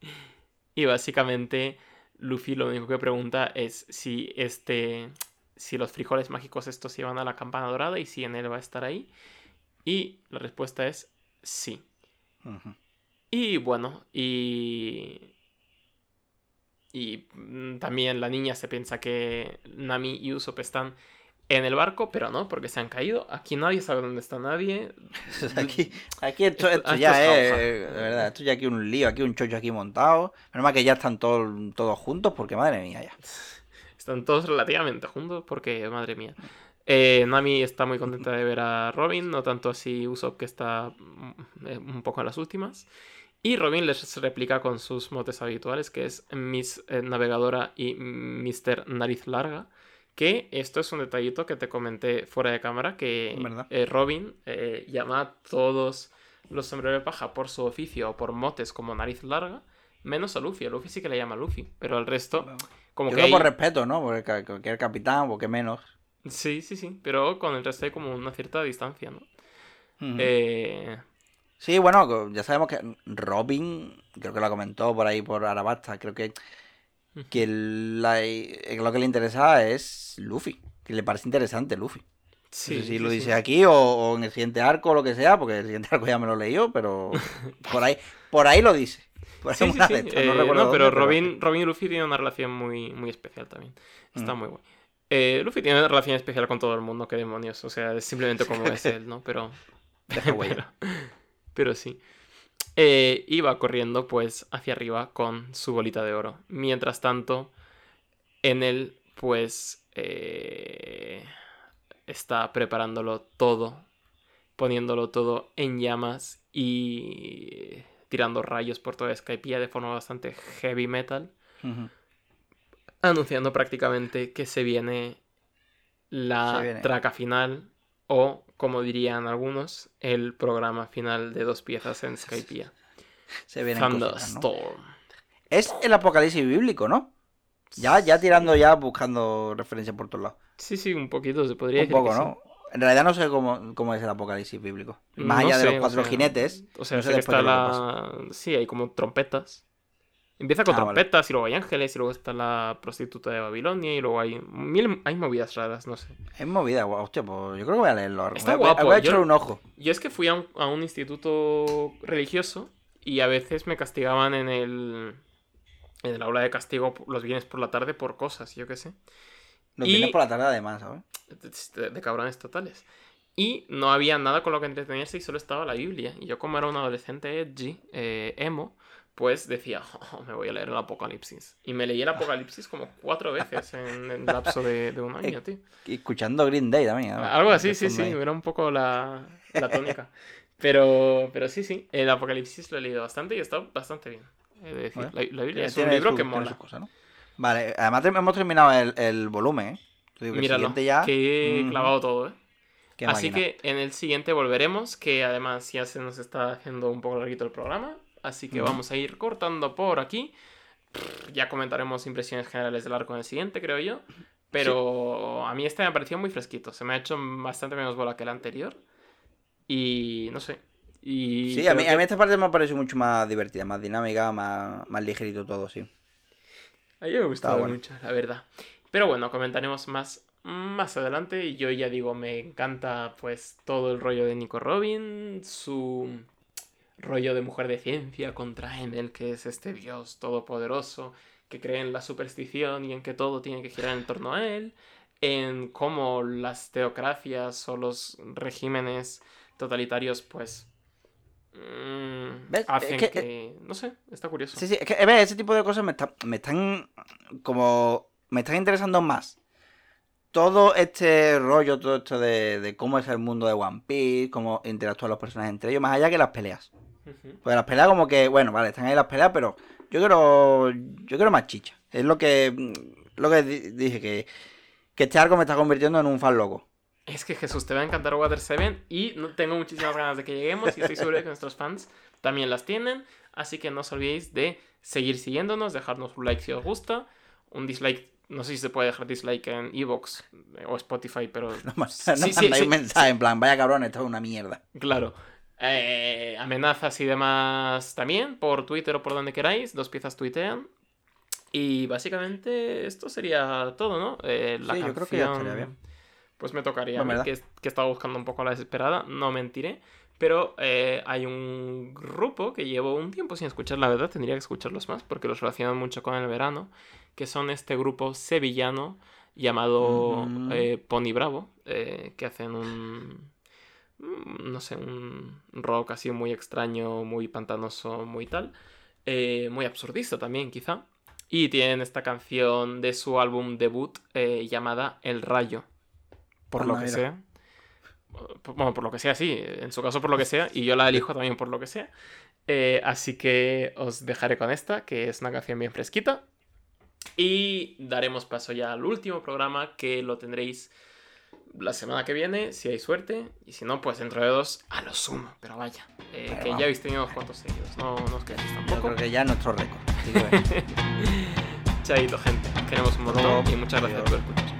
y básicamente. Luffy lo único que pregunta es si este si los frijoles mágicos estos se llevan a la campana dorada y si en él va a estar ahí. Y la respuesta es sí. Y bueno, y... Y mm, también la niña se piensa que Nami y Usopp están en el barco, pero no, porque se han caído. Aquí nadie sabe dónde está nadie. Aquí, aquí esto, Esto- ya es jauja. de verdad, esto ya aquí un lío, aquí un chocho aquí montado. Menos mal que ya están todos, todos juntos, porque madre mía ya. Están todos relativamente juntos porque, madre mía. Eh, Nami está muy contenta de ver a Robin, no tanto así Usopp que está mm, eh, un poco en las últimas. Y Robin les replica con sus motes habituales, que es Miss eh, Navegadora y Mr. Nariz Larga. Que esto es un detallito que te comenté fuera de cámara, que eh, Robin eh, llama a todos los sombreros de paja por su oficio o por motes como Nariz Larga, menos a Luffy. A Luffy sí que le llama Luffy, pero al resto, como Yo que creo por hay- respeto, ¿no? Porque cualquier capitán, porque menos. Sí, sí, sí, pero con el resto hay como una cierta distancia, ¿no? Eh, Sí, bueno, ya sabemos que Robin, creo que lo comentó por ahí por Arabasta, creo que, que la- eh, lo que le interesa es Luffy, que le parece interesante Luffy. sí, no sé si sí, lo sí. dice aquí o, o en el siguiente arco o lo que sea, porque el siguiente arco ya me lo leí yo, pero por ahí, por ahí lo dice. Por una estas, eh, no no, recuerdo pero dónde, Robin, Robin y Luffy tienen una relación muy, muy especial también. Está Mm. muy guay. Eh, Luffy tiene una relación especial con todo el mundo, qué demonios. O sea, es simplemente como es él, ¿no? Pero, pero sí. Eh, iba corriendo, pues, hacia arriba con su bolita de oro. Mientras tanto, en él, pues. eh, está preparándolo todo, poniéndolo todo en llamas y tirando rayos por toda Skypiea de forma bastante heavy metal, anunciando prácticamente que se viene la Se viene. traca final o, como dirían algunos, el programa final de dos piezas en Skypiea. Se vienen cositas, ¿no? Thunderstorm. Es el apocalipsis bíblico, ¿no? Ya, ya tirando, ya buscando referencias por todos lados. Sí, sí, un poquito se podría Un decir. poco, que sí. ¿no? En realidad no sé cómo, cómo es el apocalipsis bíblico. Más No allá de los cuatro o sea, jinetes. O sea, no sé que está la. Sí, hay como trompetas. Empieza con Ah, vale. trompetas y luego hay ángeles y luego está la prostituta de Babilonia y luego hay mil hay movidas raras, no sé. Es movida, guau, hostia, pues yo creo que voy a leerlo. Está voy, guapo, voy a echar un ojo. Yo es que fui a un, a un instituto religioso y a veces me castigaban en el en el aula de castigo los viernes por la tarde por cosas, yo qué sé. Nos y- viene por la tarde además, ¿sabes? de, de cabrones totales. Y no había nada con lo que entretenerse y solo estaba la Biblia. Y yo como era un adolescente edgy, eh, emo, pues decía, "Oh, me voy a leer el Apocalipsis. Y me leí el Apocalipsis como cuatro veces en el lapso de, de un año, tío. Escuchando Green Day también. ¿no? Algo así, sí, sí, era un poco la, la tónica. Pero, pero sí, sí, el Apocalipsis lo he leído bastante y está bastante bien. De decir, Bueno, la, la Biblia es un libro su- que mola. ¿no? Vale, además hemos terminado el, el volumen, ¿eh? Digo que el Míralo, siguiente ya. que he Ujú. clavado todo, ¿eh? Qué Así máquina. que en el siguiente volveremos, que además ya se nos está haciendo un poco larguito el programa. Así que vamos a ir cortando por aquí. Ya comentaremos impresiones generales del arco en el siguiente, creo yo. Pero a mí este me ha parecido muy fresquito. Se me ha hecho bastante menos bola que el anterior. Y no sé. Y Sí, a mí, a esta parte me ha parecido mucho más divertida, más dinámica, más, más ligerito todo, sí. A mí me ha gustado bueno. mucho, la verdad. Pero bueno, comentaremos más más adelante. Y yo ya digo, me encanta pues todo el rollo de Nico Robin, su rollo de mujer de ciencia contra Enel, que es este dios todopoderoso que cree en la superstición y en que todo tiene que girar en torno a él, en cómo las teocracias o los regímenes totalitarios pues mm, ¿Ves? Es hacen que- que, no sé, está curioso. Sí, sí, es que ves, ese tipo de cosas me, está- me están como me están interesando más. Todo este rollo, todo esto de, de cómo es el mundo de One Piece, cómo interactúan los personajes entre ellos, más allá que las peleas. Pues las peleas como que, bueno, vale, están ahí las peleas, pero yo quiero yo quiero más chicha. Es lo que mm, lo que di- dije que que este arco me está convirtiendo en un fan loco. Es que Jesús, te va a encantar Water 7 y tengo muchísimas ganas de que lleguemos y estoy seguro de que nuestros fans también las tienen. Así que no os olvidéis de seguir siguiéndonos, dejarnos un like si os gusta, un dislike, no sé si se puede dejar dislike en Evox o Spotify, pero No, no Sí, sí, mandáis sí, mensaje en plan, vaya cabrón, esto es una mierda. claro. Eh, amenazas y demás también por Twitter o por donde queráis, dos piezas tuitean. Y básicamente esto sería todo, ¿no? Eh, la Sí, yo creo que ya canción, estaría bien. Pues me tocaría, a mí, ¿verdad? que, que estaba buscando un poco a la desesperada, no mentiré. Pero eh, hay un grupo que llevo un tiempo sin escuchar, la verdad, tendría que escucharlos más porque los relacionan mucho con el verano, que son este grupo sevillano llamado Mm. eh, Pony Bravo, eh, que hacen un, no sé, un rock así muy extraño, muy pantanoso, muy tal, eh, muy absurdista también quizá. Y tienen esta canción de su álbum debut eh, llamada El Rayo. Por lo Anda, que sea. Por- Bueno, por lo que sea, sí. En su caso, por lo que sea. Y yo la elijo también por lo que sea. Eh, así que os dejaré con esta, que es una canción bien fresquita. Y daremos paso ya al último programa, que lo tendréis la semana que viene, si hay suerte. Y si no, pues dentro de dos, a lo sumo. Pero vaya, eh, Pero que vamos. ya habéis tenido unos cuantos seguidos. No, no os quedéis Yo tampoco. creo que ya es nuestro récord. Chaito, gente. Queremos un montón y muchas gracias por escuchar.